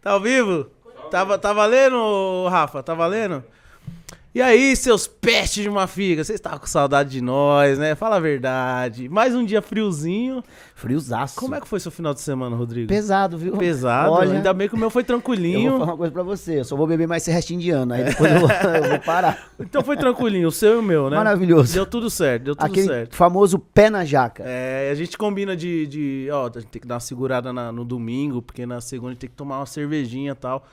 Tá ao vivo? Tá, tá valendo, Rafa? Tá valendo? E aí, seus pestes de uma figa, vocês estavam com saudade de nós, né? Fala a verdade. Mais um dia friozinho. Friozaço. Como é que foi seu final de semana, Rodrigo? Pesado, viu? Pesado. Olha, Ainda bem que o meu foi eu vou tranquilinho. falar uma coisa pra você. Eu só vou beber mais esse restinho de ano. Aí depois eu vou, eu vou parar. Então foi tranquilinho, o seu e o meu, né? Maravilhoso. Deu tudo certo, deu tudo Aquele certo. famoso pé na jaca. É, a gente combina de, de. Ó, a gente tem que dar uma segurada na- no domingo, porque na segunda a gente tem que tomar uma cervejinha e tal.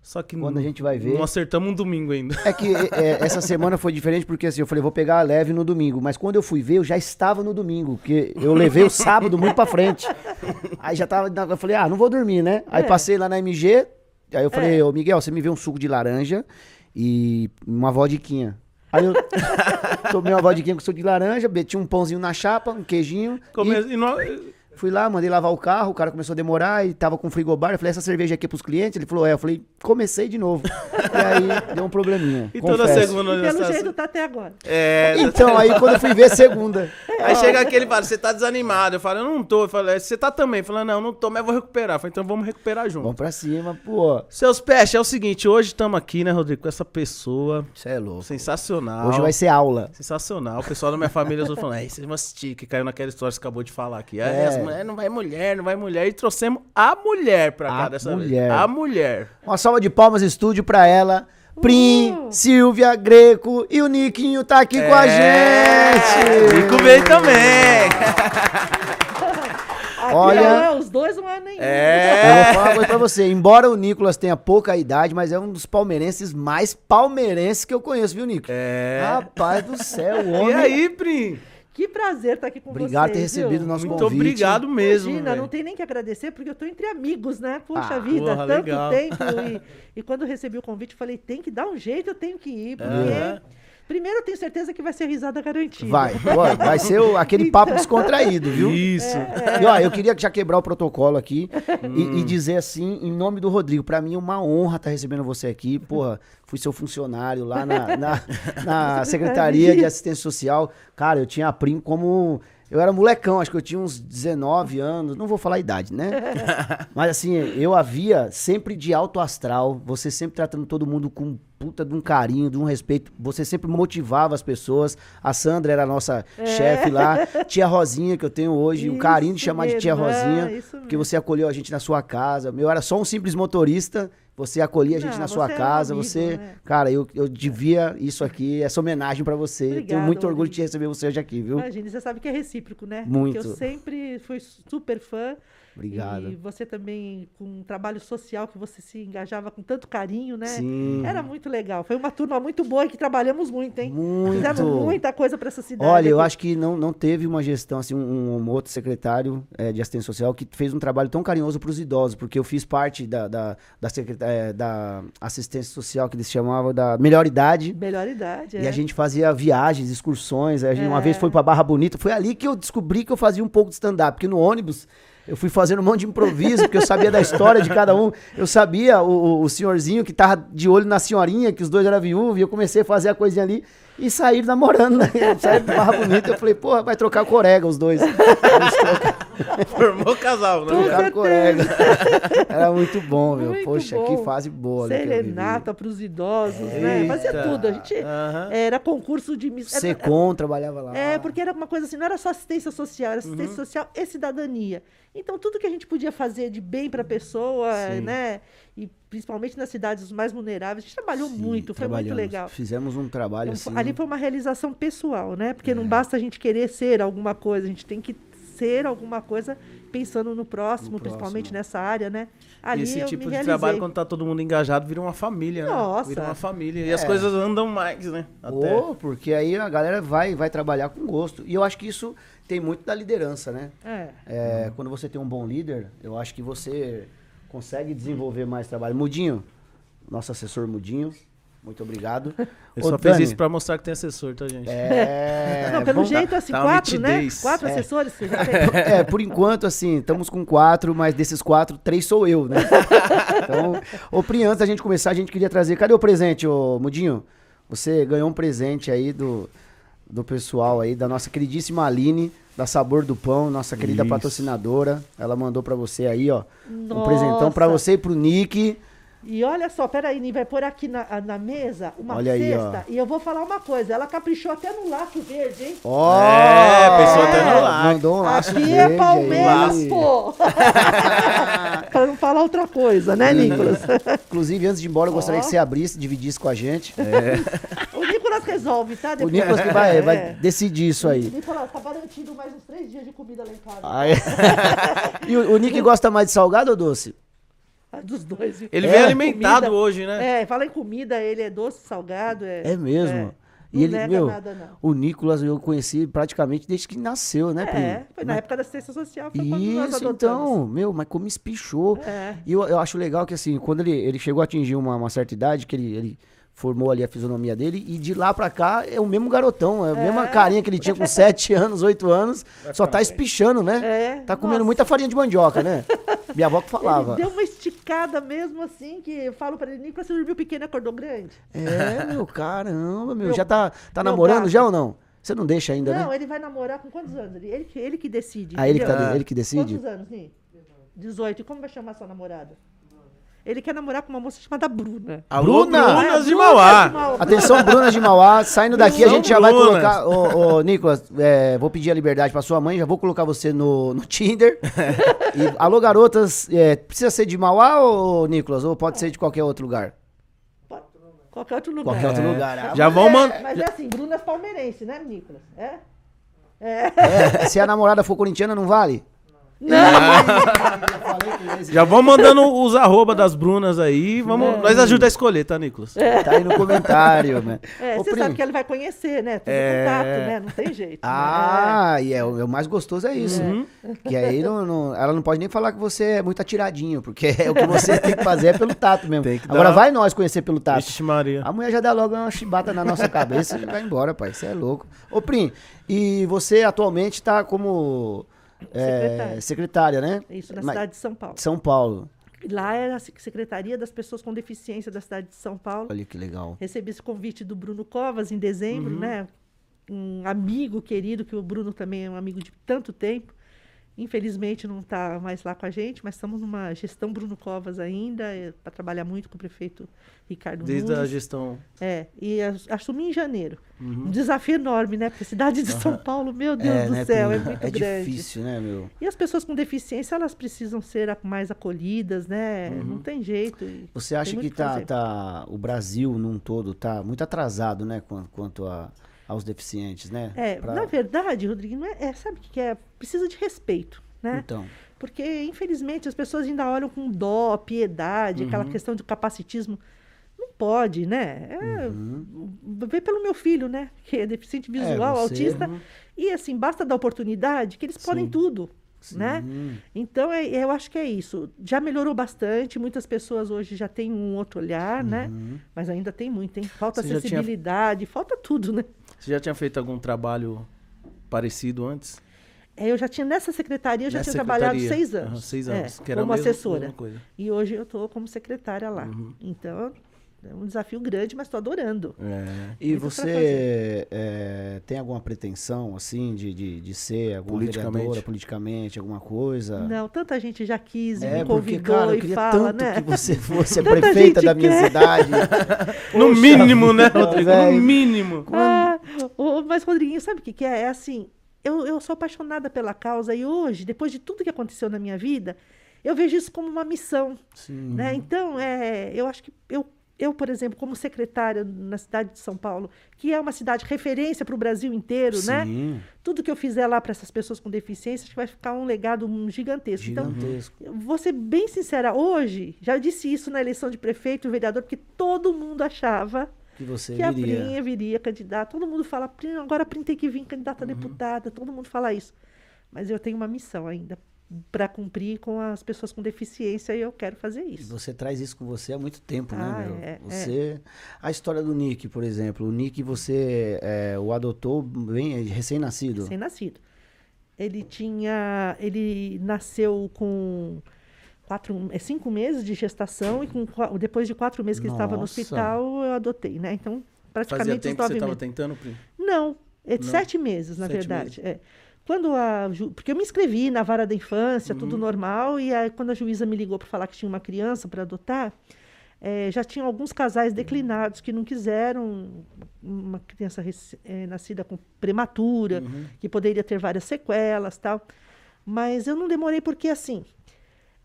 Só que Quando não- a gente vai ver- Não acertamos um domingo ainda. É que é, essa semana foi diferente porque assim, eu falei, vou pegar leve no domingo. Mas quando eu fui ver, eu já estava no domingo. Porque eu levei o sábado muito pra frente. Aí já tava. Eu falei, ah, não vou dormir, né? Aí É. passei lá na MG. Aí eu falei, É. ô Miguel, você me vê um suco de laranja e uma vodiquinha. Aí eu tomei uma vodiquinha com suco de laranja, meti um pãozinho na chapa, um queijinho. Come- e e nó- Fui lá, mandei lavar o carro, o cara começou a demorar e tava com frigobar. Eu falei, essa cerveja aqui é pros clientes? Ele falou, é. Eu falei, comecei de novo. e aí deu um probleminha. E toda confesso. segunda E pelo tá- jeito tá até agora. É, Então, aí quando eu fui ver, segunda. Aí chega aquele e fala, você tá desanimado. Eu falo, eu não tô. Eu falo, "É, você tá também. Eu falo, não, não tô, mas eu vou recuperar. Eu falo, então vamos recuperar junto. Vamos pra cima, pô. Seus peixes, é o seguinte, hoje estamos aqui, né, Rodrigo, com essa pessoa Isso é louco. sensacional. Hoje vai ser aula. Sensacional. O pessoal da minha família falando, é, vocês vão assistir, que caiu naquela história que você acabou de falar aqui. É, É. as mulheres não vai mulher, não vai mulher. E trouxemos a mulher pra cá A dessa mulher. vez. A mulher. Uma salva de palmas estúdio pra ela. Prim, Uh! Silvia, Greco e o Niquinho tá aqui com a É, gente. Nico veio também. Aqui Olha- não é, os dois não é nenhum. É. Eu vou falar uma coisa pra você. Embora o Nicolas tenha pouca idade, mas é um dos palmeirenses mais palmeirenses que eu conheço, viu, Nico? É. Rapaz do céu, o E homem. aí, Prim? Que prazer estar aqui com Obrigado por ter vocês. recebido o nosso Muito convite. obrigado mesmo. Imagina, velho. não tem nem que agradecer, porque eu tô entre amigos, né? Poxa Ah, vida, porra, tanto legal. tempo. E, e quando eu recebi o convite, eu falei, tem que dar um jeito, eu tenho que ir. Porque, Aham. Primeiro, eu tenho certeza que vai ser risada garantida. Vai, ó, vai ser o- aquele papo descontraído, viu? Isso. E ó, eu queria já quebrar o protocolo aqui e, e dizer assim, em nome do Rodrigo, pra mim é uma honra estar recebendo você aqui. Porra, fui seu funcionário lá na, na, na Secretaria de Assistência Social. Cara, eu tinha a Prim como. Eu era molecão, acho que eu tinha uns 19 anos, não vou falar a idade, né? Mas assim, eu havia sempre de alto astral, você sempre tratando todo mundo com um puta de um carinho, de um respeito, você sempre motivava as pessoas. A Sandra era a nossa chefe lá, tia Rosinha, que eu tenho hoje, o carinho de Isso chamar de tia mesmo, é, Rosinha, isso porque mesmo. você acolheu a gente na sua casa. Eu era só um simples motorista, você acolhia a gente Não, na sua você é um casa, amigo, você, né? cara, eu, eu devia isso aqui, essa homenagem pra você. Tenho Obrigada, muito orgulho de receber você hoje aqui, viu? Imagina, você sabe que é recíproco, né? Muito. Porque eu sempre fui super fã. Obrigado. E você também, com um trabalho social que você se engajava com tanto carinho, né? Sim. Era muito legal. Foi uma turma muito boa e que trabalhamos muito, hein? Muito. Fizemos muita coisa para essa cidade. Olha, eu acho que não, não teve uma gestão, assim, um, um outro secretário eh, de assistência social que fez um trabalho tão carinhoso para os idosos, porque eu fiz parte da, da, da, eh, da assistência social que eles chamavam da melhor idade. Melhor idade, E é. a gente fazia viagens, excursões. A gente, Uma É. vez foi pra Barra Bonita. Foi ali que eu descobri que eu fazia um pouco de stand-up. Porque no ônibus eu fui fazendo um monte de improviso, porque eu sabia da história de cada um. Eu sabia o, o- o senhorzinho que tava de olho na senhorinha, que os dois eram viúvos. E eu comecei a fazer a coisinha ali e saíram namorando, né? Saíram pra Barra Bonita. Eu falei, porra, vai trocar corega os dois. Eles trocaram, Formou casal, né? trocaram corega. Era muito bom, meu. Muito Poxa, bom. que fase boa. né. Serenata para os idosos, né? Fazia Eita. tudo. A gente era concurso de miss. Secom trabalhava lá. É, porque era uma coisa assim, não era só assistência social, era Uhum. assistência social e cidadania. Então, tudo que a gente podia fazer de bem para a pessoa, Sim. né? E principalmente nas cidades mais vulneráveis, a gente trabalhou Sim, muito, foi muito legal. Fizemos um trabalho Então, assim. Ali foi uma realização pessoal, né? Porque É. não basta a gente querer ser alguma coisa, a gente tem que ser alguma coisa pensando no próximo, No principalmente próximo. nessa área, né? Ali Esse eu tipo me de realizei. trabalho, quando tá todo mundo engajado, vira uma família, né? Nossa. Vira uma família. E as É. coisas andam mais, né? Até. Ô, porque aí a galera vai, vai trabalhar com gosto. E eu acho que isso tem muito da liderança, né? É. É, Quando você tem um bom líder, eu acho que você consegue desenvolver mais trabalho. Mudinho, nosso assessor Mudinho, muito obrigado. Ele Ô, só fez Dani, isso pra mostrar que tem assessor, tá, gente? É, Não, pelo jeito, assim, tá quatro, né? Quatro É. assessores você já tem. É, por enquanto, assim, estamos com quatro, mas desses quatro, três sou eu, né? Então, ô Pri, antes da gente começar, a gente queria trazer. Cadê o presente, ô Mudinho? Você ganhou um presente aí do, do pessoal aí, da nossa queridíssima Aline, da Sabor do Pão, nossa querida Isso. patrocinadora. Ela mandou pra você aí, ó. Um Nossa. presentão pra você e pro Nick. E olha só, peraí, vai pôr aqui na, na mesa uma Olha aí, cesta. e eu vou falar uma coisa, ela caprichou até no laço verde, hein? Ó! É, pensou até no laço. Mandou um laço Aqui verde é aí. Palmeiras, pô! pra não falar outra coisa, né, Nicolas? Inclusive, antes de ir embora, eu gostaria Ó. que você abrisse, dividisse com a gente. o Nicolas resolve, tá? O Depois- Nicolas que vai, É. vai decidir isso aí. Nicolas, tá garantido mais uns três dias de comida lá em casa. Ah, é. e o, o Nick gosta mais de salgado ou doce? Dos dois. Ele É, veio alimentado comida. hoje, né? É, fala em comida, ele é doce, salgado. É, É mesmo. é. E Não ele, nega meu, nada, não. o Nicolas eu conheci praticamente desde que nasceu, né, Pri? É, foi na época da assistência social, foi Isso, então, meu, mas como espichou. É. E eu, eu acho legal que, assim, quando ele, ele chegou a atingir uma, uma certa idade, que ele, ele formou ali a fisionomia dele, e de lá pra cá é o mesmo garotão, é a mesma carinha que ele tinha com 7 anos, 8 anos, só tá espichando, né? É, Tá comendo nossa. muita farinha de mandioca, né? Minha avó que falava. Ele deu uma esticada mesmo assim, que eu falo pra ele, Nicolas, você dormiu pequeno e acordou grande? É, meu, caramba, meu. Meu- já tá, tá meu namorando gato. já ou não? Você não deixa ainda, não, né? ele vai namorar com quantos anos? Ele, ele, que- ele que decide. Ah, ele que, tá, ele que decide? Quantos anos, Ni? 18. E como vai chamar sua namorada? Ele quer namorar com uma moça chamada Bruna. Alô, Bruna! Brunas de Bruna Mauá. de Mauá. Atenção, Bruna de Mauá, saindo daqui a gente já vai Brunas. colocar. Ô, ô, Nicolas, é, vou pedir a liberdade pra sua mãe, já vou colocar você no, no Tinder. E, alô, garotas, é, precisa ser de Mauá, ô, Nicolas? Ou pode ser de qualquer outro lugar? Pode- Qualquer outro lugar. Qualquer outro lugar. Ah, Já vão É, mandar. Mas é assim, Bruna é palmeirense, né, Nicolas? É? É. é, se a namorada for corintiana, não vale? Já vão mandando os arroba das Brunas aí. Vamos, Nós ajuda a escolher, tá, Nicolas? Tá aí no comentário, né? É, Ô, você sabe que ele vai conhecer, né? Tudo É. contato, né? Não tem jeito. né? Ah, e é, o é o mais gostoso é isso. Que aí não, não- ela não pode nem falar que você é muito atiradinho, porque é o que você tem que fazer é pelo tato mesmo. Tem que Agora dar- vai nós conhecer pelo tato. Vixe Maria. A mulher já dá logo uma chibata na nossa cabeça e vai embora, pai. Você é louco. Ô, Prim, e você atualmente tá como é, Secretária. secretária, né? É Isso, na Mas- cidade de São Paulo. São Paulo. Lá era a Secretaria das Pessoas com Deficiência da cidade de São Paulo. Olha que legal. Recebi esse convite do Bruno Covas em dezembro, Uhum. né? Um amigo querido, que o Bruno também é um amigo de tanto tempo. Infelizmente não está mais lá com a gente, mas estamos numa gestão Bruno Covas ainda, para trabalhar muito com o prefeito Ricardo Desde a Nunes. gestão. É, e as- assumi em janeiro. Um desafio enorme, né? Porque a cidade de São Paulo, meu Deus do né, céu, é muito É grande. difícil, né, meu? E as pessoas com deficiência, elas precisam ser a- mais acolhidas, né? Não tem jeito. Você acha muito que tá, tá- o Brasil num todo tá muito atrasado, né, quanto, quanto a- aos deficientes, né? É, Pra- na verdade, Rodrigo, é, é- sabe o que é? Precisa de respeito, né? Então, Porque, infelizmente, as pessoas ainda olham com dó, piedade, aquela Uhum. questão de capacitismo. Não pode, né? É, Vê pelo meu filho, né? Que é deficiente visual, Uhum. você, autista. uhum. E, assim, basta dar oportunidade que eles podem Sim. tudo, né? Sim. Então, é- eu acho que é isso. Já melhorou bastante. Muitas pessoas hoje já têm um outro olhar, né? Uhum. Mas ainda tem muito, hein? Falta Você já tinha- acessibilidade, falta tudo, né? Você já tinha feito algum trabalho parecido antes? É, eu já tinha, nessa secretaria, eu já Nessa tinha trabalhado secretaria? seis anos. Aham, seis é, anos, que era como mesma- assessora. E hoje eu estou como secretária lá. Uhum. Então, é um desafio grande, mas estou adorando. É. E Muito você é, tem alguma pretensão, assim, de, de, de ser alguma Politicamente. vereadora politicamente, alguma coisa? Não, tanta gente já quis, É, me porque, convidou cara, eu e queria fala, tanto né? que você fosse a prefeita da minha quer. cidade. No Poxa mínimo, né, Rodrigo? No velho. mínimo. Ah, mas, Rodriguinho, sabe o que, que é? É assim, eu, eu sou apaixonada pela causa e hoje, depois de tudo que aconteceu na minha vida, eu vejo isso como uma missão. Sim. Né? Então, é, eu acho que eu, eu, por exemplo, como secretária na cidade de São Paulo, que é uma cidade referência para o Brasil inteiro, né? Sim, Tudo que eu fizer lá para essas pessoas com deficiência, acho que vai ficar um legado gigantesco. Então, gigantesco. eu vou ser bem sincera, hoje, já disse isso na eleição de prefeito e vereador, porque todo mundo achava que você que a viria. Prinha viria candidata. Todo mundo fala, "Prim, agora a Prim tem que vir candidata a Uhum. deputada, todo mundo fala isso. Mas eu tenho uma missão ainda para cumprir com as pessoas com deficiência e eu quero fazer E isso. Você traz isso com você há muito tempo, Ah, né, meu? é, você... A história do Nick, por exemplo. O Nick, você é, o adotou bem recém-nascido. Recém-nascido. Ele tinha. Ele nasceu com quatro, é, cinco meses de gestação e com, depois de quatro meses que ele estava no Nossa. hospital, eu adotei, né? Então, Fazia praticamente tempo os que você estava meses. tentando, Pri? Não, é de Não? sete meses, na Sete verdade. É. Quando a ju- porque eu me inscrevi na vara da infância, tudo Uhum. normal, e aí quando a juíza me ligou para falar que tinha uma criança para adotar, eh, já tinham alguns casais declinados que não quiseram uma criança eh, nascida com prematura, Uhum. que poderia ter várias sequelas, tal. Mas eu não demorei porque assim,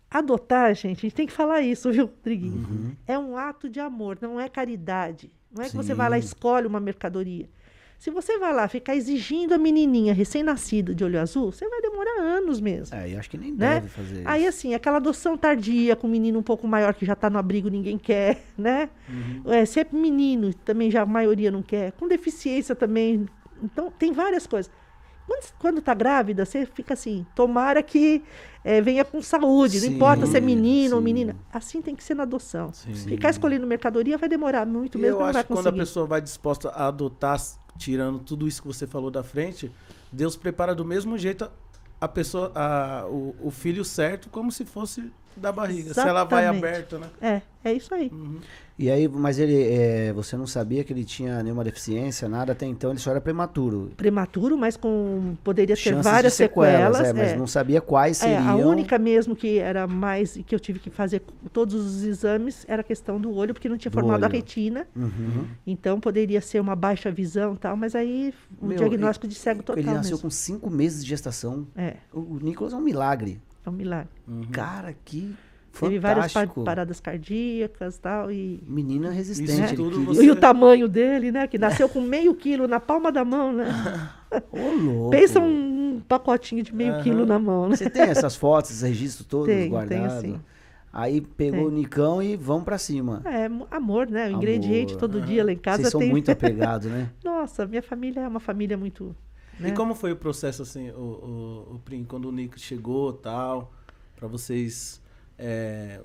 adotar, gente, a gente tem que falar isso, viu, Rodriguinho? Uhum. É um ato de amor, não é caridade. Não é que você vai lá e Sim. escolhe uma mercadoria. Se você vai lá ficar exigindo a menininha recém-nascida de olho azul, você vai demorar anos mesmo. É, eu acho que nem Né? deve fazer isso. Aí, assim, aquela adoção tardia com um menino um pouco maior que já está no abrigo, ninguém quer, né? Uhum. É, se é menino, também já a maioria não quer. Com deficiência também. Então, tem várias coisas. Quando, quando tá grávida, você fica assim, tomara que eh, venha com saúde, não Sim, importa se é menino ou sim. menina. Assim tem que ser na adoção. Sim. Ficar escolhendo mercadoria vai demorar muito mesmo, eu não acho que quando a pessoa vai disposta a adotar, tirando tudo isso que você falou da frente, Deus prepara do mesmo jeito a- pessoa, a- o, o filho certo, como se fosse da barriga. Se ela vai Exatamente. aberta, né? É, é isso aí. Uhum. E aí, mas ele, é, você não sabia que ele tinha nenhuma deficiência, nada, até então ele só era prematuro. Prematuro, mas com poderia ter Chances várias sequelas. é, mas é. não sabia quais É, seriam. a única mesmo que era mais que eu tive que fazer todos os exames era a questão do olho, porque não tinha Do formado a olho. retina. Uhum. Então poderia ser uma baixa visão e tal, mas aí o Meu, diagnóstico de cego total Ele nasceu mesmo. com cinco meses de gestação. É, O, o Nicolas é um milagre. É um milagre. Uhum. Cara, que Teve várias pa- fantástico. paradas cardíacas tal, e Menina resistente. Isso ele tudo queria- você- E o tamanho dele, né? Que nasceu com meio quilo na palma da mão, né? Ô, louco. Pensa um pacotinho de meio Aham. quilo na mão, né? Você tem essas fotos, esses registros todos tenho guardados? sim. Aí pegou Tenho. o Nicão e vamos pra cima. É, mo- amor, né? O Amor, ingrediente todo aham. dia lá em casa Vocês são tem. muito apegados, né? Nossa, minha família é uma família muito. Né? E como foi o processo, assim, o, o, o Prim, quando o Nico chegou tal, pra vocês. É,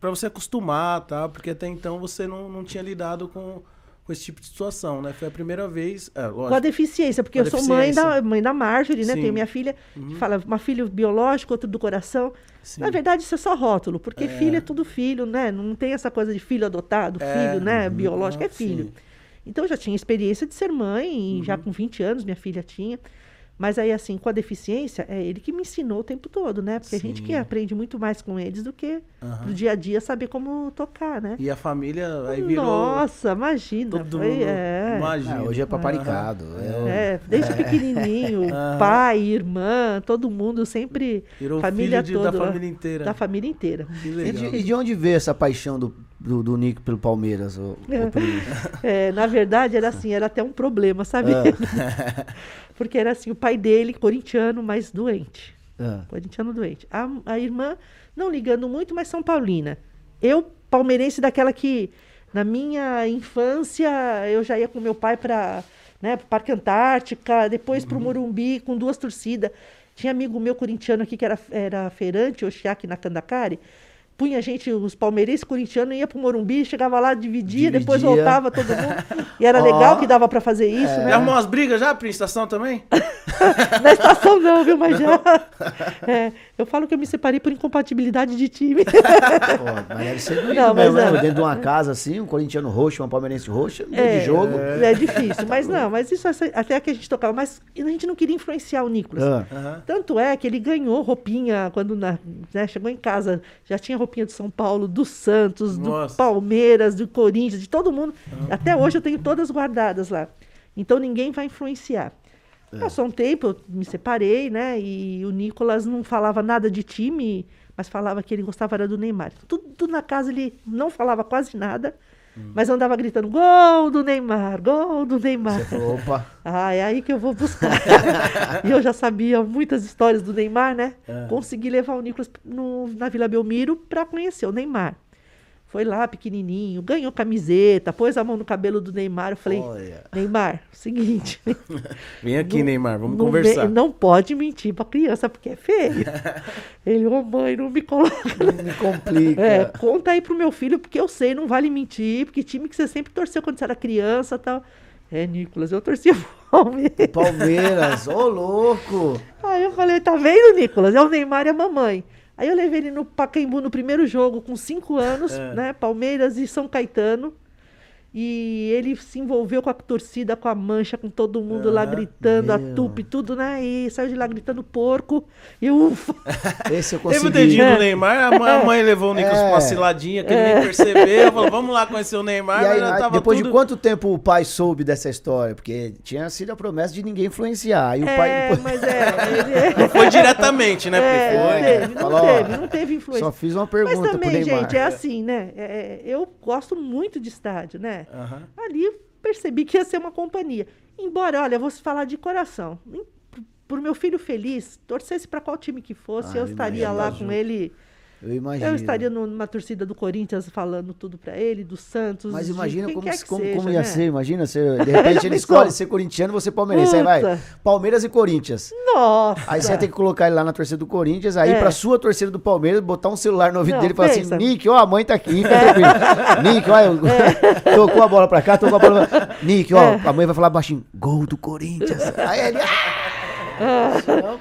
pra você acostumar, tá? Porque até então você não, não tinha lidado com, com esse tipo de situação, né? Foi a primeira vez. É, Com a lógico. deficiência, porque a eu sou mãe da, deficiência. mãe da Marjorie, né? Sim. Tenho minha filha, que fala uma filho biológico, outro do coração. Sim. Na verdade, isso é só rótulo, porque É. filho é tudo filho, né? Não tem essa coisa de filho adotado, É, filho, né? uhum, Biológico é sim. Então eu já tinha experiência de ser mãe, e já Uhum. com 20 anos minha filha tinha. Mas aí, assim, com a deficiência, é ele que me ensinou o tempo todo, né? Porque a gente que Sim. aprende muito mais com eles do que no dia a dia saber como tocar, né? E a família aí virou. Nossa, imagina. todo foi, mundo. é. Imagina. Ah, hoje é paparicado. É, É, desde pequenininho, Aham. pai, irmã, todo mundo sempre Virou família filho de- toda, da família inteira. da família inteira. Que E legal. de, e de onde veio essa paixão do, do, do Nico pelo Palmeiras? ô- ô primo? É, na verdade era assim, era até um problema, sabe? Ah. Porque era assim, o pai dele, corintiano, mas doente. Ah, Corintiano doente. A, a irmã, não ligando muito, mas São Paulina. Eu, palmeirense daquela que, na minha infância, eu já ia com meu pai para né, pro Parque Antártica, depois para o Morumbi, com duas torcidas. Tinha amigo meu corintiano aqui que era, era feirante, Oxiaque, na Candacari. Punha a gente, os palmeirenses corintianos, ia pro Morumbi, chegava lá, dividia, depois Dividia. voltava todo mundo. E era Ó. legal que dava para fazer isso, Já né? arrumou umas brigas já, Prim? Estação também? Na estação não, viu? Mas já. É, eu falo que eu me separei por incompatibilidade de time. pô, mas deve ser doido Não, mesmo, mas né? é. Dentro de uma casa assim, um corintiano roxo, uma palmeirense roxa, no É, de jogo. É difícil, mas não, mas isso é- até que a gente tocava, mas a gente não queria influenciar o Nicolas. Ah, Aham. Tanto é que ele ganhou roupinha quando na- né, chegou em casa, já tinha roupinha do São Paulo, do Santos, do Nossa. Palmeiras, do Corinthians, de todo mundo. Até hoje eu tenho todas guardadas lá. Então ninguém vai influenciar. Passou um tempo, eu me separei, né? E o Nicolas não falava nada de time, mas falava que ele gostava era do Neymar. Tudo, tudo na casa ele não falava quase nada, mas andava gritando: gol do Neymar, gol do Neymar. falou, opa. Ah, é aí que eu vou buscar. e eu já sabia muitas histórias do Neymar, né? É. Consegui levar o Nicolas no- na Vila Belmiro para conhecer o Neymar. Foi lá, pequenininho, ganhou camiseta, pôs a mão no cabelo do Neymar. Eu falei, Olha. Neymar, seguinte. Vem aqui, não- Neymar, vamos não conversar. me- não pode mentir pra criança, porque é feio. Ele, ô mãe, não me coloca. Não me complica. É, conta aí pro meu filho, porque eu sei, não vale mentir, porque time que você sempre torceu quando você era criança e tal. É, Nicolas, eu torcia pro Palmeiras. Palmeiras, ô louco. Aí eu falei, tá vendo, Nicolas? É o Neymar e a mamãe. Aí eu levei ele no Pacaembu no primeiro jogo, com cinco anos, É. né? Palmeiras e São Caetano. E ele se envolveu com a torcida, com a mancha, com todo mundo lá Aham. gritando, a Meu. tupi, tudo, né? E saiu de lá gritando porco. E ufa! Esse eu Teve consegui. o dedinho É. do Neymar, a mãe, a mãe levou o Nicolas É. pra uma ciladinha que ele nem percebeu. Falou, vamos lá conhecer o Neymar, E aí, aí, tava depois tudo... de quanto tempo o pai soube dessa história? Porque tinha sido a promessa de ninguém influenciar. E o pai é, depois mas é. ele- Foi diretamente, né? É, Porque não foi. teve, não Falou, teve, não teve influência. só fiz uma pergunta Mas pro também, Neymar. gente, é assim, né? É, eu gosto muito de estádio, né? Aham. Ali percebi que ia ser uma companhia. Embora, olha, eu vou falar de coração. Por meu filho feliz, torcesse para qual time que fosse, Ah, eu estaria lá com ele. Eu imagino. Eu estaria numa torcida do Corinthians falando tudo para ele, do Santos. Mas de imagina quem como, se- como, seja, como ia né? ser, imagina, você, de repente ele escolhe ser corintiano, você palmeirense, aí vai. Palmeiras e Corinthians. Nossa! Aí você ter que colocar ele lá na torcida do Corinthians, aí É. pra sua torcida do Palmeiras, botar um celular no ouvido Não, dele e falar assim. Nick, ó, a mãe tá aqui, fica tranquilo. Nick, ó, eu- tocou a bola pra cá, tocou a bola pra cá. Nick, ó, É. a mãe vai falar baixinho, gol do Corinthians. Aí ele, ah,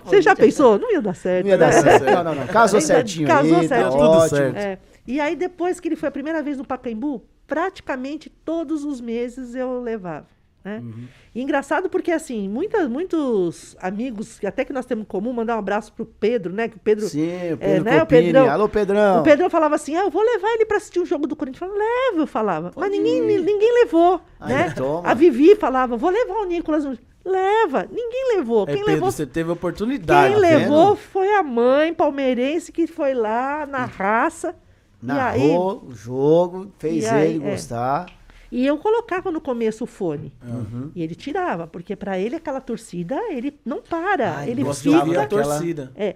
Você já pensou? Não ia dar certo. não ia dar né? certo. Não, não, não, casou certinho casou aí, tá certinho. Tudo ótimo. certo. É. E aí, depois que ele foi a primeira vez no Pacaembu, praticamente todos os meses eu levava. Né? Uhum. E engraçado porque, assim, muitas, muitos amigos, até que nós temos em comum, mandar um abraço pro Pedro, né? Que o Pedro. Sim, o É, Pedro né, o. Pedrão. Alô, Pedrão. O Pedrão falava assim: ah, eu vou levar ele para assistir um jogo do Corinthians. Eu falava, leva, eu falava. Mas Pode ninguém, ir. ninguém levou. Aí, né? toma. A Vivi falava: vou levar o Nicolas. Leva. Ninguém levou. Aí, Quem Pedro, levou você teve oportunidade. quem tá levou foi a mãe palmeirense que foi lá na raça. E aí, Narrou o jogo, fez E aí, ele é. gostar. e eu colocava no começo o fone. Uhum. E ele tirava, porque para ele aquela torcida, ele não para. Ai, ele fica. a torcida. É,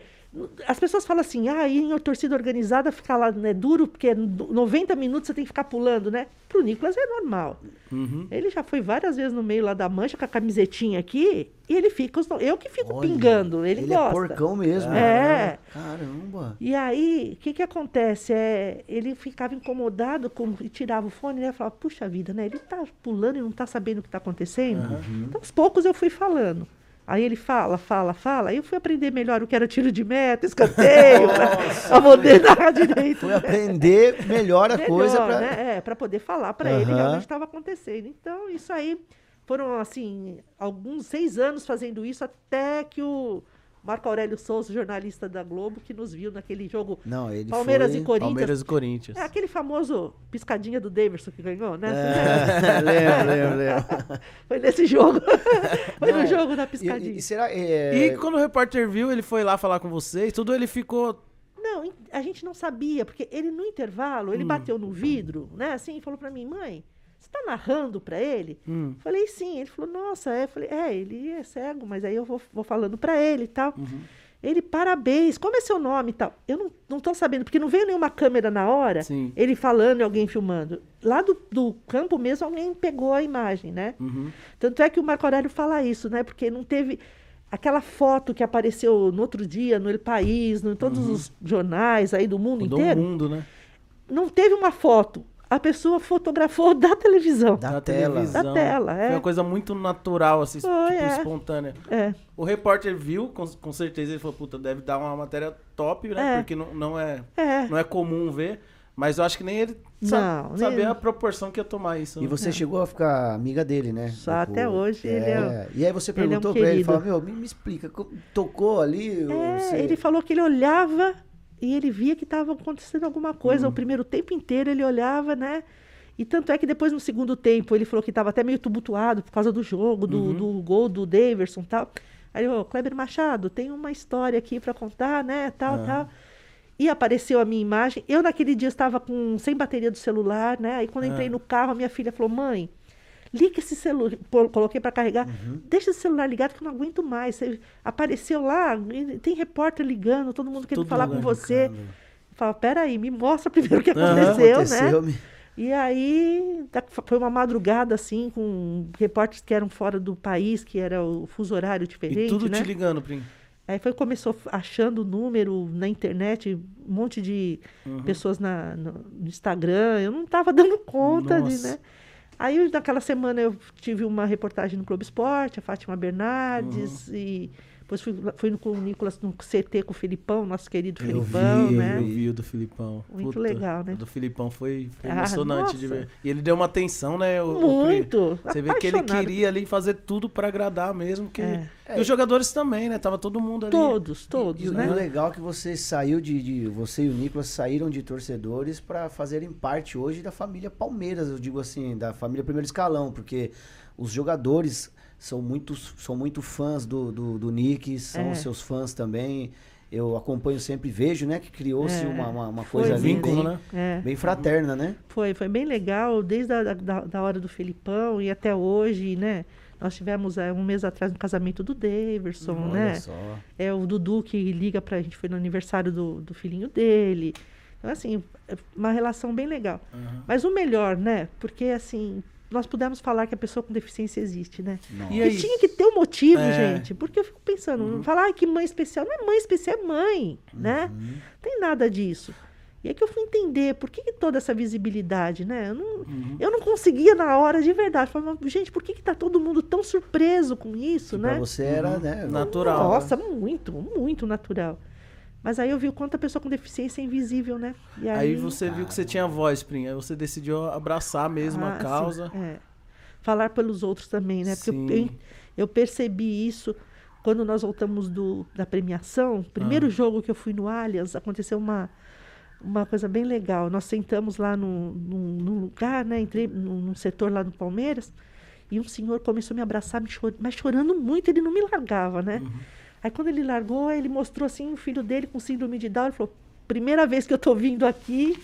as pessoas falam assim, ah, e em torcida organizada ficar lá é duro, porque é 90 minutos você tem que ficar pulando, né? Pro Nicolas é normal. Uhum. Ele já foi várias vezes no meio lá da mancha com a camisetinha aqui, e ele fica. Eu que fico Olha, pingando, ele, é gosta. porcão mesmo. É. Caramba. E aí, o que que acontece? É, ele ficava incomodado com, e tirava o fone, né? Falava, puxa vida, né? Ele tá pulando e não tá sabendo o que tá acontecendo. Então, aos poucos eu fui falando. Aí ele fala, fala, fala. Aí eu fui aprender melhor o que era tiro de meta, escanteio, a modernar direito. Foi né? aprender melhor a Melhor, coisa pra... né? É, para poder falar para ele Aham. realmente estava acontecendo. Então, isso aí foram, assim, alguns seis anos fazendo isso até que o Marco Aurélio Souza, jornalista da Globo, que nos viu naquele jogo Não, ele Palmeiras foi... e Corinthians. Palmeiras e Corinthians. É aquele famoso piscadinha do Daverson que ganhou, né? É, lembro, lembro, lembro. Foi nesse jogo. Foi Não, no jogo da E, piscadinha. e será... É... E quando o repórter viu, ele foi lá falar com vocês, tudo ele ficou. Não, a gente não sabia, porque ele no intervalo, ele bateu no vidro, né? Assim, e falou pra mim, mãe, você tá narrando pra ele? Hum. Falei, sim. Ele falou, nossa, é. Falei, é, ele é cego, mas aí eu vou, vou falando pra ele e tal. Ele, parabéns, como é seu nome e tal? Eu não, não tô sabendo, porque não veio nenhuma câmera na hora, Sim. ele falando e alguém filmando. Lá do, do campo mesmo, alguém pegou a imagem, né? Uhum. Tanto é que o Marco Aurélio fala isso, né? Porque não teve aquela foto que apareceu no outro dia no El País, no, em todos os jornais aí do mundo Mudou inteiro. o mundo, né? Não teve uma foto. A pessoa fotografou da televisão. Da tela. televisão. Da tela, é. Foi uma coisa muito natural, assim, Foi, tipo, é. espontânea. É. O repórter viu, com, com certeza ele falou, puta, deve dar uma matéria top, né? É. Porque não, não, é, É. não é comum ver. Mas eu acho que nem ele sa Não, sabia nem- a proporção que ia tomar isso. E né? você chegou a ficar amiga dele, né? Só até Depois. hoje ele é- E aí você ele é um perguntou pra ele, falou, meu, me, me explica, co- tocou ali? É, você- ele falou que ele olhava e ele via que estava acontecendo alguma coisa. O primeiro tempo inteiro ele olhava, né? E tanto é que depois, no segundo tempo, ele falou que estava até meio tumultuado por causa do jogo, do, do gol do Daverson e tal. Aí falou, Kleber Machado, tem uma história aqui para contar, né? Tal, tal. E apareceu a minha imagem. Eu, naquele dia, estava com, sem bateria do celular, né? Aí, quando eu entrei no carro, a minha filha falou, mãe, liga esse celular. Coloquei para carregar. Uhum. Deixa esse celular ligado que eu não aguento mais. Você apareceu lá, tem repórter ligando, todo mundo querendo falar com você. Fala, peraí, me mostra primeiro o que aconteceu, Aconteceu, né? me- E aí, da- foi uma madrugada, assim, com repórteres que eram fora do país, que era o fuso horário diferente, E tudo né? te ligando, Prim. Aí foi começou achando o número na internet, um monte de Uhum. pessoas na, no, no Instagram. Eu não estava dando conta de, Nossa. né? Aí naquela semana eu tive uma reportagem no Globo Esporte, a Fátima Bernardes, Uhum. e Depois fui, fui com o Nicolas no CT com o Filipão, nosso querido Eu Filipão, vi, né? eu vi o do Filipão. Muito legal, né? O do Filipão foi, foi Ah, emocionante de nossa. ver. E ele deu uma atenção, né? o- o? Muito. Você vê que ele queria ali fazer tudo pra agradar mesmo. Que... É. E os jogadores também, né? Tava todo mundo ali. Todos, todos, E, o- né? e o legal é que você saiu de, de- Você e o Nicolas saíram de torcedores para fazerem parte hoje da família Palmeiras, eu digo assim, da família primeiro escalão, porque os jogadores são muito, são muito fãs do, do, do Nick, são É. seus fãs também. Eu acompanho sempre, vejo, né, que criou-se É. uma, uma, uma Foi coisa vínculo, bem, né? É. bem fraterna, né? Foi, foi bem legal, desde a da, da hora do Felipão e até hoje, né? Nós tivemos é, um mês atrás um casamento do Daverson, Olha né? só. É o Dudu que liga pra gente, foi no aniversário do, do filhinho dele. Então, assim, é uma relação bem legal. Aham. Mas o melhor, né? Porque, assim, nós pudemos falar que a pessoa com deficiência existe, né? Nossa. E aí? tinha que ter um motivo, É. gente. Porque eu fico pensando, falar "Ai, que mãe especial. Não é mãe especial, é mãe, né? Uhum. Não tem nada disso. E é que eu fui entender por que, que toda essa visibilidade, né? Eu não, Uhum. eu não conseguia na hora de verdade. Falava, gente, por que, que tá todo mundo tão surpreso com isso, Pra né? você era, né? Natural. né? Nossa, muito, muito natural. Mas aí eu vi o quanto a pessoa com deficiência é invisível, né? E Aí você viu que você tinha voz, Prim. Aí você decidiu abraçar mesmo Ah, a sim, causa. é. Falar pelos outros também, né? Porque eu, eu, eu percebi isso quando nós voltamos do, da premiação. Primeiro Ah. jogo que eu fui no Allianz, aconteceu uma, uma coisa bem legal. Nós sentamos lá num, num, num lugar, né? Entrei num, num setor lá no Palmeiras. E um senhor começou a me abraçar, me chor- mas chorando muito, ele não me largava, né? Uhum. Aí quando ele largou, ele mostrou assim o filho dele com síndrome de Down. Ele falou: primeira vez que eu tô vindo aqui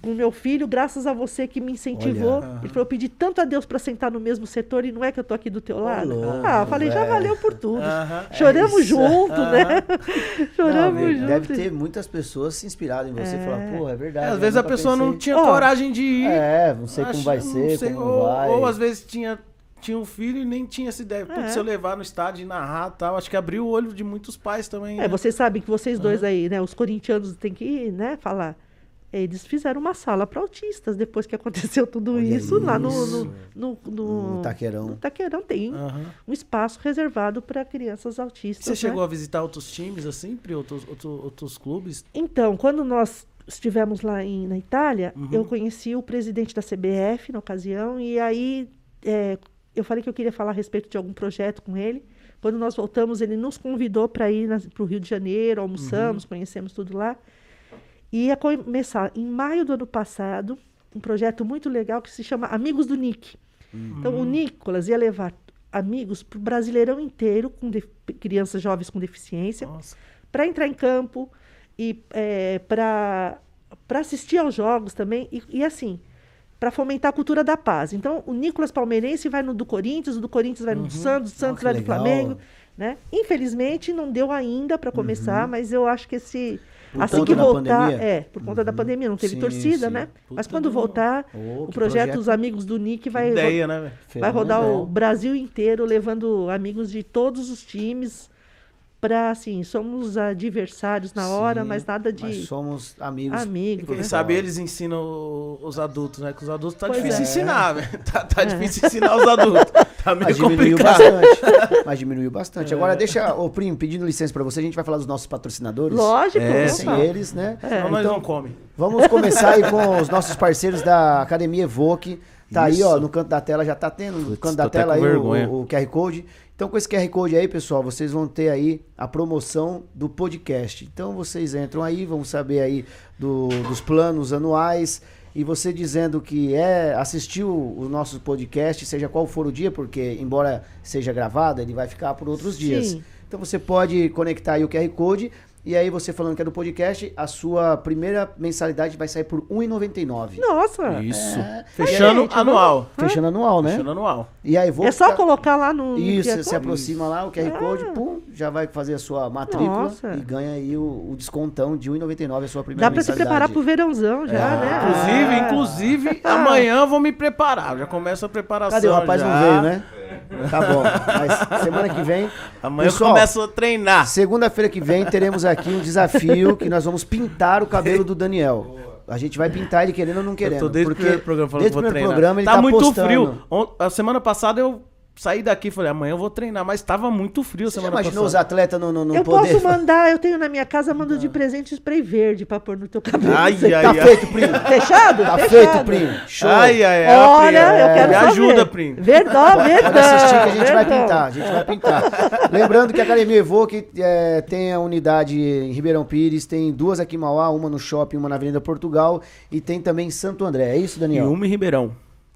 com meu filho, graças a você que me incentivou. Olha. Ele falou: eu pedi tanto a Deus para sentar no mesmo setor e não é que eu tô aqui do teu lado. louco, ah, eu falei: já valeu por tudo. Aham. Choramos É isso. junto, né? Não, Choramos deve- junto. deve ter muitas pessoas se inspirado em você e falar, pô, é É, verdade. às eu vezes a pessoa não pensei. tinha Ó, coragem de ir. É, não sei como vai não ser, sei, como ou, vai. ou às vezes tinha, tinha um filho e nem tinha essa ideia. Putz, É. se eu levar no estádio e narrar e tal, acho que abriu o olho de muitos pais também. É, né? vocês sabem que vocês dois aí, né? Os corintianos têm que, né, falar. Eles fizeram uma sala para autistas depois que aconteceu tudo Olha isso, lá no, no, no, no- No Taquerão. no Taquerão tem Aham. um espaço reservado para crianças autistas. Você né? chegou a visitar outros times, assim, Pri? Outros, outro- outros clubes? Então, quando nós estivemos lá em, na Itália, Uhum. eu conheci o presidente da CBF na ocasião, e aí é, eu falei que eu queria falar a respeito de algum projeto com ele. Quando nós voltamos, ele nos convidou para ir para o Rio de Janeiro, Uhum. almoçamos, conhecemos tudo lá. E ia começar, em maio do ano passado, um projeto muito legal que se chama Amigos do Nick. Então, Uhum. o Nicolas ia levar amigos para o Brasileirão inteiro, com crianças jovens com deficiência para entrar em campo e é, para assistir aos jogos também. E, e assim, para fomentar a cultura da paz. Então, o Nicolas Palmeirense vai no do Corinthians, o do Corinthians vai no do Santos, o Santos vai no. Flamengo. Né? Infelizmente, não deu ainda para começar, mas eu acho que esse. Por assim que voltar. É, por conta da pandemia, não teve Sim, torcida, sim. né? Mas Puta quando do- voltar, Oh, o que projeto, Os Amigos do Nick vai, ro- Ideia, né, velho? vai rodar o. Brasil inteiro, levando amigos de todos os times. Pra, assim, somos adversários na hora, Sim, mas nada de Mas somos amigos. amigos. Quem né? sabe eles ensinam o- os adultos, né? Que os adultos tá Pois difícil é. ensinar, velho. Tá, tá difícil ensinar os adultos. Tá meio Mas diminuiu complicado. bastante. Mas diminuiu bastante. É. Agora, deixa, ô Primo, pedindo licença pra você, a gente vai falar dos nossos patrocinadores. Lógico, É. Sem eles, né? Senão nós Então, não come. Vamos começar aí com os nossos parceiros da Academia Evoque. Tá aí, ó, Isso. no canto da tela, já tá tendo no Putz, canto tô da tela aí o, o QR Code. Então, com esse QR Code aí, pessoal, vocês vão ter aí a promoção do podcast. Então, vocês entram aí, vão saber aí do- dos planos anuais. E você dizendo que é assistiu o nosso podcast, seja qual for o dia, porque embora seja gravado, ele vai ficar por outros dias. Sim. Então você pode conectar aí o QR Code e aí você falando que é do podcast, a sua primeira mensalidade vai sair por R$ 1,99. Nossa, Isso. É. Fechando Gente, anual. Fechando anual, né? Fechando anual. E aí vou é só colocar lá no. Isso, você se aproxima lá, o QR Code, pum, já vai fazer a sua matrícula Nossa. e ganha aí o, o descontão de R$ 1,99 a sua primeira Dá pra se mensalidade. preparar pro verãozão já, É. né? Inclusive, Ah. inclusive, amanhã eu vou me preparar. Já começa a preparação. Cadê? O rapaz já. não veio, né? Tá bom. Mas semana que vem. Amanhã Pessoal, eu começo a treinar. Segunda-feira que vem teremos aqui um desafio que nós vamos pintar o cabelo do Daniel. A gente vai pintar ele querendo ou não querendo. eu tô desde o porque primeiro programa falando desde que o vou treinar. programa ele tá, tá muito postando. frio. A semana passada eu saí daqui e falei, amanhã eu vou treinar, mas tava muito frio Você já semana imaginou os passada. atletas no, no, no eu poder? posso mandar, eu tenho na minha casa, mando de presente spray verde pra pôr no teu cabelo. Ai, Você- ai, Tá ai. feito, primo. Fechado? Tá Fechado. feito, primo. Show. Ai, ai, ai. Olha, Pri, eu é, quero Me ajuda, ver. Prim. Verdão, verdão. Pode assistir que a gente vai verdão. pintar, a gente vai pintar. Lembrando que a Academia Evoque é, tem a unidade em Ribeirão Pires, tem duas aqui em Mauá, uma no shopping, uma na Avenida Portugal e tem também em Santo André. É isso, E Daniel? uma em Ribeirão.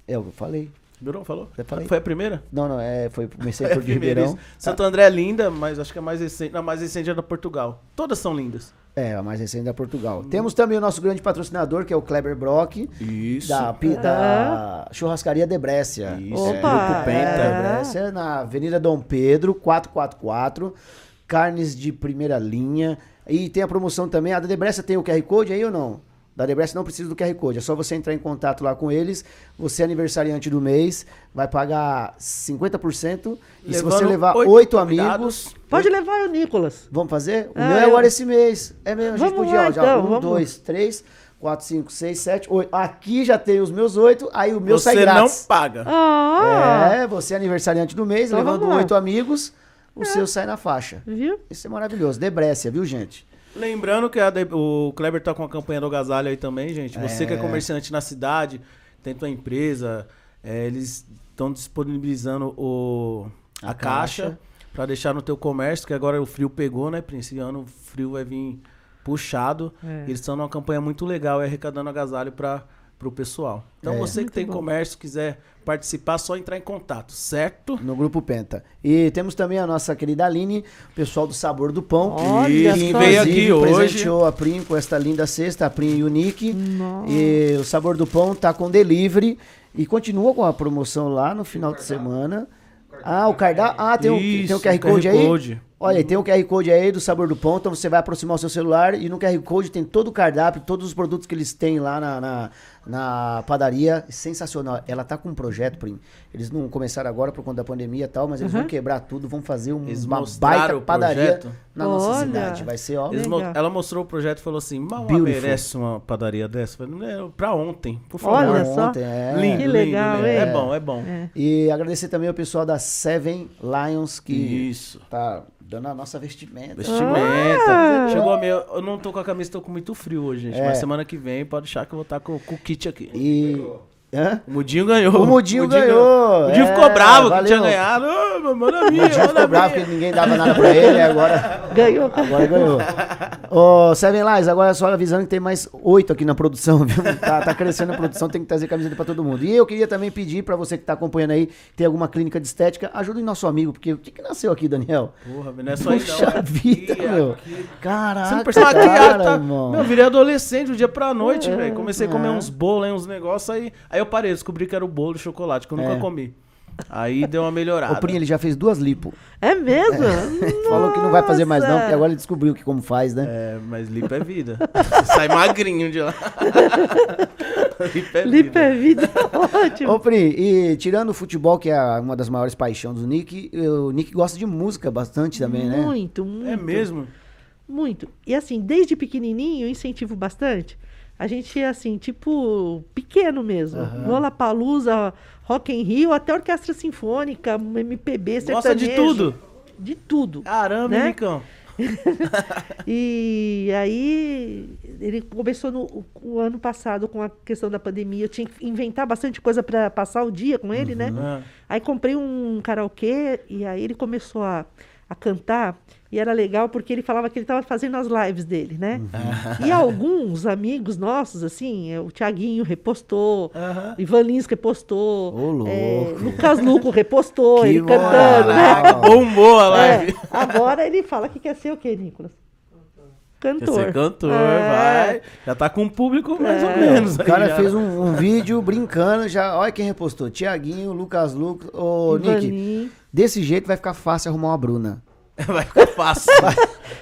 É, eu falei. Ribeirão falou? Foi a primeira? Não, não, é, foi, comecei a por de Ribeirão. isso. Santo André é linda, mas acho que a mais recente, a mais recente é da Portugal. Todas são lindas. É, a mais recente da Portugal. Temos também o nosso grande patrocinador, que é o Kleber Brock, Isso. da, da churrascaria Debrécia. Isso, Opa, é Grupo Penta. é. Debrécia, na Avenida Dom Pedro, 444. Carnes de primeira linha. E tem a promoção também. A da Debrécia tem o QR Code aí ou não? Da Debrécia não precisa do QR Code. É só você entrar em contato lá com eles. Você é aniversariante do mês, vai pagar 50%. E se você levar oito amigos... Pode levar o Nicolas. Vamos fazer? O Ah, meu é eu- agora esse mês. É mesmo, a gente Vamos podia, lá, já. então, um, vamos. dois, três, quatro, cinco, seis, sete, oito. Aqui já tem os meus oito, aí o meu sai Você não grátis. paga. Ah, É, você é aniversariante do mês, Então levando vamos lá. oito amigos, o seu sai na faixa. viu? Isso é maravilhoso. Debrécia, viu, gente? Lembrando que a de- o Kleber tá com a campanha do Agasalho aí também, gente. Você que é comerciante na cidade, tem tua empresa, é, eles estão disponibilizando o, a, A caixa, caixa. pra deixar no teu comércio, que agora o frio pegou, né? Esse ano o frio vai vir puxado. É. Eles estão numa campanha muito legal, é arrecadando agasalho para o pessoal. Então É. você que Muito tem bom. comércio, quiser participar, só entrar em contato, certo? No Grupo Penta. E temos também a nossa querida Aline, pessoal do Sabor do Pão. Olha que veio aqui hoje. presenteou a Prim com esta linda cesta, a Prim Unique. Nossa. E o Sabor do Pão tá com delivery e continua com a promoção lá no final de semana. Ah, o cardápio. Ah, tem, o, tem o Isso, QR Code aí? Code. Olha, tem o QR Code aí do Sabor do Pão, então você vai aproximar o seu celular e no QR Code tem todo o cardápio, todos os produtos que eles têm lá na, na, na padaria. Sensacional. Ela tá com um projeto, Prim. Eles não começaram agora por conta da pandemia e tal, mas eles vão quebrar tudo, vão fazer um- uma baita o padaria projeto? na nossa Olha. cidade. Vai ser, ó. Mo- ela mostrou o projeto e falou assim: Mal Beautiful. merece uma padaria dessa. Eu falei, "Não, é pra ontem, por favor. Olha só. Ontem, é. Lindo, Que legal, lindo. hein? É bom, é bom. É. E agradecer também ao pessoal da Seven Lions que Isso. tá dando a nossa vestimenta. Vestimenta. Ah. Chegou a meio. Eu não tô com a camisa, tô com muito frio hoje, gente. É. Mas semana que vem pode deixar que eu vou estar com, com o kit aqui. E. Hã? O Mudinho ganhou. O Mudinho ganhou, O Mudinho é, ficou bravo que valeu. tinha ganhado. Manda a minha, O Mudinho manda ficou bravo que ninguém dava nada pra ele, agora. Ganhou. Agora ganhou. Ô, Seven Lies, agora só avisando que tem mais oito aqui na produção, viu? Tá, tá crescendo a produção, tem que trazer camiseta pra todo mundo. E eu queria também pedir pra você que tá acompanhando aí, tem alguma clínica de estética, ajudem nosso amigo, porque o que que nasceu aqui, Daniel? Porra, não é só aí Puxa não. vida, Aqui, meu. aqui. Caraca, Você não percebeu aqui, cara, ah, tá, irmão. Meu, eu virei adolescente do dia pra noite, velho. Comecei a comer é. uns bolos, aí, uns negócios, aí, aí eu parei, descobri que era o bolo de chocolate, que eu nunca É. comi. Aí deu uma melhorada. O Prim, ele já fez duas lipo. É mesmo? Falou que não vai fazer mais não, porque agora ele descobriu que como faz, né? É, mas lipo é vida. Você sai magrinho de lá. lipo é Lipa vida. é vida. Ótimo. Ô, Pri, e tirando o futebol, que é uma das maiores paixões do Nick, o Nick gosta de música bastante também, né? Muito, muito. É mesmo? Muito. E assim, desde pequenininho, eu incentivo bastante. A gente é assim, tipo, pequeno mesmo. Lollapalooza, Rock in Rio, até orquestra sinfônica, MPB, sertanejo. Gosta de tudo? De tudo. Caramba, Né? Nicão. E aí ele começou no o- ano passado com a questão da pandemia. Eu tinha que inventar bastante coisa para passar o dia com ele, né? Ah, Aí comprei um karaokê e aí ele começou a, a cantar. E era legal porque ele falava que ele estava fazendo as lives dele, né? Uhum. E alguns amigos nossos, assim, é, o Tiaguinho repostou, Aham. Ivan Lins repostou, louco. é, Lucas Luco repostou, Que ele moral. cantando, né? Bombou a live. É, agora ele fala que quer ser o quê, Nicolas? Quer Cantor. ser cantor, É. vai. Já tá com um público mais ou É. menos O cara já. fez um, um vídeo brincando, já. Olha quem repostou. Tiaguinho, Lucas Lucas. Ô, Nick, desse jeito vai ficar fácil arrumar uma Bruna. Vai ficar fácil.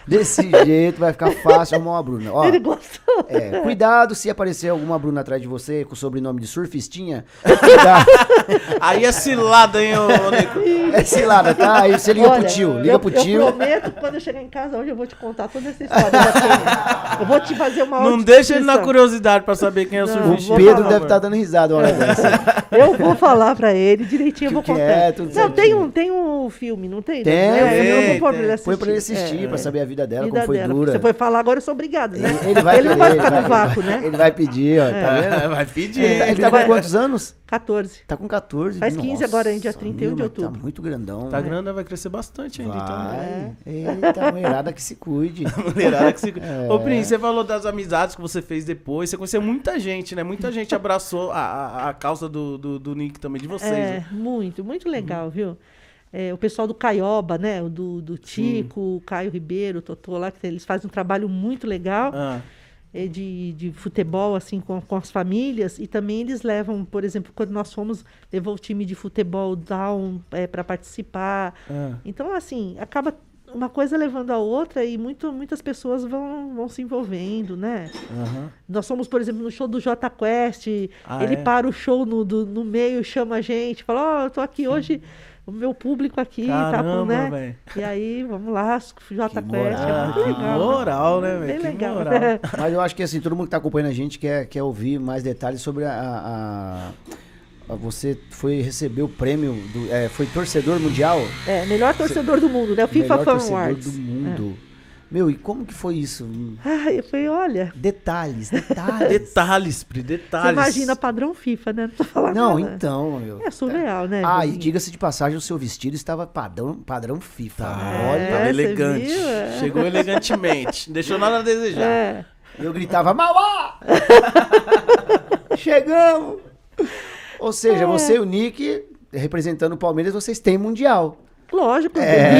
Desse jeito vai ficar fácil arrumar uma Bruna. Ó, Ele gostou. é, cuidado se aparecer alguma Bruna atrás de você com o sobrenome de surfistinha. Cuidado. Aí é cilada, hein, ô, Nico? É cilada, tá? Aí você liga Olha, pro tio. Liga eu, pro eu tio. prometo que quando eu chegar em casa hoje eu vou te contar toda essa história. da eu vou te fazer uma Não deixa ele na curiosidade pra saber quem é o Não, O Pedro falar, deve estar dando risada uma hora dessa. Eu vou falar pra ele direitinho, eu vou Que contar. é, tudo não, tem um, tem um filme, não tem? Tem, É, eu tem, pôr pra ele assistir. Põe pra ele assistir, É, pra saber a vida dela, vida como foi dela. dura. Você foi falar agora, eu sou obrigado, né? Ele vai ele não pedir, vai ele ficar no vai- vácuo, né? Ele vai pedir, ó, tá vendo? Vai pedir. Ele tá, ele tá com quantos anos? 14. Tá com 14. Faz 15 agora, hein, dia Nossa, 31 de meu, outubro. Tá muito grandão. Tá né? grande, vai crescer bastante ainda, então. Vai. Eita, mulherada que se cuide. Mulherada que se... É. Ô, Prince, você falou das amizades que você fez depois. Você conheceu muita gente, né? Muita gente abraçou a, a, a causa do, do, do Nick também, de vocês. É, né? muito, muito legal, viu? É, o pessoal do Caioba, né? O do, do Tico, o Caio Ribeiro, o Totô lá, que eles fazem um trabalho muito legal Ah, é, de, de futebol, assim, com, com as famílias. E também eles levam, por exemplo, quando nós fomos, levou o time de futebol down é, para participar. ah. Então, assim, acaba uma coisa levando a outra e muito, muitas pessoas vão, vão se envolvendo, né? Aham. Nós fomos, por exemplo, no show do Jota Quest. Ah, ele é? para o show no, do- no meio, chama a gente, fala: Ó, eu tô aqui hoje, o meu público aqui, tá com, Caramba, né? velho. E aí, vamos lá, Jota Que Quest. moral, é muito que legal. moral, né, Bem velho? Que legal. moral. Mas eu acho que assim, todo mundo que tá acompanhando a gente quer, quer ouvir mais detalhes sobre a. a- você foi receber o prêmio, do, é, foi torcedor mundial? É, melhor torcedor do mundo, né? O FIFA Melhor Fan torcedor Awards. do mundo. Meu, e como que foi isso? Ah, eu falei, olha, Detalhes, detalhes. Detalhes, Pri, você detalhes. imagina padrão FIFA, né? Não tô falando Não, nada. então, meu. É surreal, né? Ah, e diga-se de passagem, o seu vestido estava padrão, padrão FIFA. Tá, né? É, tava você elegante. viu? É. Chegou elegantemente. Não deixou nada a desejar. É. Eu gritava, Mauá! Chegamos! Ou seja, É. você e o Nick, representando o Palmeiras, vocês têm Mundial. Lógico, É.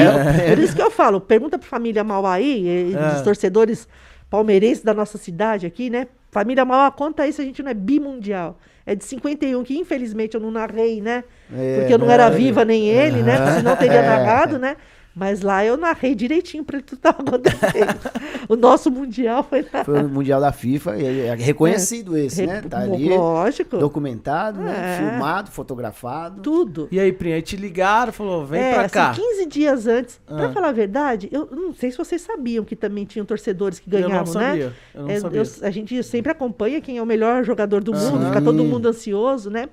viu? por isso que eu falo, pergunta pra família Mauaí, É. dos torcedores palmeirenses da nossa cidade aqui, né? Família Mauá, conta se a gente não é bimundial. É de 51, que infelizmente eu não narrei, né? É, Porque eu não né? era viva nem ele, né? Senão eu teria É. narrado, né? Mas lá eu narrei direitinho pra ele tudo que tava acontecendo. o nosso mundial foi lá. Foi o Mundial da FIFA, e é reconhecido esse, né? Tá ali, Lógico. documentado, né? É. Filmado, fotografado. Tudo. E aí, Pri, aí te ligaram, falou, vem é, pra assim, cá. 15 dias antes. Ah. Pra falar a verdade, eu não sei se vocês sabiam que também tinham torcedores que Eu não ganhavam, né? sabia, eu não É, sabia. eu- a gente sempre acompanha quem é o melhor jogador do mundo, Sim. fica todo mundo ansioso, né?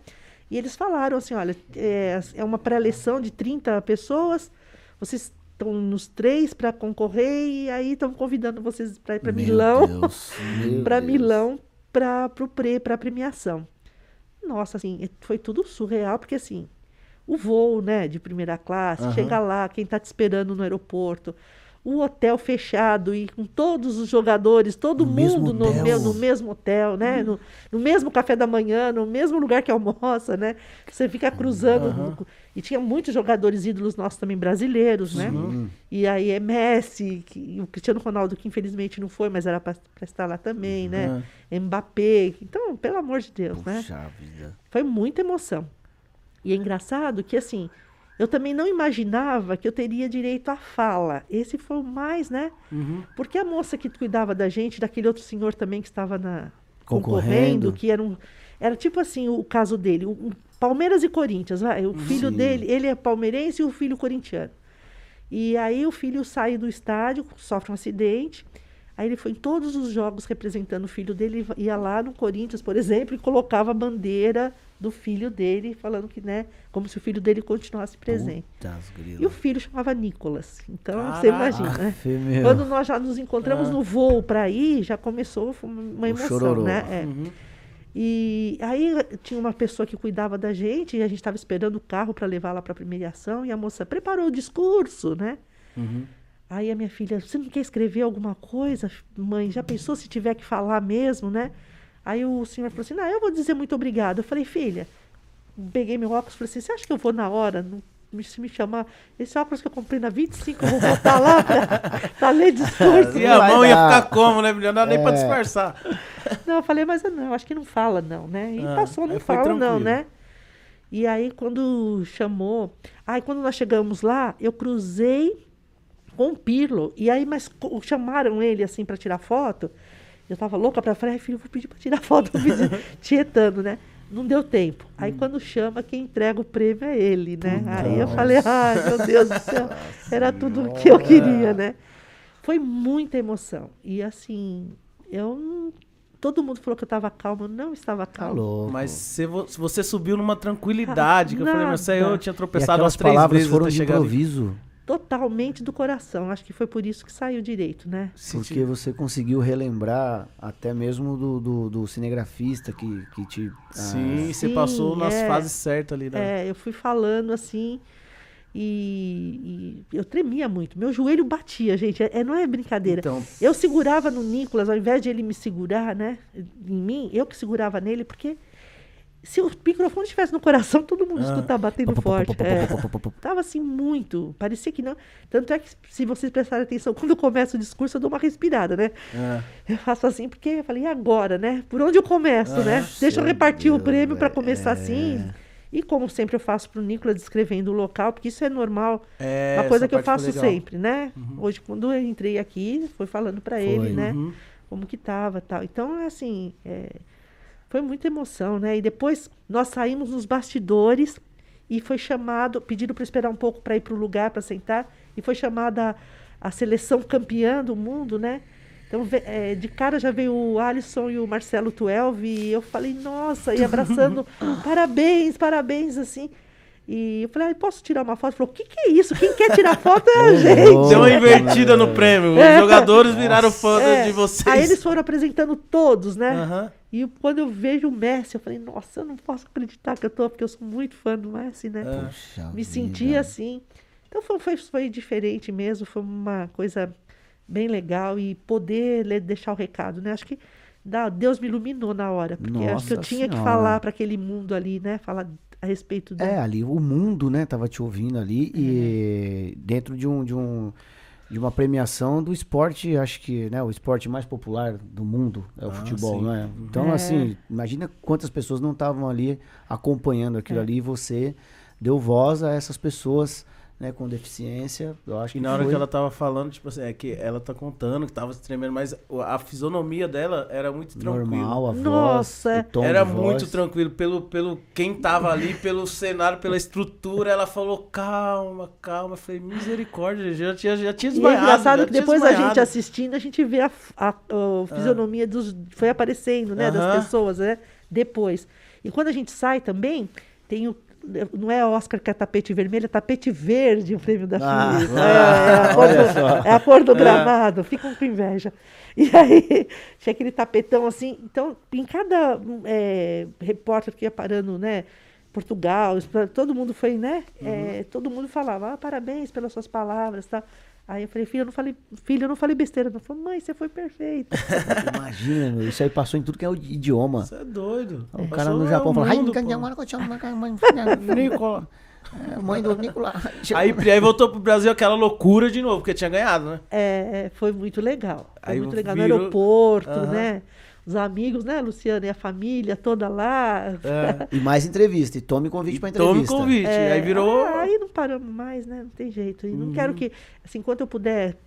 E eles falaram assim: olha, é, é uma pré-eleição de 30 pessoas, vocês estão nos três para concorrer e aí estão convidando vocês para ir para Milão, para. Milão, para pro pre, para premiação. Nossa, assim, foi tudo surreal, porque assim, o voo, né, de primeira classe, Aham. chega lá, quem tá te esperando no aeroporto, o hotel fechado e com todos os jogadores, todo No mesmo mundo no, hotel. me- no mesmo hotel, né, no, no mesmo café da manhã, no mesmo lugar que almoça, né, você fica cruzando, Aham. no- e tinha muitos jogadores ídolos nossos também brasileiros, né, e aí é Messi, que, o Cristiano Ronaldo, que infelizmente não foi, mas era para estar lá também, né, Mbappé, então, pelo amor de Deus, né, Puxa vida. foi muita emoção. E é engraçado que, assim, eu também não imaginava que eu teria direito à fala. Esse foi o mais, né? Uhum. Porque a moça que cuidava da gente, daquele outro senhor também que estava na Concorrendo. concorrendo, que era um. Era tipo assim o caso dele, o, Palmeiras e Corinthians, vai. O filho Sim. dele, ele é palmeirense e o filho corintiano. E aí o filho sai do estádio, sofre um acidente. Aí ele foi em todos os jogos representando o filho dele, ia lá no Corinthians, por exemplo, e colocava a bandeira do filho dele, falando que, né, como se o filho dele continuasse presente. E o filho chamava Nicolas. Então, Caraca. você imagina, né? Meu. Quando nós já nos encontramos Ah. no voo para ir, já começou uma emoção, chororô. né? É. Uhum. E aí tinha uma pessoa que cuidava da gente, e a gente estava esperando o carro para levar lá para a premiação, e a moça preparou o discurso, né? Uhum. Aí a minha filha, você não quer escrever alguma coisa, mãe? Já pensou se tiver que falar mesmo, né? Aí o senhor falou assim, não, eu vou dizer muito obrigado. Eu falei, filha, peguei meu óculos e falei assim, você acha que eu vou na hora? Não, se me chamar, esse óculos que eu comprei na 25, eu vou botar lá pra, pra ler discurso. E a vai mão ia dar. ficar como, né? Não dá nem pra É. disfarçar. Não, eu falei, mas não, acho que não fala não, né? E Ah, passou, não fala não, tranquilo. né? E aí quando chamou, aí quando nós chegamos lá, eu cruzei com o Pirlo. E aí, mas chamaram ele assim para tirar foto. Eu tava louca para falar, ai filho, vou pedir para tirar foto, vou pedir, tietando, né? Não deu tempo. Aí quando chama, quem entrega o prêmio é ele, né? Aí eu falei, ai meu Deus do céu, era tudo o que eu queria, né? Foi muita emoção. E assim, eu não- todo mundo falou que eu estava calma, eu não estava Tá calma. louco. Mas você, vo- você subiu numa tranquilidade, que eu falei, meu, se Nada. eu tinha e tropeçado aquelas umas três palavras vezes foram de chegar ali. Totalmente do coração. Acho que foi por isso que saiu direito, né? Porque você conseguiu relembrar até mesmo do, do, do cinegrafista que, que te. ah, Sim, você Sim, passou nas é. fases certas ali, né? É, eu fui falando assim e, e eu tremia muito. Meu joelho batia, gente. É, é- não é brincadeira. Então, Eu segurava no Nicolas, ao invés de ele me segurar, né, em mim, eu que segurava nele, porque se o microfone estivesse no coração, todo mundo Ah. escutava batendo forte. É. Tava assim muito, parecia que não. Tanto é que se vocês prestarem atenção, quando começa o discurso, eu dou uma respirada, né? é. Eu faço assim porque eu falei, e agora, né? Por onde eu começo, né? Deixa eu repartir o Deus, prêmio para é. começar assim. E como sempre eu faço pro Nicolas descrevendo o local, porque isso é normal. É, uma coisa que eu faço sempre, né? Hoje, quando eu entrei aqui, foi falando para ele, né? Uhum. Como que tava tal. Então, assim, é, foi muita emoção, né? E depois nós saímos nos bastidores e foi chamado, pediram para esperar um pouco para ir para o lugar para sentar, e foi chamada a, a seleção campeã do mundo, né? Então, é, de cara já veio o Alisson e o Marcelo Tuelvi, e eu falei, nossa, e abraçando, parabéns, parabéns, assim. E eu falei, ah, posso tirar uma foto? Ele falou, o que, que é isso? Quem quer tirar foto é a gente. Deu uma invertida no prêmio. É. Os jogadores viraram fã É, de vocês. Aí eles foram apresentando todos, né? Aham. E quando eu vejo o Messi, eu falei, nossa, eu não posso acreditar que eu tô, porque eu sou muito fã do Messi, né? É. Puxa Me vida. senti assim. Então foi, foi, foi diferente mesmo, foi uma coisa bem legal e poder deixar o recado, né? Acho que Deus me iluminou na hora, porque acho que eu Nossa tinha que Senhora. falar para aquele mundo ali, né? Falar a respeito do. É, ali o mundo, né, tava te ouvindo ali Uhum. e dentro de um de um de uma premiação do esporte, acho que, né, o esporte mais popular do mundo é o Ah, futebol, sim. não é? Então, É. assim, imagina quantas pessoas não estavam ali acompanhando aquilo É. ali e você deu voz a essas pessoas, né, com deficiência. Eu acho E que na hora foi que ela tava falando, tipo assim, é que ela tá contando que tava se tremendo, mas a fisionomia dela era muito tranquila. normal, a voz, Nossa, o tom Era de muito voz. tranquilo. Pelo, pelo quem tava ali, pelo cenário, pela estrutura, ela falou, calma, calma. Eu falei, misericórdia, já tinha, já tinha E é desmaiado. engraçado que depois a gente desmaiado. assistindo, a gente vê a, f- a- a fisionomia dos. Foi aparecendo, né? Aham. Das pessoas, né? Depois. E quando a gente sai também, tem o. Não é Oscar que é tapete vermelho, é tapete verde o prêmio da Ah, FIFA. É, é a cor do, é a cor do gramado, ficam com inveja. E aí, tinha aquele tapetão assim. Então, em cada é, repórter que ia parando, né? Portugal, todo mundo foi, né? é, todo mundo falava, ah, parabéns pelas suas palavras, tá? Aí eu falei, filho, eu não falei, filho, eu não falei besteira. Não falei, mãe, você foi perfeita. Imagina, meu, isso aí passou em tudo que é o idioma. Você é doido. O cara Passou no Japão o fala, "Ai, mundo, pô." agora que eu te amo, mãe, Nicola. É, mãe do Nicolas. Aí, aí voltou pro Brasil aquela loucura de novo, porque tinha ganhado, né? É, foi muito legal. Foi Aí muito legal. virou- No aeroporto, Aham. né? Os amigos, né, Luciana? E a família toda lá. É. E mais entrevista. E tome convite pra Tome entrevista. convite. É, Aí virou. ah, aí não paramos mais, né? Não tem jeito. E não Uhum. quero que, assim, enquanto eu puder,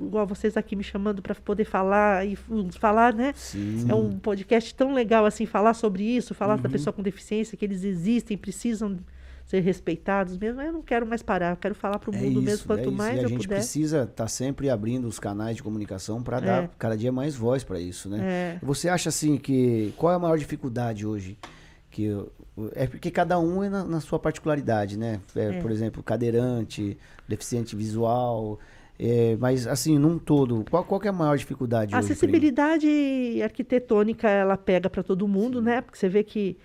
igual vocês aqui me chamando para poder falar e f- falar, né? Sim. É um podcast tão legal assim, falar sobre isso, falar Uhum. da pessoa com deficiência, que eles existem, precisam ser respeitados mesmo. Eu não quero mais parar, eu quero falar para o É mundo isso, mesmo, quanto é mais e a eu gente puder. precisa estar sempre abrindo os canais de comunicação para É. dar cada dia mais voz para isso, né? É. Você acha assim que qual é a maior dificuldade hoje? Que é porque cada um é na, na sua particularidade, né? É, É. Por exemplo, cadeirante, deficiente visual, é, mas assim num todo, qual, qual é a maior dificuldade A hoje? Acessibilidade arquitetônica, ela pega para todo mundo, né? Porque você vê que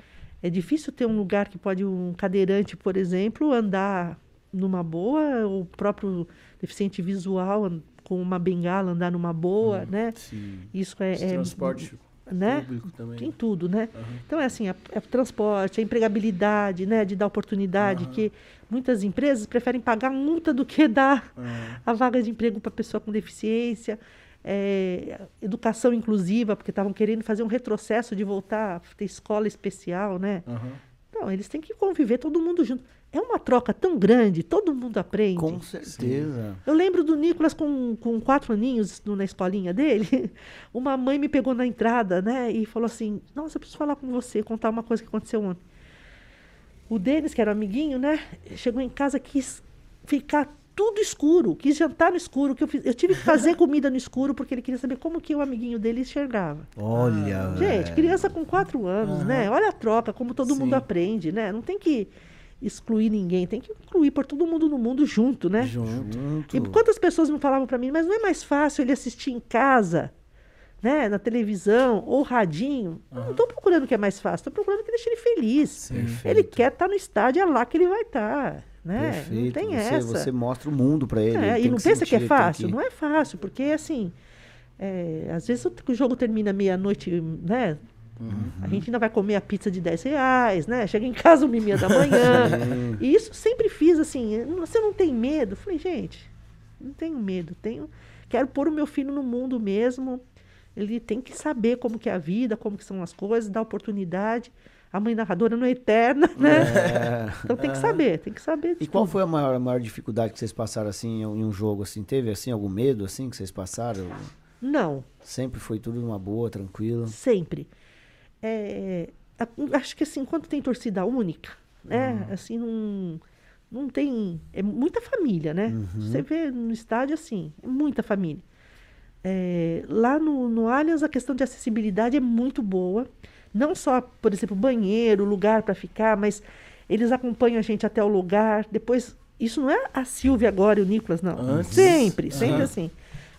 é difícil ter um lugar que pode um cadeirante, por exemplo, andar numa boa, o próprio deficiente visual com uma bengala andar numa boa, né? Sim. Isso é, Esse é, transporte né? público também. Tem tudo, né? Aham. Então é assim, é, é transporte, a empregabilidade, né? De dar oportunidade, que muitas empresas preferem pagar multa do que dar Ah, a vaga de emprego para pessoa com deficiência, é, educação inclusiva, porque estavam querendo fazer um retrocesso de voltar a ter escola especial, né? aham. Então, Não, eles têm que conviver todo mundo junto. É uma troca tão grande, todo mundo aprende. Com certeza. Eu lembro do Nicolas com, com quatro aninhos no- na escolinha dele. Uma mãe me pegou na entrada, né? E falou assim: Nossa, eu preciso falar com você, contar uma coisa que aconteceu ontem. O Denis, que era um amiguinho, né? Chegou em casa, quis ficar tudo escuro, quis jantar no escuro. Que eu, fiz- eu tive que fazer comida no escuro porque ele queria saber como que o amiguinho dele enxergava. Olha. Gente, criança com quatro anos, né? Olha a troca, como todo Sim. mundo aprende, né? Não tem que excluir ninguém, tem que incluir por todo mundo no mundo junto, né? Junto. E quantas pessoas não falavam para mim, mas não é mais fácil ele assistir em casa, né, na televisão ou radinho? Eu Não estou procurando o que é mais fácil, estou procurando o que deixa ele feliz. Ele quer estar no estádio, é lá que ele vai estar, né? Perfeito. Não tem você, essa. Você mostra o mundo pra ele. É, ele e não pensa que é fácil? que- Não é fácil, porque assim, é, às vezes o, jogo termina meia-noite, né? A gente ainda vai comer a pizza de 10 reais, né? Chega em casa uma e meia da manhã. e isso sempre fiz assim. Você não tem medo? Falei, gente, não tenho medo. Tenho, quero pôr o meu filho no mundo mesmo. Ele tem que saber como que é a vida, como que são as coisas, dar oportunidade. A mãe narradora não é eterna, né? É. Então tem que saber, tem que saber. E qual tudo. foi a maior, a maior dificuldade que vocês passaram assim em um jogo assim? Teve assim algum medo assim que vocês passaram? Não, Sempre foi tudo numa boa, tranquilo. sempre. É, acho que assim, quando tem torcida única, né? Assim, não, não tem. É muita família, né? Você vê no estádio assim, é muita família. É, lá no, no Allianz a questão de acessibilidade é muito boa. Não só, por exemplo, banheiro, lugar para ficar, mas eles acompanham a gente até o lugar. Depois, isso não é a Silvia agora e o Nicolas, não. Antes. Sempre, sempre Aham. assim.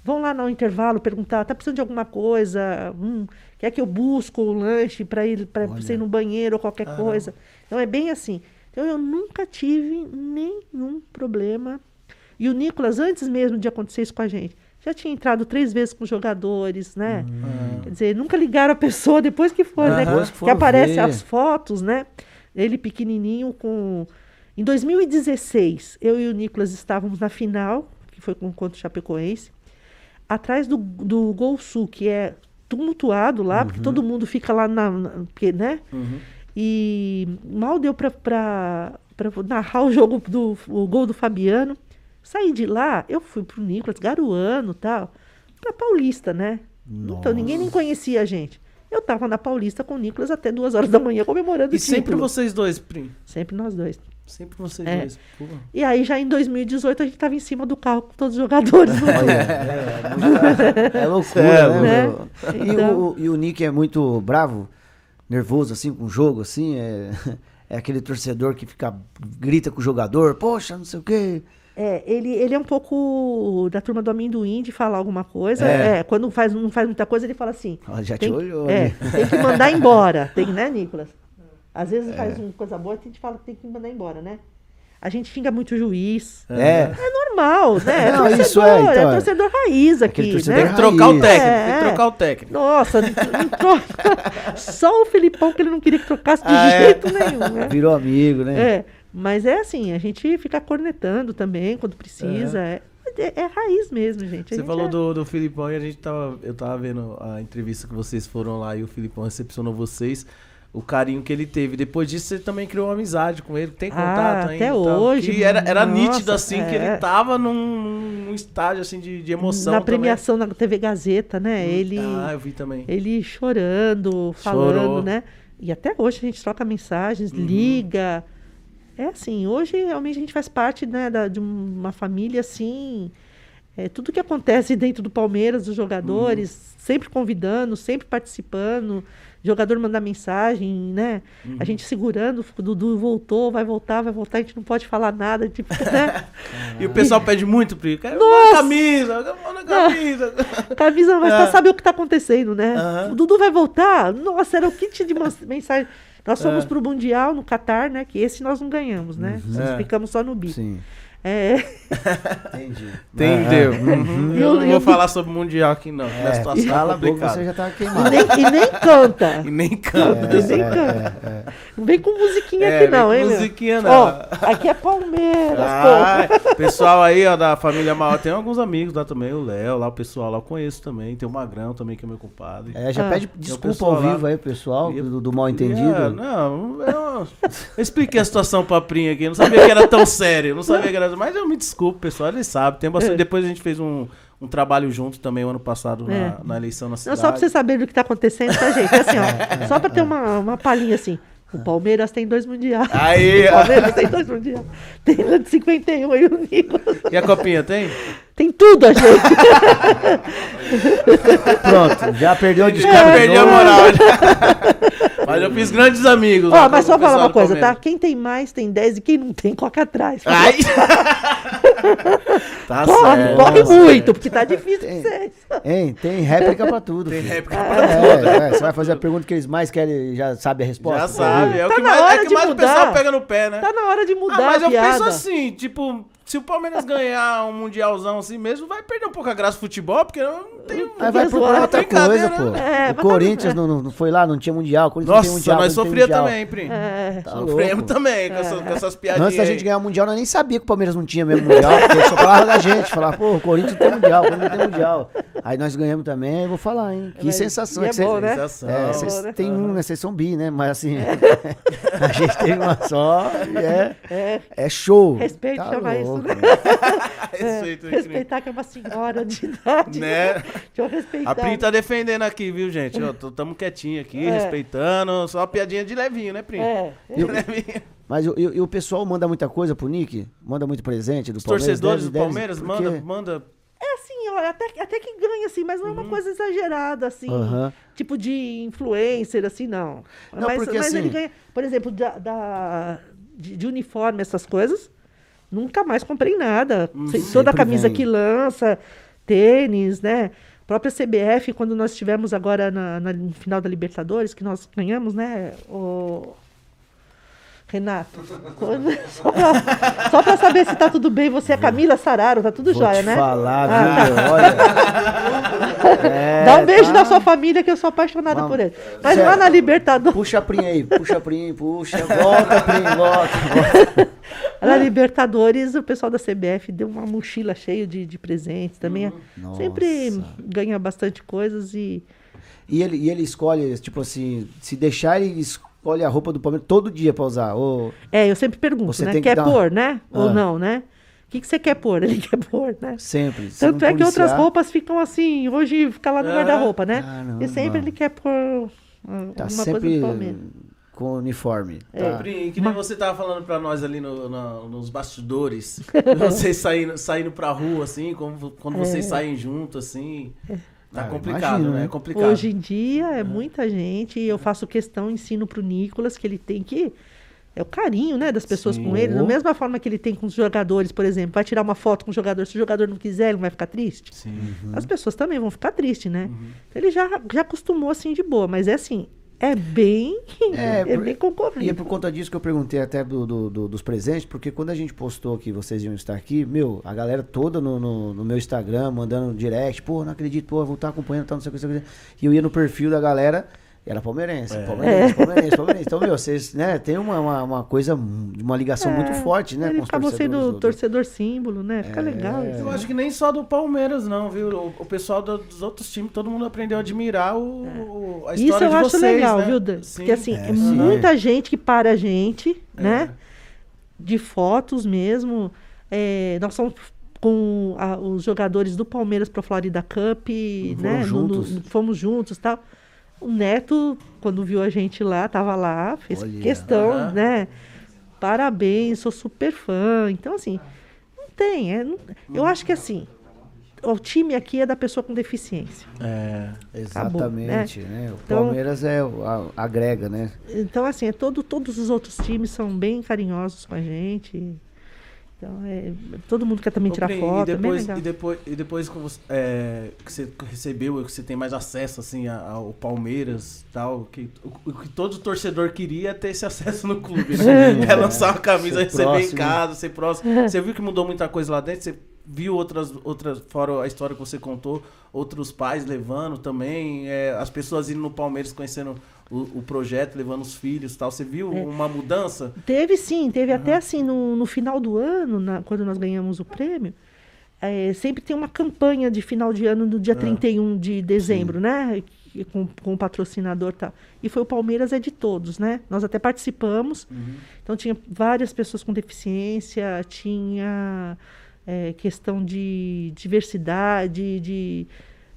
Vão lá no intervalo perguntar, tá precisando de alguma coisa? Hum, quer que eu busco o lanche para ir para você ir no banheiro ou qualquer coisa? Então é bem assim. Então eu nunca tive nenhum problema. E o Nicolas, antes mesmo de acontecer isso com a gente, já tinha entrado três vezes com jogadores, né? Quer dizer, nunca ligaram a pessoa depois que foi, né? Depois que Que, foram aparece ver. as fotos, né? Ele pequenininho com... Em 2016, eu e o Nicolas estávamos na final, que foi com contra o Chapecoense, atrás do, do Gol Sul, que é tumultuado lá, porque todo mundo fica lá na... na porque, né? E mal deu para narrar o jogo do o gol do Fabiano. Saí de lá, eu fui pro Nicolas, garuano tal, pra Paulista, né? Então ninguém nem conhecia a gente. Eu tava na Paulista com o Nicolas até duas horas da manhã comemorando E o sempre título. vocês dois, Prim. Sempre nós dois. Sempre vocês É. dois. Pô. E aí já em 2018 a gente tava em cima do carro com todos os jogadores. Olha, é, é loucura, É, né? né? meu? E, Então- o, e o Nick é muito bravo, nervoso assim com o jogo, assim, é, é aquele torcedor que fica grita com o jogador, poxa, não sei o quê. É, ele, ele é um pouco da turma do amendoim de falar alguma coisa. É. É, quando faz, não faz muita coisa, ele fala assim. Ó, já te tem, olhou, é, né? tem que mandar embora. Tem, né, Nicolas? Às vezes faz uma coisa boa e a gente fala que tem que mandar embora, né? A gente xinga muito o juiz. É, É normal, né? É torcedor, isso é, então, é é. torcedor raiz aqui, torcedor né? Tem que trocar o técnico. É. Tem que trocar o técnico. Nossa, não troca. Só o Filipão que ele não queria que trocasse de Ah, é? jeito nenhum, né? virou amigo, né? É, mas é assim, a gente fica cornetando também quando precisa. É, é, é raiz mesmo, gente. A Você gente falou é- do, do Filipão e a gente tava. Eu tava vendo a entrevista que vocês foram lá e o Filipão recepcionou vocês. O carinho que ele teve. Depois disso, você também criou uma amizade com ele. Tem Ah, contato ainda? até hoje, Que era, era nossa, nítido, assim, que é. ele tava num, num estágio, assim, de, de emoção Na também. premiação na TV Gazeta, né? Ele, Ah, eu vi também. ele chorando, falando, Chorou. né? E até hoje a gente troca mensagens, Uhum. liga. É assim, hoje realmente a gente faz parte né, da- de uma família assim. é, tudo que acontece dentro do Palmeiras, dos jogadores, Uhum. sempre convidando, sempre participando. Jogador mandar mensagem, né? Uhum. A gente segurando, o Dudu voltou, vai voltar, vai voltar, a gente não pode falar nada, tipo, né? E o pessoal pede muito, Pri. Quero Nossa! camisa, uma camisa. Camisa, mas É. pra saber o que tá acontecendo, né? Aham. O Dudu vai voltar? Nossa, era o kit de mensagem. Nós fomos É. pro Mundial no Catar, né? Que esse nós não ganhamos, né? Nós É. ficamos só no bi. Sim. É, Entendi. Entendeu? É, é. Uhum. E Eu não e vou o- falar sobre o Mundial aqui, não. É, Minha situação tá cala a boca, complicada. você já tá e, queimado. nem, e nem canta. E nem canta. E nem canta. Não vem com musiquinha É, aqui, não, com hein, meu? musiquinha, não. Ó, aqui é Palmeiras, Ah, pessoal aí, ó, da família Maior, tem alguns amigos lá também, o Léo, lá o pessoal lá eu conheço também, tem o Magrão também, que é meu compadre. É, já Ah. pede desculpa ao lá- vivo aí, pessoal, E- do, do mal É, entendido. não, eu, eu expliquei a situação pra Prinha aqui, eu não sabia que era tão sério, eu não sabia que era, mas eu me desculpo, pessoal, eles sabem, tem bastante, É. depois a gente fez um, um trabalho junto também o ano passado na, É. na eleição na Não, cidade. só pra vocês saberem do que tá acontecendo, tá, gente? É assim, ó. Só pra ter uma, uma palhinha assim. O Palmeiras tem dois mundiais. Aí, O. Palmeiras tem dois mundiais. Tem lá de 51 e o Nicolas. E a copinha tem? Tem tudo, a gente. Pronto, já perdeu o Já descanso. perdi a moral. Mas eu fiz grandes amigos. Ó, mas com o só falar uma coisa, tá? Palmeiras. Quem tem mais tem 10 e quem não tem, corre atrás. Ai! tá corre, certo. corre tá muito, porque tá difícil pra vocês. Hein, tem réplica pra tudo. Tem filho. réplica É, é, você vai fazer a pergunta que eles mais querem, já sabe a resposta? Já sabe, é o Tá que na mais, hora é que de mais o mudar. pessoal pega no pé, né? Tá na hora de mudar ah, mas a eu piada. penso assim, tipo, se o Palmeiras ganhar um mundialzão assim mesmo, vai perder um pouco a graça do futebol, porque não tem um... Aí vai Zoar. procurar outra coisa, pô. né? É, o Corinthians não, não foi lá, não tinha mundial. O Corinthians não tem Nossa, mundial, nós tem sofria mundial. também, Prim. É. Tá Sofremos também com, essas, com essas piadinhas Antes da gente ganhar o Mundial, nós nem sabia que o Palmeiras não tinha mesmo Mundial, porque eles só falavam da gente. Falavam, pô, o Corinthians tem Mundial, o Corinthians tem Mundial. Aí nós ganhamos também, eu vou falar, hein? Que Mas- sensação. é que bom, né? Sensação. É, vocês né? têm um, né? Vocês são bi, né? Mas assim, a gente tem uma só e é, É, é show. Respeito, Tá chama isso, né? Respeito, né, Prim? respeitar que é uma senhora de idade. Né? Deixa eu respeitar. A Pri tá defendendo aqui, viu, gente? Ó, tô- tamo quietinho aqui, É. respeitando. Só uma piadinha de levinho, né, Pri? É. De levinho. Mas e, e- e o pessoal manda muita coisa pro Nick? Manda muito presente do Os Palmeiras? torcedores Deve- do deve- Palmeiras, porque- manda, manda. É assim, olha, até, até que ganha, assim, mas não é uma coisa exagerada, assim. Uhum. Tipo de influencer, assim, não. Não, mas porque, mas assim- ele ganha, por exemplo, da, da- de, de uniforme, essas coisas, nunca mais comprei nada. Se- Toda Sempre camisa vem. que lança, tênis, né? Própria CBF, quando nós estivemos agora na, na- no final da Libertadores, que nós ganhamos, né? O... Renato, quando- só, pra saber se tá tudo bem, você é Camila Sararo, tá tudo Vou jóia, te né? falar, Ah, viu, meu? Olha. É, Dá um beijo tá. na sua família que eu sou apaixonada Vamos. por ele. Mas lá na Libertadores, Puxa a Prim aí, puxa a Prim, puxa. Volta, Prim, volta, volta. na Libertadores, o pessoal da CBF deu uma mochila cheia de, de presentes também. Nossa. Sempre ganha bastante coisas e E ele, e ele escolhe, tipo assim, se deixar, ele escolhe a roupa do Palmeiras todo dia pra usar. Ou... é, eu sempre pergunto, Você né? tem que Quer dar- pôr, né? Ou Ah. não, né? O que, que você quer pôr? Ele quer pôr, né? Sempre. se Tanto não é que outras policiar- roupas ficam assim, hoje fica lá no Ah, guarda-roupa, né? caramba. E sempre ele quer pôr ah, Tá alguma sempre coisa do Palmeiras. com uniforme. É. Tá. Pri, que nem você tava falando pra nós ali no- no- nos bastidores. vocês saindo, saindo pra rua, assim, quando, quando vocês saem junto, assim. Tá Ah, complicado, imagino, né? É complicado. Hoje em dia é muita gente e eu faço questão, ensino pro Nicolas que ele tem que. É o carinho, né, das pessoas Sim. com ele. Da mesma forma que ele tem com os jogadores, por exemplo. Vai tirar uma foto com o jogador. Se o jogador não quiser, ele não vai ficar triste. Sim. As pessoas também vão ficar tristes, né? Uhum. Ele já, já acostumou assim de boa, mas é assim. É bem. É, É, bem concorrido. E é por conta disso que eu perguntei até do, do- do- dos presentes, porque quando a gente postou que vocês iam estar aqui, meu, a galera toda no, no- no meu Instagram, mandando direct, pô, não acredito, pô, vou estar acompanhando, tá, não sei o que, não sei o que. E eu ia no perfil da galera, era palmeirense, É. palmeirense, palmeirense, palmeirense. Então, meu, vocês, né, tem uma, uma, uma coisa, uma ligação muito forte, né, É, Ele com os acabou sendo do- do- torcedor símbolo, né? Fica legal. isso. Eu acho que nem só do Palmeiras, não, viu? O, o pessoal do- dos outros times, todo mundo aprendeu a admirar o, o- a história Isso eu de acho vocês, legal, né? viu, Dan? Porque assim, é, É, muita gente que para a gente, É. né? De fotos mesmo. É, nós somos com a- os jogadores do Palmeiras para Florida Cup, né? no- no- juntos. fomos juntos e tal. O Neto, quando viu a gente lá, tava lá, fez Olha. questão, Aham. né? Parabéns, sou super fã. Então, assim, não tem. é, não- eu acho que assim, o time aqui é da pessoa com deficiência. É. Exatamente, né? O Então- Palmeiras é, o- a- agrega, né? Então, assim, é todo, todos os outros times são bem carinhosos com a gente. Então, é, todo mundo quer também tirar Prim, foto, e é bem depois, legal. e depois, e depois que, você, é, que você recebeu, que você tem mais acesso assim ao Palmeiras, tal, que o, que todo torcedor queria é ter esse acesso no clube, né? É lançar uma camisa, receber em próximo. casa, ser próximo. Você viu que mudou muita coisa lá dentro? Você viu outras, outras fora a história que você contou, outros pais levando também, é, as pessoas indo no Palmeiras conhecendo o, o projeto, levando os filhos, tal. Você viu É. uma mudança? Teve sim, teve até assim no, no final do ano, na- quando nós ganhamos o prêmio, eh, sempre tem uma campanha de final de ano no dia Ah. 31 de dezembro, né? Que- Com, com o patrocinador tal. E foi o Palmeiras é de todos, né? Nós até participamos. Então tinha várias pessoas com deficiência, tinha eh, questão de diversidade, de.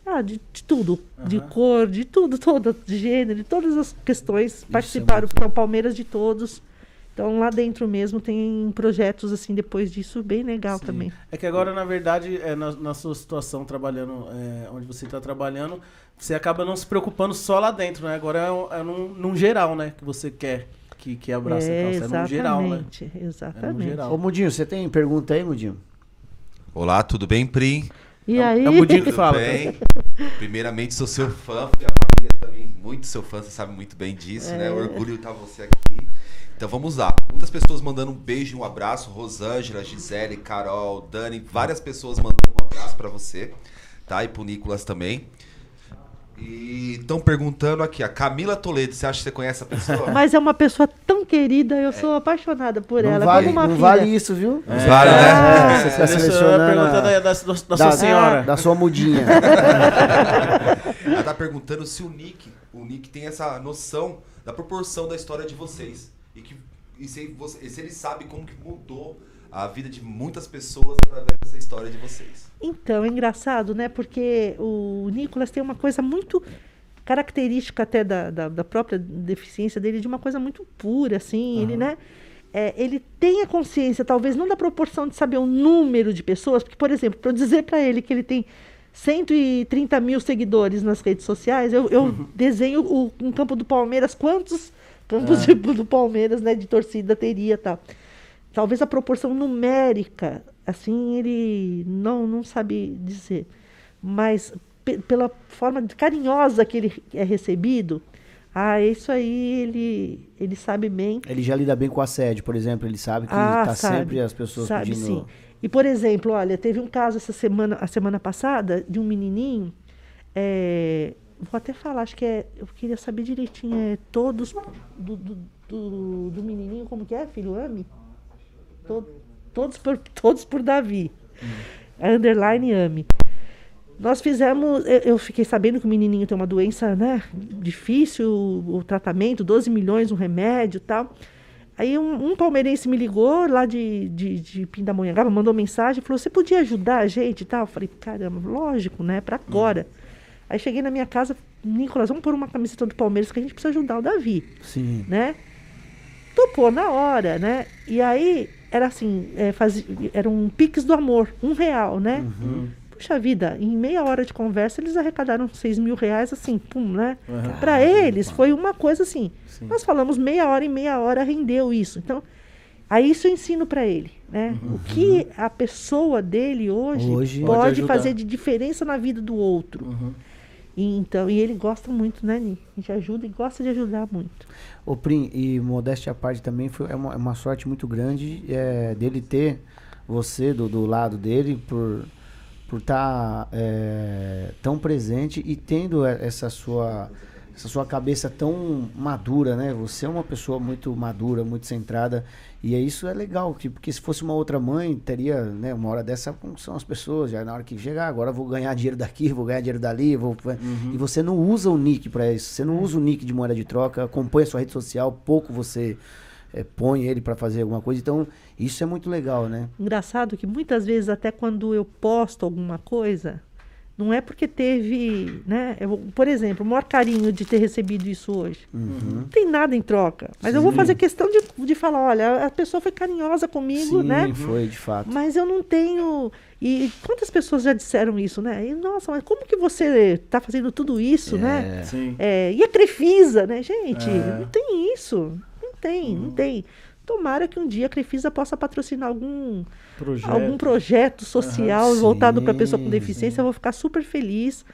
Ah, de, de tudo. De Aham. cor, de tudo, todo, de gênero, de todas as questões. é participaram, o Palmeiras de todos. Então lá dentro mesmo tem projetos assim depois disso bem legal Sim. também. É que agora, na verdade, é, na, na sua situação trabalhando, é, onde você está trabalhando, você acaba não se preocupando só lá dentro, né? Agora é, um- é num, num geral, né? Que você quer que, que abraça é, a calça. É num geral, né? exatamente, É geral. Ô, Mudinho, você tem pergunta aí, Mudinho? Olá, tudo bem, Pri? E É- aí? é o Mudinho que Tudo fala. bem? Primeiramente, sou seu fã, porque a família também, muito seu fã, você sabe muito bem disso, né? Orgulho estar você aqui. Então vamos lá. Muitas pessoas mandando um beijo e um abraço. Rosângela, Gisele, Carol, Dani, várias pessoas mandando um abraço pra você, tá? E pro Nicolas também. E estão perguntando aqui, a Camila Toledo, você acha que você conhece a pessoa? Mas é uma pessoa tão querida, eu sou apaixonada por não ela, vale, como uma não filha. vale isso, viu? É, Vale, né? Ah, Você está é selecionando pergunta a- da, da, da, da sua senhora. Da sua mudinha. Ela tá perguntando se o Nick, o Nick tem essa noção da proporção da história de vocês. E, que, e se, você- e se ele sabe como que mudou a vida de muitas pessoas através dessa história de vocês. Então, é engraçado, né? Porque o Nicolas tem uma coisa muito característica até da, da, da própria deficiência dele, de uma coisa muito pura, assim. Ele, né? é, ele tem a consciência, talvez não da proporção de saber o número de pessoas, porque, por exemplo, para eu dizer para ele que ele tem 130 mil seguidores nas redes sociais, eu, eu desenho o, um campo do Palmeiras, quantos campos de- do Palmeiras, né, de torcida teria tal. Talvez a proporção numérica, assim, ele não, não sabe dizer. Mas pe- pela forma carinhosa que ele é recebido, ah, isso aí ele, ele sabe bem. Ele já lida bem com assédio, por exemplo. Ele sabe que Ah, tá sabe. sempre as pessoas sabe, pedindo. sim. E, por exemplo, olha, teve um caso essa semana, a semana passada, de um menininho. é, vou até falar, acho que é. Eu queria saber direitinho, é todos do, do, do, do menininho, como que é, filho? Ame? To- todos, por, todos por Davi. A underline Ame. Nós fizemos, eu, fiquei sabendo que o menininho tem uma doença, né, difícil, o, tratamento, 12 milhões, um remédio e tal. Aí um, um palmeirense me ligou lá de, de, de Pindamonhangaba, mandou mensagem, falou, você podia ajudar a gente e tal? Eu falei, caramba, lógico, né, para agora. Aí cheguei na minha casa, Nicolas, vamos pôr uma camiseta do Palmeiras que a gente precisa ajudar o Davi Sim. né? Topou na hora, né? E aí era assim, é, fazia, um pix do amor, um real, né? Puxa vida, em meia hora de conversa eles arrecadaram seis mil reais, assim, pum, né? Uhum. Para eles foi uma coisa assim. Sim. Nós falamos meia hora e meia hora rendeu isso. Então, aí isso eu ensino para ele, né? O que a pessoa dele hoje, Hoje- Pode pode, fazer de diferença na vida do outro. Uhum. E, então, e ele gosta muito, né, Ni? A gente ajuda e gosta de ajudar muito. Ô Prim, e modéstia à parte também, foi, é, uma, é uma sorte muito grande é, dele ter você do, do lado dele por por estar tão presente e tendo essa sua essa sua cabeça tão madura, né? Você é uma pessoa muito madura, muito centrada e é isso é legal, que- porque se fosse uma outra mãe teria, né? Uma hora dessa como são as pessoas, já na hora que chegar agora vou ganhar dinheiro daqui, vou ganhar dinheiro dali, vou e você não usa o nick para isso, você não usa o nick de moeda de troca, acompanha a sua rede social, pouco você eh, põe ele para fazer alguma coisa, então isso é muito legal, né? Engraçado que muitas vezes, até quando eu posto alguma coisa, não é porque teve, né? eu- por exemplo, o maior carinho de ter recebido isso hoje. Não tem nada em troca. Mas eu vou Sim. fazer questão de, de falar, olha, a pessoa foi carinhosa comigo, Sim, né? foi de fato. Mas eu não tenho. E quantas pessoas já disseram isso, né? E, nossa, mas como que você está fazendo tudo isso, né? É. Sim. É, e a Crefisa, né, gente? É. Não tem isso. Não tem, não tem. Tomara que um dia a Crefisa possa patrocinar algum Projeto. algum projeto social Aham, voltado para pessoa com sim, deficiência, eu vou ficar super feliz.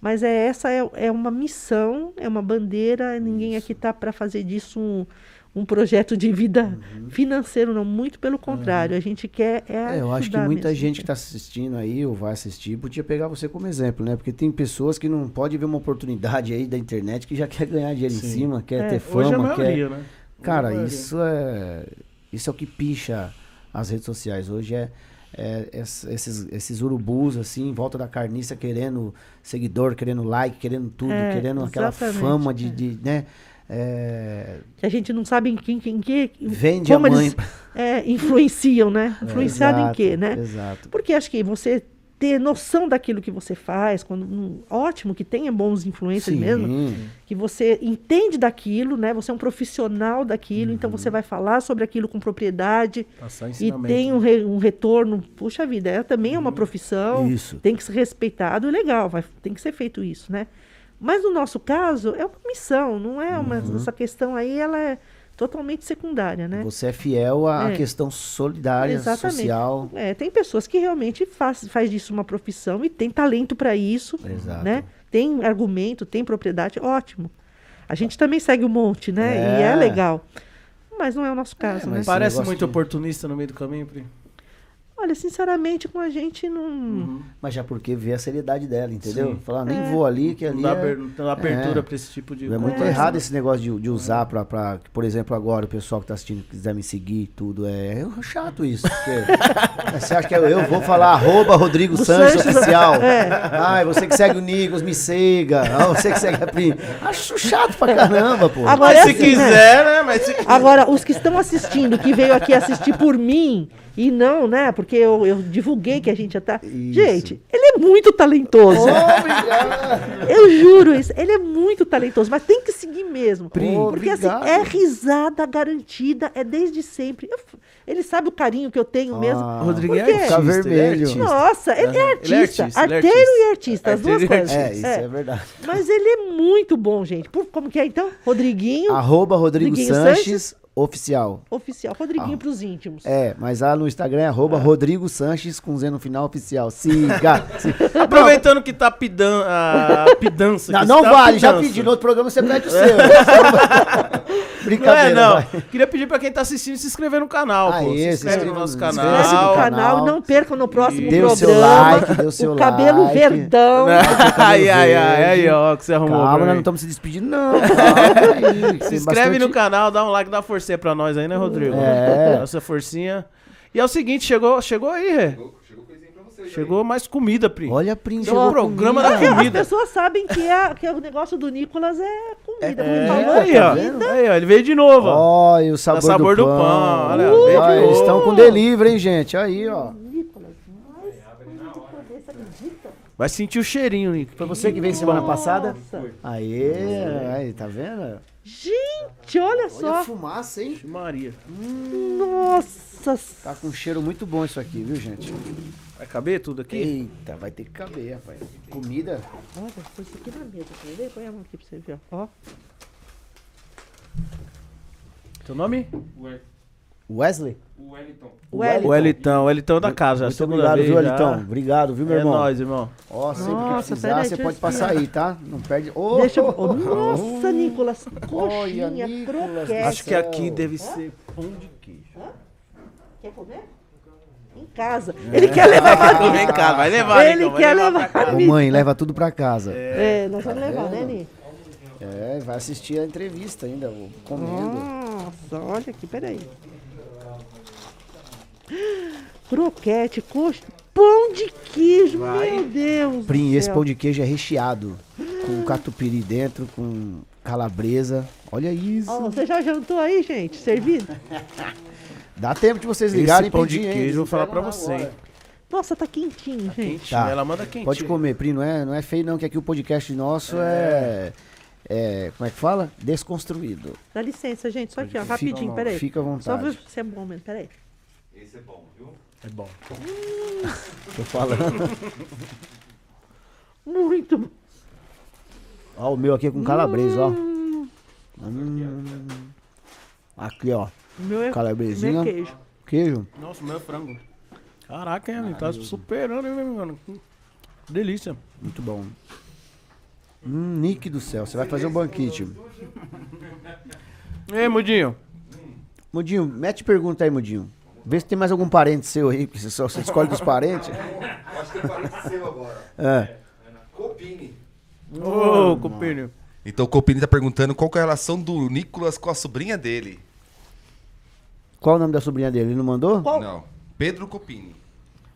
Mas é essa é, é uma missão, é uma bandeira. Ninguém aqui tá para fazer disso um, um projeto de vida Uhum. financeiro, não. Muito pelo contrário. A gente quer é, É, eu acho que muita gente que está assistindo aí ou vai assistir podia pegar você como exemplo, né? Porque tem pessoas que não pode ver uma oportunidade aí da internet que já quer ganhar dinheiro em Sim. cima, quer É, ter Hoje é a fama, quer. maioria, né? Cara, é isso é isso é o que picha as redes sociais hoje é, é es- esses, esses urubus assim em volta da carniça querendo seguidor, querendo like, querendo tudo, É, querendo aquela fama de, é. de, né? É, Que a gente não sabe em quem, quem que vende como a mãe. eles é, influenciam, né? Influenciado em Exato, quê, né? Exato. Porque acho que você ter noção daquilo que você faz, quando hum, ótimo que tenha bons influencers mesmo, Sim. que você entende daquilo, né? Você é um profissional daquilo, então Uhum. você vai falar sobre aquilo com propriedade e tem um, re- um retorno. Puxa vida, é, também é uma profissão, Uhum. Isso. tem que ser respeitado, e legal, vai, tem que ser feito isso, né? Mas no nosso caso é uma missão, não é uma Uhum. essa questão aí ela é totalmente secundária, né? Você é fiel à É. questão solidária, Exatamente. social. É, tem pessoas que realmente faz, faz disso uma profissão e tem talento para isso, Exato. né? Tem argumento, tem propriedade, ótimo. A gente também segue um monte, né? E É. é legal. Mas não é o nosso caso, né? mas- Parece muito de- oportunista no meio do caminho, Pri. Olha, sinceramente, com a gente não. Uhum. Mas já porque vê a seriedade dela, entendeu? Sim. Falar, nem É. vou ali, que ali Não dá, é, aber- não dá abertura é. pra esse tipo de é muito conversa. errado esse negócio de, de usar pra, pra, por exemplo, agora o pessoal que tá assistindo quiser me seguir e tudo. É, é chato isso. Porque, você acha que eu, eu vou falar arroba Rodrigo Sanches, oficial? é. Ai, você que segue o Nicolas, me siga. Ah, você que segue a Pri. Acho chato pra caramba, pô. Agora- Mas é se assim, né? quiser, né? Mas se quiser. Agora, os que estão assistindo, que veio aqui assistir por mim, e não, né? Porque eu, eu divulguei que a gente já tá. Isso. Gente, ele é muito talentoso. Obrigado. Eu juro isso. Ele é muito talentoso, mas tem que seguir mesmo. Pri, porque assim, obrigado. é risada garantida, é desde sempre. Eu ele sabe o carinho que eu tenho mesmo. Ah, Rodrigo é artista. Ele é vermelho. artista. Nossa, ele é Ele é artista. artista, ele é arteiro artista. e artista, as duas Arteiro coisas. É, isso é, verdade. Mas ele é muito bom, gente. Por, como que é então? Rodriguinho, Arroba Rodrigo Rodriguinho Sanches, oficial. oficial. Rodriguinho Ah. pros íntimos. É, mas lá no Instagram é arroba Rodrigo Sanches com Z no final oficial. Siga. siga. Aproveitando que tá pidan a pidança. Não, não está vale, já pidança. pedi no outro programa, você pede o seu. Não Brincadeira. é, não. vai. Queria pedir pra quem tá assistindo se inscrever no canal, Ah, pô. Se inscreve no inscreva- nosso inscreve Inscreve no no canal. canal, canal. não perca no próximo Dê o programa. seu like, dê o seu o cabelo like. verdão. Ai, ai, ai, aí, ó, que você arrumou. Calma, nós não estamos se despedindo, não. Calma aí, Se inscreve no bastante- canal, dá um like, dá uma forcinha pra nós aí, né, Rodrigo? É. Dá essa forcinha. E é o seguinte, chegou, chegou aí, Rê. Chegou, mais comida, Pri. Olha, um chegou programa comida. da As comida. pessoas sabem que, é, que o negócio do Nicolas é comida. É, falou, aí, tá ó. Aí, ó. Ele veio de novo, ó. Olha o sabor, sabor do do pão. pão, olha, Uh, veio de olha, eles estão com delivery, hein, gente? Aí, ó. Nicolas, mas? Vai sentir o cheirinho, Nico. Foi você que veio semana Nossa. passada? Aê, aí, tá vendo? Gente, olha Olha a só. fumaça, hein? Maria. Nossa. Tá com um cheiro muito bom isso aqui, viu, gente? Vai caber tudo aqui? Eita, vai ter que caber, rapaz. Comida. Olha, põe isso aqui na mesa. Quer ver? Põe a mão aqui pra você ver. Ó. Teu nome? Wesley? O O Wellington. Elitão. O Elitão da casa. já Muito obrigado, vez viu, já. Elitão? Obrigado, viu, meu É irmão? nóis, irmão. Ó, sempre Nossa, que precisar, você pode passar aí, tá? Não perde. Ô, Deixa eu... oh, Nossa, Nicolas. Coxinha, Nicolas, croquete. Acho que aqui deve ser pão de queijo. Quer comer? Em casa. Ele quer levar pra Vai mim. em casa, vai levar, Ele vai quer levar levar pra Ô, casa. mãe, leva tudo pra casa. É, nós vamos levar, né, Ni? É, vai assistir a entrevista ainda, o- comendo. Nossa, olha aqui, peraí. Croquete, coxa, pão de queijo, meu Deus. Prim, do esse pão de queijo é recheado. Com catupiry dentro, com calabresa. Olha isso. Ó, você já jantou aí, gente? Servido? Dá tempo de vocês ligarem Esse e pão de queijo, eu vou falar pra você, hein? Nossa, tá quentinho, gente. Quentinho, Tá. ela manda quentinho. Pode comer, Pri, não é, não é feio não, que aqui o podcast nosso é... é como é que fala? Desconstruído. Dá licença, gente. Só aqui, ó, rapidinho, peraí. Fica à Só vontade. ver se é bom mesmo, peraí. Esse é bom, viu? É bom. Tô falando. Muito bom. Ó, o meu aqui é com calabresa, ó. Hum. Aqui, ó. Meu é, Calabresinha. meu é queijo. Queijo. Nossa, o meu é frango. Caraca, hein, tá superando, hein, meu mano. Delícia. Muito bom. Hum, Nick do céu, você vai fazer um banquete. Ei, Mudinho. Mudinho, mete pergunta aí, Mudinho. Vê se tem mais algum parente seu aí, porque você só você escolhe dos parentes. Acho que é parente seu agora. É. Copini. Ô, copinho. Então o Copini tá perguntando qual que é a relação do Nicolas com a sobrinha dele. Qual o nome da sobrinha dele? Ele não mandou? Qual- Não. Pedro Copini.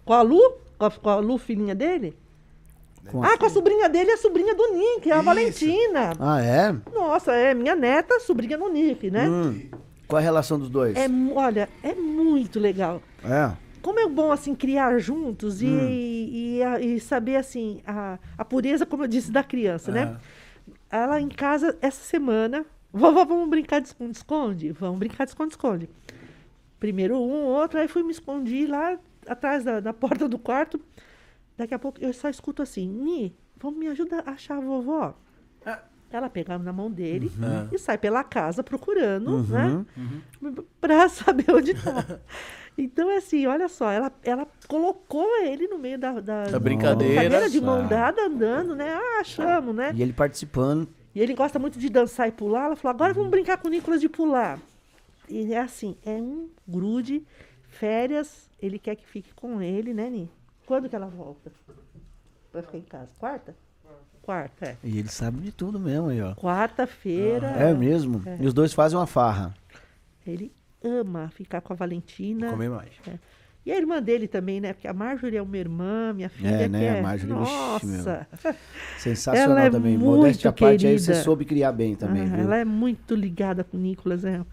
Com a Lu? Com a, com a Lu, filhinha dele? Com Ah, com a sobrinha dele é a sobrinha do Nick, é a Isso. Valentina. Ah, é? Nossa, é minha neta, sobrinha do Nick, né? Hum. Qual é a relação dos dois? É, olha, é muito legal. É. Como é bom, assim, criar juntos e, Hum. e, a- e saber, assim, a, a pureza, como eu disse, da criança, É. né? Ela em casa, essa semana, vovó, vamos brincar de esconde-esconde? Vamos brincar de esconde-esconde. Primeiro um, outro, aí fui me escondi lá atrás da, da porta do quarto. Daqui a pouco eu só escuto assim, Ni, vamos me ajudar a achar a vovó? Ela pega na mão dele Uhum. e sai pela casa procurando, né? Pra saber onde tá. Então, é assim, olha só, ela, ela colocou ele no meio da, da, Da brincadeira. brincadeira de mão Nossa. dada andando, né? Ah, achamos, né? E ele participando. E ele gosta muito de dançar e pular. Ela falou, agora vamos brincar com o Nicolas de pular. E é assim, é um grude, férias, ele quer que fique com ele, né, Ni? Quando que ela volta? Pra ficar em casa? Quarta? Quarta, é. E ele sabe de tudo mesmo aí, ó. Quarta-feira. É mesmo? E os dois fazem uma farra. Ele ama ficar com a Valentina. Comer mais. E a irmã dele também, né? Porque a Marjorie é uma irmã, minha filha É, né? é... A Marjorie, vixe, Nossa! Sensacional Ela é também. muito Modéstia à parte, aí você soube criar bem também, Ah, ela é muito ligada com o Nicolas, é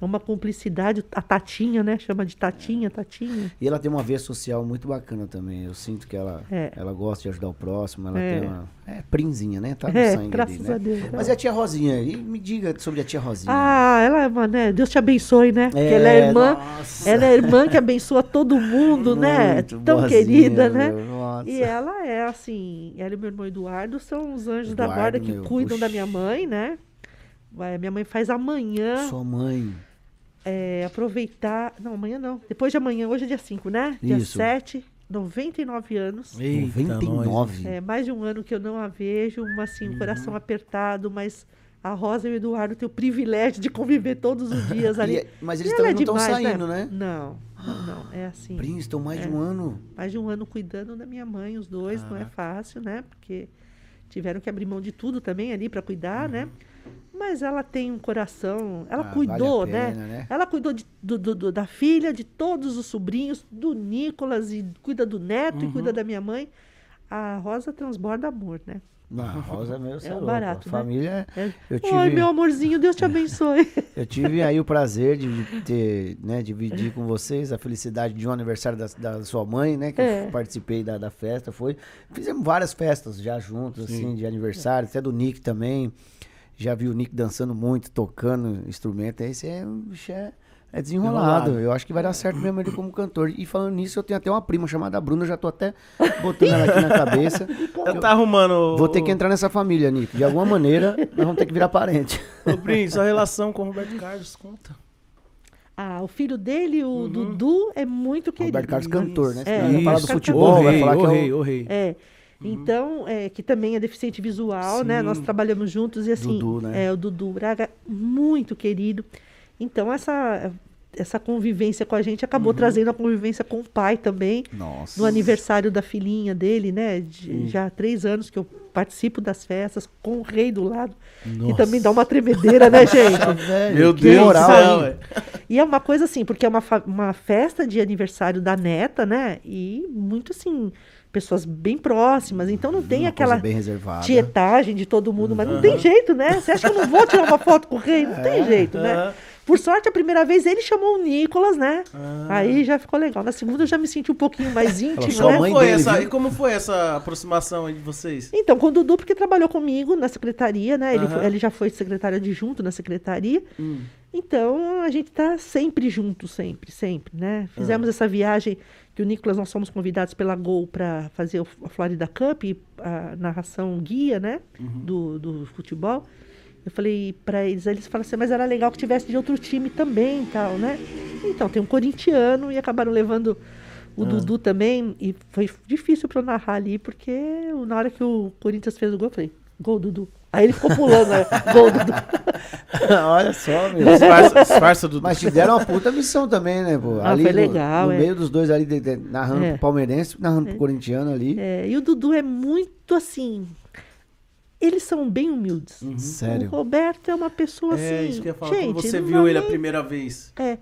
é uma cumplicidade. A Tatinha, né? Chama de Tatinha, Tatinha. E ela tem uma veia social muito bacana também. Eu sinto que ela, É. ela gosta de ajudar o próximo. Ela É. tem uma. É prinzinha, né? Tá no É, sangue graças ali, né? a Deus. Mas e a tia Rosinha? E me diga sobre a tia Rosinha. Ah, ela é uma, né? Deus te abençoe, né? Porque ela é É, irmã. nossa. Ela é irmã que abençoa todo mundo, né? Muito Tão boazinha, querida, né? nossa. E ela é assim, ela e meu irmão Eduardo são os anjos da Eduardo, guarda que meu, cuidam da minha mãe, né? Vai, Minha mãe faz amanhã, Sua mãe. é, aproveitar. Não, amanhã não. Depois de amanhã, hoje é dia 5, né? Dia Isso. 7, 99 anos. Eita, nós. 99. É, mais de um ano que eu não a vejo, uma, assim, um coração Uhum. apertado, mas a Rosa e o Eduardo têm o privilégio de conviver todos os dias ali. E- mas eles E também ela não é estão demais, saindo, né? Não, não, é assim. Prince, estão mais de um ano. Mais de um ano cuidando da minha mãe, os dois, não é fácil, né? Porque tiveram que abrir mão de tudo também ali para cuidar, né? Mas ela tem um coração, ela Ah, cuidou, vale né? pena, né? Ela cuidou de- do- do- do- da filha, de todos os sobrinhos, do Nicolas, e cuida do neto e cuida da minha mãe. A Rosa transborda amor, né? Não, a Rosa é meu, você É um louco. barato, A né? família. É. Eu tive- meu amorzinho, Deus te abençoe. Eu tive aí o prazer de ter, né, dividir com vocês a felicidade de um aniversário da, da sua mãe, né? Que É. eu participei da, da festa. Foi. Fizemos várias festas já juntos, assim, de aniversário, até do Nick também. Já vi o Nick dançando muito, tocando instrumento. Esse é, um bicho é, é desenrolado. Enrolado. Eu acho que vai dar certo mesmo ele como cantor. E falando nisso, eu tenho até uma prima chamada Bruna, eu já tô até botando ela aqui na cabeça. Ela tá arrumando. Vou ter que entrar nessa família, Nick. De alguma maneira, nós vamos ter que virar parente. Ô, Prince, sua relação com o Roberto Carlos, conta. Ah, o filho dele, o Dudu, é muito querido. Roberto Carlos cantor, né? É, vai falar do futebol, vai falar que é o... rei, o rei. É. Então, é, que também é deficiente visual, né? Nós trabalhamos juntos e assim. Dudu, né? É, o Dudu Braga, muito querido. Então, essa, essa convivência com a gente acabou trazendo a convivência com o pai também. Nossa. No aniversário da filhinha dele, né? de- Já há três anos que eu participo das festas com o rei do lado. Que também dá uma tremedeira, né, gente? Velho, Meu que Deus moral, do céu. E é uma coisa assim, porque é uma, uma festa de aniversário da neta, né? E muito assim, pessoas bem próximas. Então não tem Uma aquela coisa bem reservada. tietagem de todo mundo, mas não tem jeito, né? Você acha que eu não vou tirar uma foto com o rei? Não tem jeito, né? Por sorte, a primeira vez ele chamou o Nicolas, né? Ah. Aí já ficou legal. Na segunda eu já me senti um pouquinho mais íntima, sua né? mãe Como foi dele, essa, viu? e como foi essa aproximação aí de vocês? Então, com o Dudu, porque trabalhou comigo na secretaria, né? Ele, Aham. foi- ele já foi secretário adjunto na secretaria. Hum. Então, a gente tá sempre junto, sempre, sempre, né? Fizemos essa viagem que o Nicolas, nós fomos convidados pela Gol para fazer a Florida Cup, a narração guia, né? Uhum. Do, do futebol. Eu falei pra eles, aí eles falaram assim, mas era legal que tivesse de outro time também e tal, né? Então, tem um corintiano e acabaram levando o Dudu também. E foi difícil pra eu narrar ali, porque na hora que o Corinthians fez o gol, eu falei, gol, Dudu. Aí ele ficou pulando, né? Gol, Dudu. Olha só, meu. Disfarça, disfarça do. Mas te deram uma puta missão também, né, pô? Ah, foi no- legal, No, é. meio dos dois ali, de- de- narrando É. pro palmeirense, narrando pro corintiano ali. É, e o Dudu é muito assim. Eles são bem humildes. Sério. O Roberto é uma pessoa assim. é isso que eu ia falar. gente, Quando você viu ele a nem- primeira vez. É,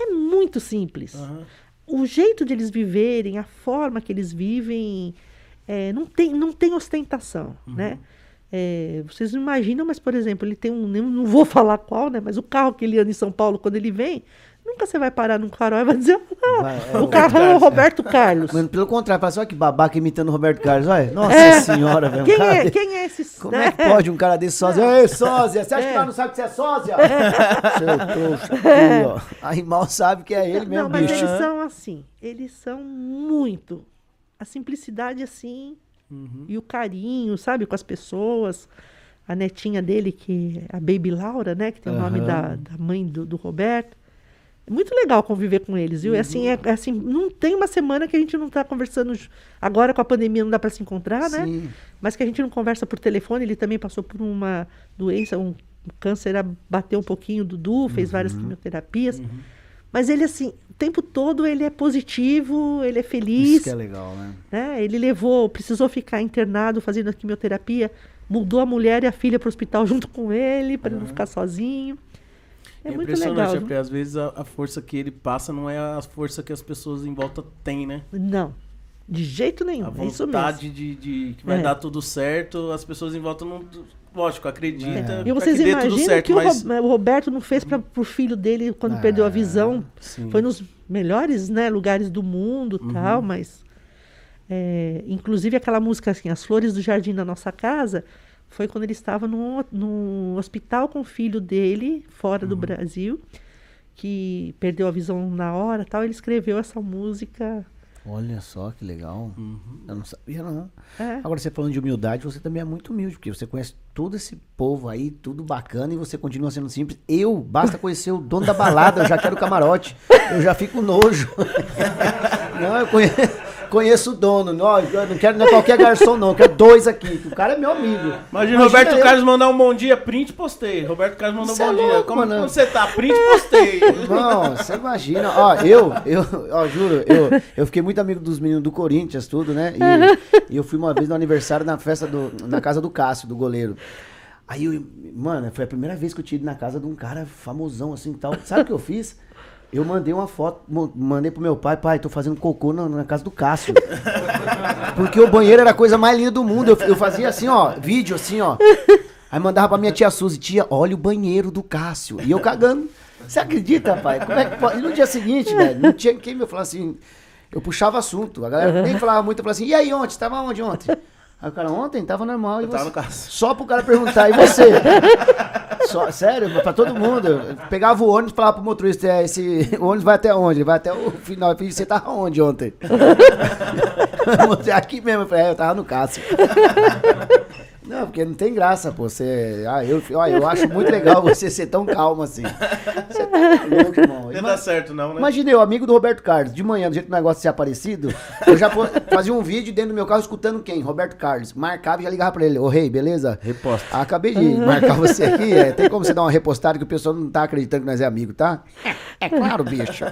é muito simples. Aham. O jeito de eles viverem, a forma que eles vivem, é, não, tem, não tem ostentação, né? É, vocês não imaginam, mas, por exemplo, ele tem um. Não vou falar qual, né? Mas o carro que ele anda em São Paulo, quando ele vem, nunca você vai parar num farol e vai dizer. "Ah, Vai, é, o carro é o Roberto Carlos. Mano, pelo contrário, fala assim, olha que babaca imitando o Roberto Carlos. Olha, nossa É. senhora, velho. Quem é, quem é esse? Como é que pode um cara desse sósia? Ei, sósia, você acha que nós não sabe que você é sósia? Seu trouxa. Ó. Aí mal sabe que é ele mesmo, Não, mas bicho. eles são assim. Eles são muito. A simplicidade assim. E o carinho, sabe, com as pessoas. A netinha dele, que é a Baby Laura, né? Que tem o nome da, da mãe do, do Roberto. É muito legal conviver com eles, viu? É assim, é, é assim, não tem uma semana que a gente não tá conversando. Agora com a pandemia não dá para se encontrar, né? Sim. Mas que a gente não conversa por telefone. Ele também passou por uma doença, um, câncer, bateu um pouquinho o Dudu, fez várias quimioterapias. Mas ele, assim, o tempo todo ele é positivo, ele é feliz. Isso que é legal, né? né? Ele levou, precisou ficar internado fazendo a quimioterapia, mudou a mulher e a filha para o hospital junto com ele, para ele não ficar sozinho. É, muito impressionante, legal. é porque às vezes a, a força que ele passa não é a força que as pessoas em volta têm, né? Não, de jeito nenhum. A é isso mesmo. vontade de, de que vai É. dar tudo certo, as pessoas em volta não. Lógico, acreditam. E pra vocês imaginam certo, que o, mas. O Roberto não fez para o filho dele quando Ah, perdeu a visão. sim. Foi nos melhores né, lugares do mundo Uhum. tal, mas. é, inclusive aquela música assim, As Flores do Jardim da Nossa Casa, foi quando ele estava no, no hospital com o filho dele, fora Uhum. do Brasil, que perdeu a visão na hora tal. Ele escreveu essa música. Olha só que legal. Uhum. Eu não sabia, não. É. Agora, você falando de humildade, você também é muito humilde, porque você conhece todo esse povo aí, tudo bacana, e você continua sendo simples. Eu, basta conhecer o dono da balada, eu já quero camarote. Eu já fico nojo. Não, eu conheço, conheço o dono. Não, não quero não é qualquer garçom, não. Eu quero dois aqui. O cara é meu amigo. Imagina, Roberto eu- Carlos mandar um bom dia, print postei. Roberto Carlos mandou um é bom dia. louco, Como, mano. como você tá? Print postei. Não, você imagina. Ó, eu, eu, ó, juro, eu, eu fiquei muito amigo dos meninos do Corinthians, tudo, né? E, e eu fui uma vez no aniversário na festa do, na casa do Cássio, do goleiro. Aí, eu, mano, foi a primeira vez que eu tive na casa de um cara famosão assim e tal. Sabe o que eu fiz? Eu mandei uma foto, mandei pro meu pai, pai, tô fazendo cocô na, na casa do Cássio. Porque o banheiro era a coisa mais linda do mundo. Eu, eu fazia assim, ó, vídeo assim, ó. Aí mandava pra minha tia Suzy, tia, olha o banheiro do Cássio. E eu cagando. Você acredita, pai? Como é que pode? E no dia seguinte, velho, não tinha quem me falar assim. Eu puxava assunto. A galera nem falava muito, eu falava assim, e aí ontem? Tava onde ontem? Aí o cara, ontem tava normal. E Eu tava você? no Cássio. Só pro cara perguntar, e você? Só, sério, pra todo mundo. Eu pegava o ônibus e falava pro motorista, é, esse o ônibus vai até onde? Ele vai até o final. Eu falei, você tava onde ontem? Aqui mesmo, eu falei, é, eu tava no Cássio. Não, porque não tem graça, pô. Você, ah, eu, ó, eu acho muito legal você ser tão calmo assim. Você tá louco, irmão. Não dá certo, não, né? Imaginei, o amigo do Roberto Carlos, de manhã, do jeito que o negócio ser aparecido, eu já fazia um vídeo dentro do meu carro escutando quem? Roberto Carlos. Marcava e já ligava pra ele. Ô, rei, beleza? Reposta. Ah, acabei de marcar você aqui. é, tem como você dar uma repostada que o pessoal não tá acreditando que nós é amigo, tá? É, é claro, bicho.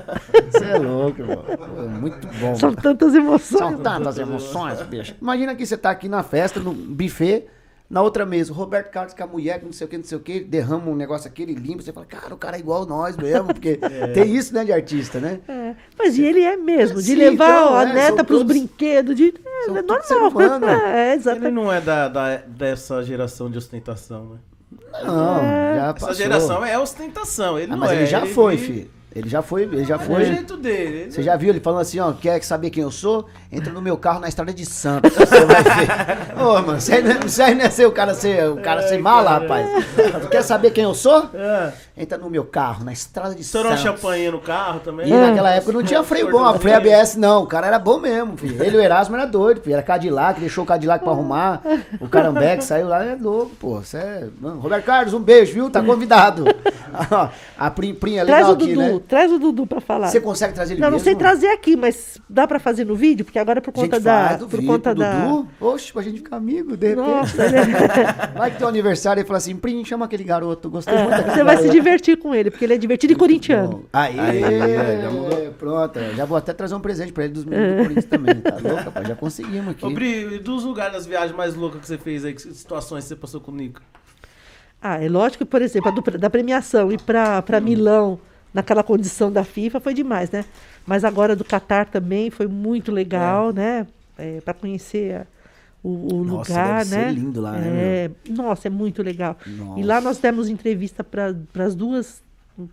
Você é louco, irmão. Pô, muito bom. São mano. tantas emoções. São tantas emoções, bicho. Imagina que você tá aqui na festa, no buffet, na outra mesa, o Roberto Carlos com a mulher, não sei o que, não sei o que, derrama um negócio aqui, ele limpa, você fala, cara, o cara é igual nós mesmo, porque tem isso, né, de artista, né? É, mas e ele é mesmo, de Sim, levar então, a é, neta são para os todos- brinquedos, de, é, são é normal. humano. É, Ele exatamente. não é da, da- dessa geração de ostentação, né? Não, já Essa passou. geração é ostentação. Ele Ah, não mas é. ele já foi, ele- filho. Ele já foi, ele já É o foi. jeito dele. Você já viu ele falando assim, ó, quer saber quem eu sou? Entra no meu carro na estrada de Santos, você vai ver. Ô, mano, isso aí, não é- isso aí não é ser o cara ser, o cara ser mala, rapaz. Tu quer saber quem eu sou? É. Entra no meu carro, na estrada de Estourou uma Santos. champanhe no carro também. E naquela época não tinha freio bom, a freio ABS não, o cara era bom mesmo, filho. Ele e o Erasmo era doido, filho. Era Cadillac, deixou o Cadillac pra arrumar. O Carambeque saiu lá, é louco, pô. Você é... Mano, Roberto Carlos, um beijo, viu? Tá convidado. a Prim, Prim é legal o Dudu, aqui, né? Traz o Dudu pra falar. Você consegue trazer ele Não, não mesmo? sei trazer aqui, mas dá pra fazer no vídeo? Porque agora é por conta da. faz do por conta da. Dudu. Oxe, pra gente ficar amigo, de repente. Nossa, ele é- Vai que tem um aniversário e fala assim, Prim, chama aquele garoto, gostei muito daquele É, você vai se divertir com ele, porque ele é divertido e corintiano. Aí, já mudou. pronto. Já vou até trazer um presente pra ele dos meninos do Corinthians também. Tá louco, rapaz? Já conseguimos aqui. Ô, Bri, e dos lugares das viagens mais loucas que você fez aí, que situações que você passou com o Nico? Ah, é lógico que, por exemplo, a do- da premiação ir para Hum. Milão, naquela condição da FIFA, foi demais, né? Mas agora do Catar também foi muito legal, né? para conhecer a- o, o Nossa, lugar, deve ser né? lindo lá, né, é, Nossa, é muito legal. Nossa. E lá nós demos entrevista para as duas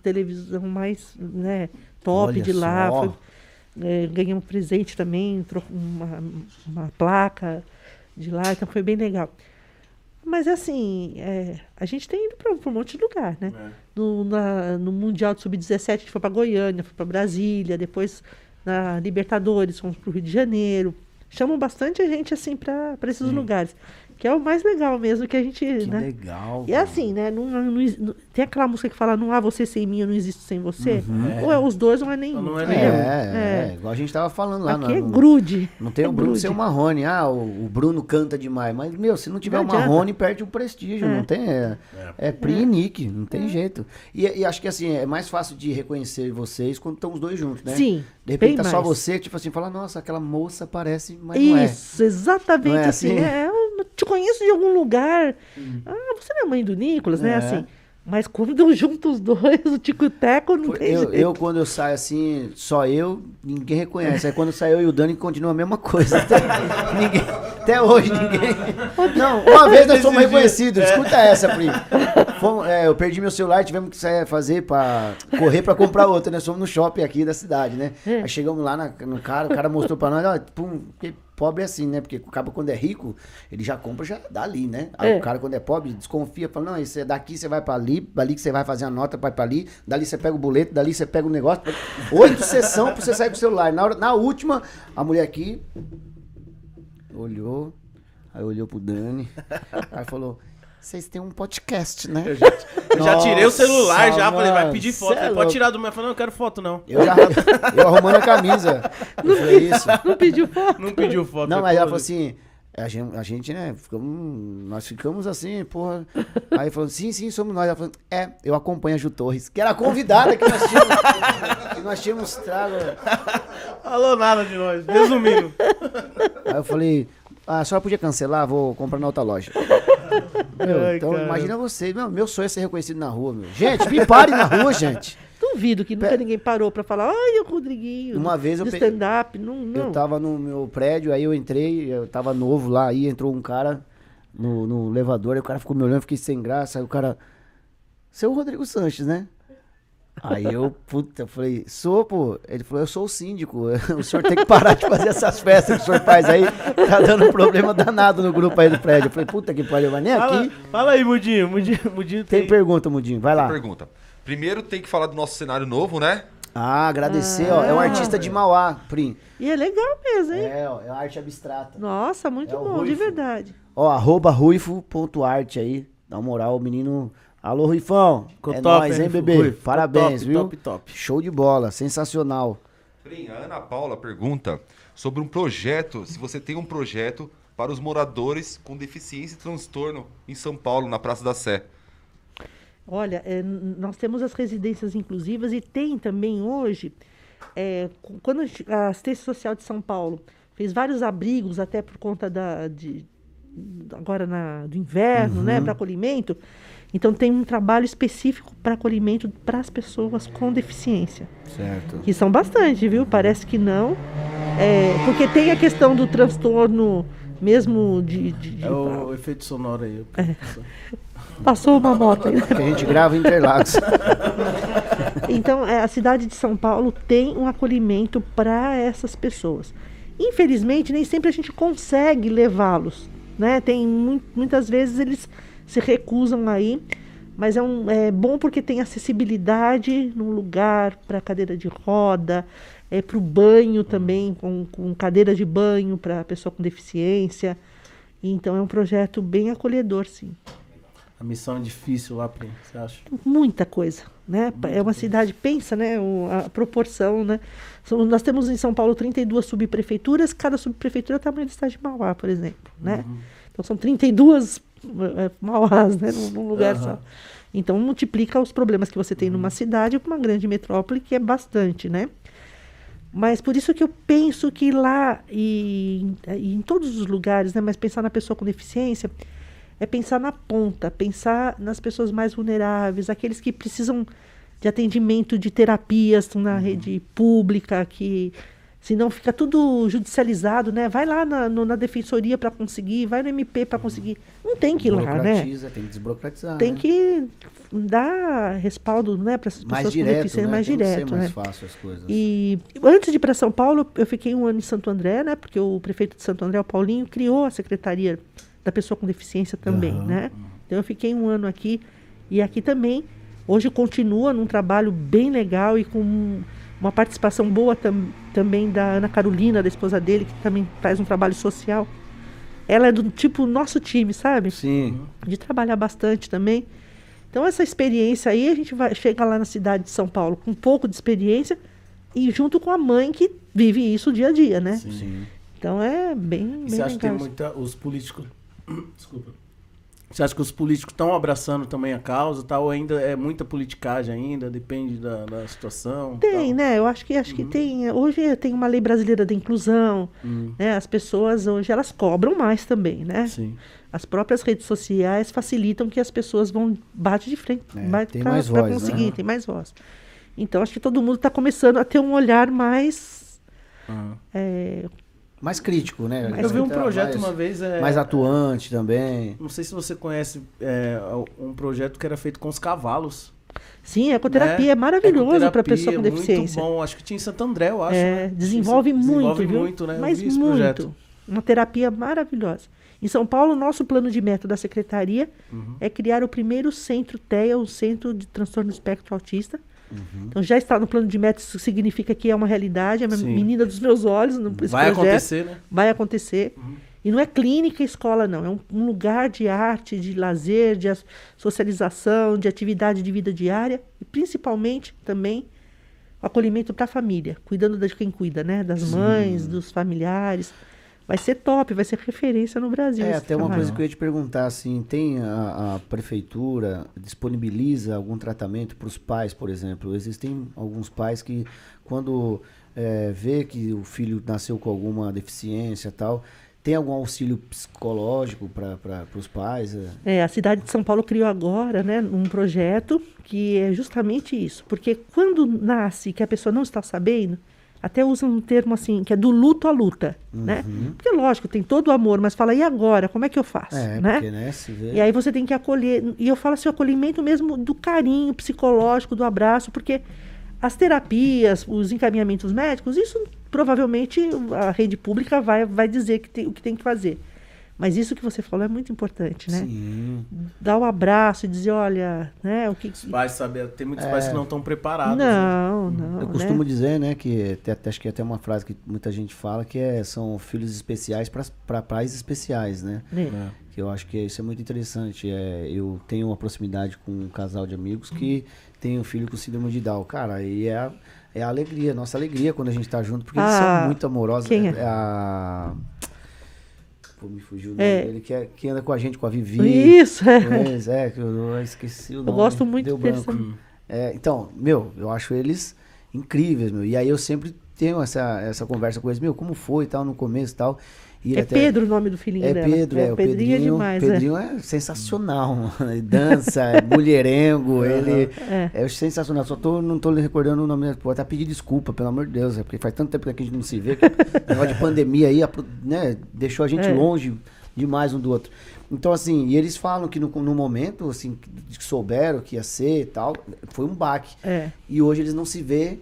televisão mais né, top Olha de lá. Foi, é, ganhamos um presente também, uma, uma placa de lá, então foi bem legal. Mas assim, é, a gente tem ido para um monte de lugar, né? No, na- no Mundial de Sub-17, a gente foi para Goiânia, foi para Brasília, depois na Libertadores, fomos para o Rio de Janeiro. Chamam bastante a gente assim para esses lugares, que é o mais legal mesmo que a gente. Que né? legal. E é assim, né? Não, não- não- tem aquela música que fala, não há você sem mim, eu não existo sem você. Ou é os dois, ou é nenhum. Não é É, nenhum. é, igual a gente tava falando lá. Aqui é no- grude. Não tem é o Bruno grude. ser o Marrone. Ah, o, o Bruno canta demais. Mas, meu, se não tiver Não o. Marrone, perde o prestígio. É. Não tem. É, é Pri e Nick, não tem jeito. E, e acho que assim, é mais fácil de reconhecer vocês quando estão os dois juntos, né? Sim, De repente bem tá só mais. você, tipo assim, fala, nossa, aquela moça parece, mas não é. Isso, exatamente Não é assim. assim? É, conheço de algum lugar. Ah, você não é mãe do Nicolas, né? É. Assim. Mas quando juntam os dois, o tico-teco não tem Eu, jeito. eu, quando eu saio assim, só eu, ninguém reconhece. Aí quando sai eu e o Dani, continua a mesma coisa. Até, ninguém, até hoje, ninguém. Não, uma vez nós fomos dias, reconhecidos. Escuta essa, Pri. Fomos- é, eu perdi meu celular, tivemos que sair, fazer pra correr pra comprar outro, né? Fomos no shopping aqui da cidade, né? É. Aí chegamos lá na- no cara, o cara mostrou pra nós, ó, pum, porque pobre é assim, né? Porque o cara quando é rico, ele já compra já dali, né? Aí É. o cara quando é pobre, desconfia, fala, não, isso é daqui você vai pra ali, dali que você vai fazer a nota, vai pra ali, dali você pega o boleto, dali você pega o negócio. Oito sessão pra você sair com o celular. Na, hora, na última, a mulher aqui olhou, aí olhou pro Dani, aí falou, vocês têm um podcast, né? Eu já, eu já tirei o celular, Nossa, já falei, vai pedir foto. é Pode tirar do meu. Eu falei, não, eu quero foto, não. Eu já eu arrumando a camisa. Eu falei isso. Não pediu foto. Não pediu foto. Não, eu mas ela falou assim, a gente, a gente, né, ficamos, nós ficamos assim, porra. Aí falou, sim, sim, somos nós. Ela falou, é, eu acompanho a Ju Torres, que era a convidada que nós tínhamos, que nós tínhamos trago. Falou nada de nós, resumindo. Aí eu falei, ah, a senhora podia cancelar? Vou comprar na outra loja. Meu, Ai, então caramba. imagina você, meu, meu sonho é ser reconhecido na rua, meu. Gente, me pare na rua, gente. Duvido que nunca ninguém parou pra falar, ai, o Rodriguinho. Uma vez eu pe- stand-up. Não, não. Eu tava no meu prédio, aí eu entrei, eu tava novo lá, aí entrou um cara no, no elevador, aí o cara ficou me olhando, fiquei sem graça, aí o cara. Seu Rodrigo Sanches, né? Aí eu, puta, eu falei, sou, pô. Ele falou, eu sou o síndico. O senhor tem que parar de fazer essas festas que o senhor faz aí. Tá dando um problema danado no grupo aí do prédio. Eu falei, puta que pariu, mas nem Fala, aqui. fala aí, Mudinho. Mudinho, Mudinho Tem pergunta, Mudinho, vai lá. Pergunta. Primeiro tem que falar do nosso cenário novo, né? Ah, agradecer, ó. É um artista de Mauá, Prim. E é legal mesmo, hein? É, ó, é arte abstrata. Nossa, muito É bom, de verdade. Ó, arroba ruifo.arte aí. Dá uma moral, o menino. Alô, Ruifão. Ficou é top, nóis, hein, bebê? Ficou Parabéns, top, viu? top, top. Show de bola, sensacional. Prim, a Ana Paula pergunta sobre um projeto, se você tem um projeto para os moradores com deficiência e transtorno em São Paulo, na Praça da Sé. Olha, é, nós temos as residências inclusivas e tem também hoje, é, quando a Assistência Social de São Paulo fez vários abrigos, até por conta da, de, agora na, do inverno, né, para acolhimento, então tem um trabalho específico para acolhimento para as pessoas com deficiência. Certo. Que são bastante, viu? Parece que não. É, porque tem a questão do transtorno mesmo de. de- de- É o efeito sonoro aí. Passou uma moto aí. Que a gente grava em Interlagos. Então, é, a cidade de São Paulo tem um acolhimento para essas pessoas. Infelizmente, nem sempre a gente consegue levá-los. Né? Tem mu- muitas vezes eles se recusam aí, mas é, um, é bom porque tem acessibilidade num lugar para cadeira de roda, é, para o banho também, com, com cadeira de banho para pessoa com deficiência. Então é um projeto bem acolhedor, sim. A missão é difícil lá, Pri, você acha? Muita coisa, né? É uma cidade, pensa, né? o- a proporção, né? Nós temos em São Paulo 32 subprefeituras, cada subprefeitura é o tamanho da cidade de Mauá, por exemplo, né? Então são 32 eh, Mauás, né? Num, num lugar Aham. só. Então multiplica os problemas que você tem numa cidade para uma grande metrópole, que é bastante, né? Mas por isso que eu penso que lá e, e em todos os lugares, né, mas pensar na pessoa com deficiência é pensar na ponta, pensar nas pessoas mais vulneráveis, aqueles que precisam de atendimento de terapias na rede pública, que senão fica tudo judicializado, né? Vai lá na, no- na defensoria para conseguir, vai no MP para conseguir. Não tem que ir lá, né? Tem que desburocratizar. Tem né? que dar respaldo, né, para essas mais pessoas com direto, deficiência né? mais Tem que ser direto, mais né? fácil as coisas. E antes de ir para São Paulo, eu fiquei um ano em Santo André, né? Porque o prefeito de Santo André, o Paulinho, criou a secretaria da pessoa com deficiência também, Aham. né? Então eu fiquei um ano aqui e aqui também hoje continua num trabalho bem legal e com uma participação boa tam, também da Ana Carolina, da esposa dele, que também faz um trabalho social. Ela é do tipo nosso time, sabe? Sim. de trabalhar bastante também. Então essa experiência aí a gente vai chega lá na cidade de São Paulo com um pouco de experiência e junto com a mãe que vive isso dia a dia, né? Sim. Então é bem, E bem você acha que tem muita. Os políticos. Desculpa. Você acha que os políticos estão abraçando também a causa tal? Ou ainda é muita politicagem ainda? Depende da, da situação? Tem, tal? né? Eu acho que acho que tem. Hoje tem uma lei brasileira da inclusão, Hum, né? As pessoas hoje elas cobram mais também, né? sim. As próprias redes sociais facilitam que as pessoas vão bate de frente, É, bate tem pra- mais pra voz, né? conseguir, tem mais voz. Então acho que todo mundo está começando a ter um olhar mais Ah. é, Mais crítico, né? Mais Eu vi um Tá projeto mais, uma vez. É, mais atuante também. Não sei se você conhece é, um projeto que era feito com os cavalos. Sim, a ecoterapia né? é maravilhoso para pessoa com deficiência. Muito bom. Acho que tinha em Santo André, eu acho. É, né? desenvolve muito, Desenvolve viu? muito, né? Mas muito. projeto. Uma terapia maravilhosa. Em São Paulo, nosso plano de meta da secretaria Uhum. é criar o primeiro centro TEA, o Centro de Transtorno Espectro Autista. Uhum. Então já está no plano de meta, isso significa que é uma realidade, é uma Sim. menina dos meus olhos no Vai projeto. acontecer, né? Vai acontecer. Uhum. E não é clínica e escola, não. É um, um lugar de arte, de lazer, de socialização, de atividade de vida diária e principalmente também acolhimento para a família, cuidando de quem cuida, né? Das mães, dos familiares. Vai ser top, vai ser referência no Brasil. É, até uma coisa que eu ia te perguntar, assim, tem a, a prefeitura disponibiliza algum tratamento para os pais, por exemplo? Existem alguns pais que, quando é, vê que o filho nasceu com alguma deficiência tal, tem algum auxílio psicológico para os pais? É, a cidade de São Paulo criou agora, né, um projeto que é justamente isso. Porque quando nasce que a pessoa não está sabendo, até usam um termo assim, que é do luto à luta, né? Porque lógico, tem todo o amor, mas fala, e agora? Como é que eu faço? É, né? porque, né, vê... E aí você tem que acolher. E eu falo assim, o acolhimento mesmo do carinho psicológico, do abraço, porque as terapias, os encaminhamentos médicos, isso provavelmente a rede pública vai, vai dizer que tem, o que tem que fazer. Mas isso que você falou é muito importante, né? Sim. Dar o abraço e dizer, olha, né, o que. Os pais, sabe? Tem muitos pais que não estão preparados. né? Não, não. É. Eu né? costumo dizer, né, que até, até- acho que é até uma frase que muita gente fala, que é, são filhos especiais para pais especiais, né? É. É. Que eu acho que isso é muito interessante. É, eu tenho uma proximidade com um casal de amigos que tem um filho com síndrome de Down. Cara, aí é a, é a alegria, nossa alegria quando a gente tá junto, porque eles Ah, são muito amorosos. quem é? a. Pô, me fugiu o nome É. dele, que, é, que anda com a gente, com a Vivi. Isso, é. Pois é, que eu, eu esqueci o nome. Eu gosto muito deu deles também. É, então, meu, eu acho eles incríveis, meu. E aí eu sempre tenho essa, essa conversa com eles, meu, como foi e tal, no começo e tal. É até- Pedro o nome do filhinho É dela. Pedro, é, o Pedrinho Pedrinho. é demais, é. Pedrinho é, sensacional, mano. Ele dança, é mulherengo, ele É. é. sensacional. Só tô, não tô lhe recordando o nome, dele. Pô, até pedir desculpa, pelo amor de Deus, é porque faz tanto tempo que a gente não se vê, que negócio de pandemia aí, né, deixou a gente É. longe demais um do outro. Então, assim, e eles falam que no, no momento, assim, que souberam que ia ser e tal, foi um baque. É. E hoje eles não se vê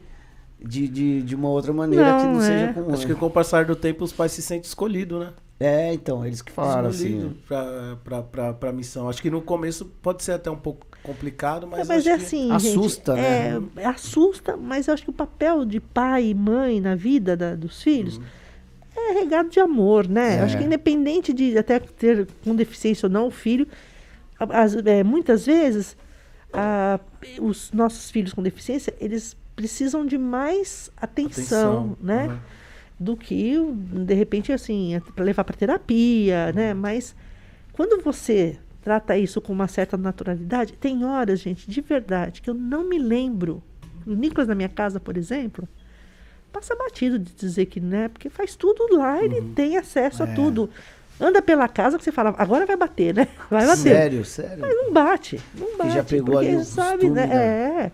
de, de, de uma outra maneira que Não, não é. seja com. Acho que com o passar do tempo os pais se sentem escolhidos, né? É, então, eles que falaram Escolhido assim. pra, pra, pra, pra missão. Acho que no começo pode ser até um pouco complicado, mas, É, mas acho é que- assim, assusta, gente, né? É, assusta, mas eu acho que o papel de pai e mãe na vida da- dos filhos é regado de amor, né? É. Acho que independente de até ter com deficiência ou não o filho, as- é, muitas vezes a- os nossos filhos com deficiência, eles precisam de mais atenção, né? Uhum. do que de repente assim para levar para terapia, né? Mas quando você trata isso com uma certa naturalidade, tem horas, gente, de verdade, que eu não me lembro. O Nicolas na minha casa, por exemplo, passa batido de dizer que, né? Porque faz tudo lá, ele tem acesso a É. tudo. Anda pela casa que você fala, agora vai bater, né? Vai bater. Sério, sério. Mas não bate, não bate. já pegou ali o sabe, né? costume, né? É.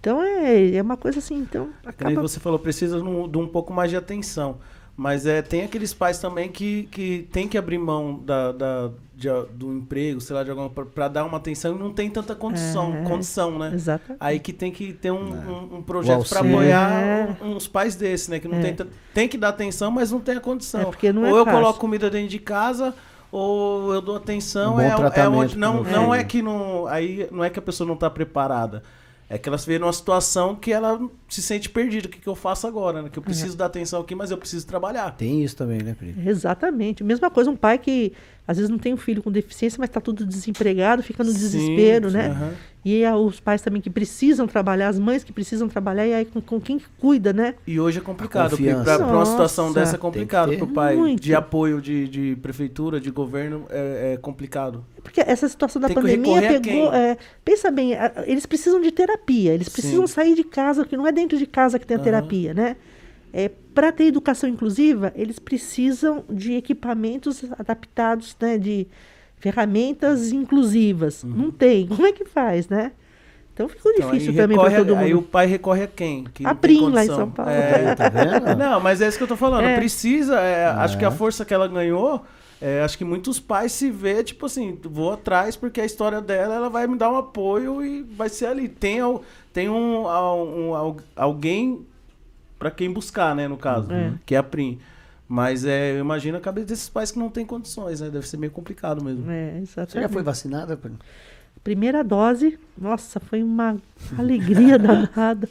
Então é, é uma coisa assim, então acaba você falou, precisa de um pouco mais de atenção. Mas é, tem aqueles pais também que, que tem que abrir mão da, da- de- do emprego, sei lá, de alguma para dar uma atenção e não tem tanta condição, É. condição, né? Exatamente. Aí que tem que ter um, um- um projeto para apoiar É. uns pais desses, né? Que não É. tem, tem que dar atenção, mas não tem a condição. É, porque não é ou eu fácil. coloco comida dentro de casa, ou eu dou atenção. Um bom é, é onde não, não é que não. Aí não é que a pessoa não está preparada. É que ela se vê numa situação que ela se sente perdida. O que, que eu faço agora? Né? Que eu preciso dar atenção aqui, mas eu preciso trabalhar. Tem isso também, né, Pri? Exatamente. Mesma coisa, um pai que às vezes não tem um filho com deficiência, mas está tudo desempregado, fica no Sim, desespero, né? aham. E os pais também que precisam trabalhar, as mães que precisam trabalhar, e aí com, com quem que cuida, né? E hoje é complicado. confiança. Para uma situação dessa é complicado. o pai Muito. de apoio de, de prefeitura, de governo, é, é complicado. Porque essa situação da Tem pandemia pegou. é, pensa bem, a- eles precisam de terapia, eles precisam Sim. sair de casa, porque não é dentro de casa que tem a terapia, né? É, Para ter educação inclusiva, eles precisam de equipamentos adaptados, né? De ferramentas inclusivas. Não tem. Como é que faz, né? Então ficou Uhum. Então, difícil também para todo a- aí o mundo. pai recorre a quem? Que A Prim, lá em. São Paulo. É, Tá vendo? Não, mas é isso que eu tô falando. É. Precisa, é, acho que a força que ela ganhou, é, acho que muitos pais se vê, tipo assim, vou atrás porque a história dela, ela vai me dar um apoio e vai ser ali. Tem, tem um, um al- alguém pra quem buscar, né, no caso, É. que é a Prim. Mas é, eu imagino a cabeça desses pais que não tem condições, né? Deve ser meio complicado mesmo. É, Você já exatamente. foi vacinada, Pri? Primeira dose, nossa, foi uma alegria danada.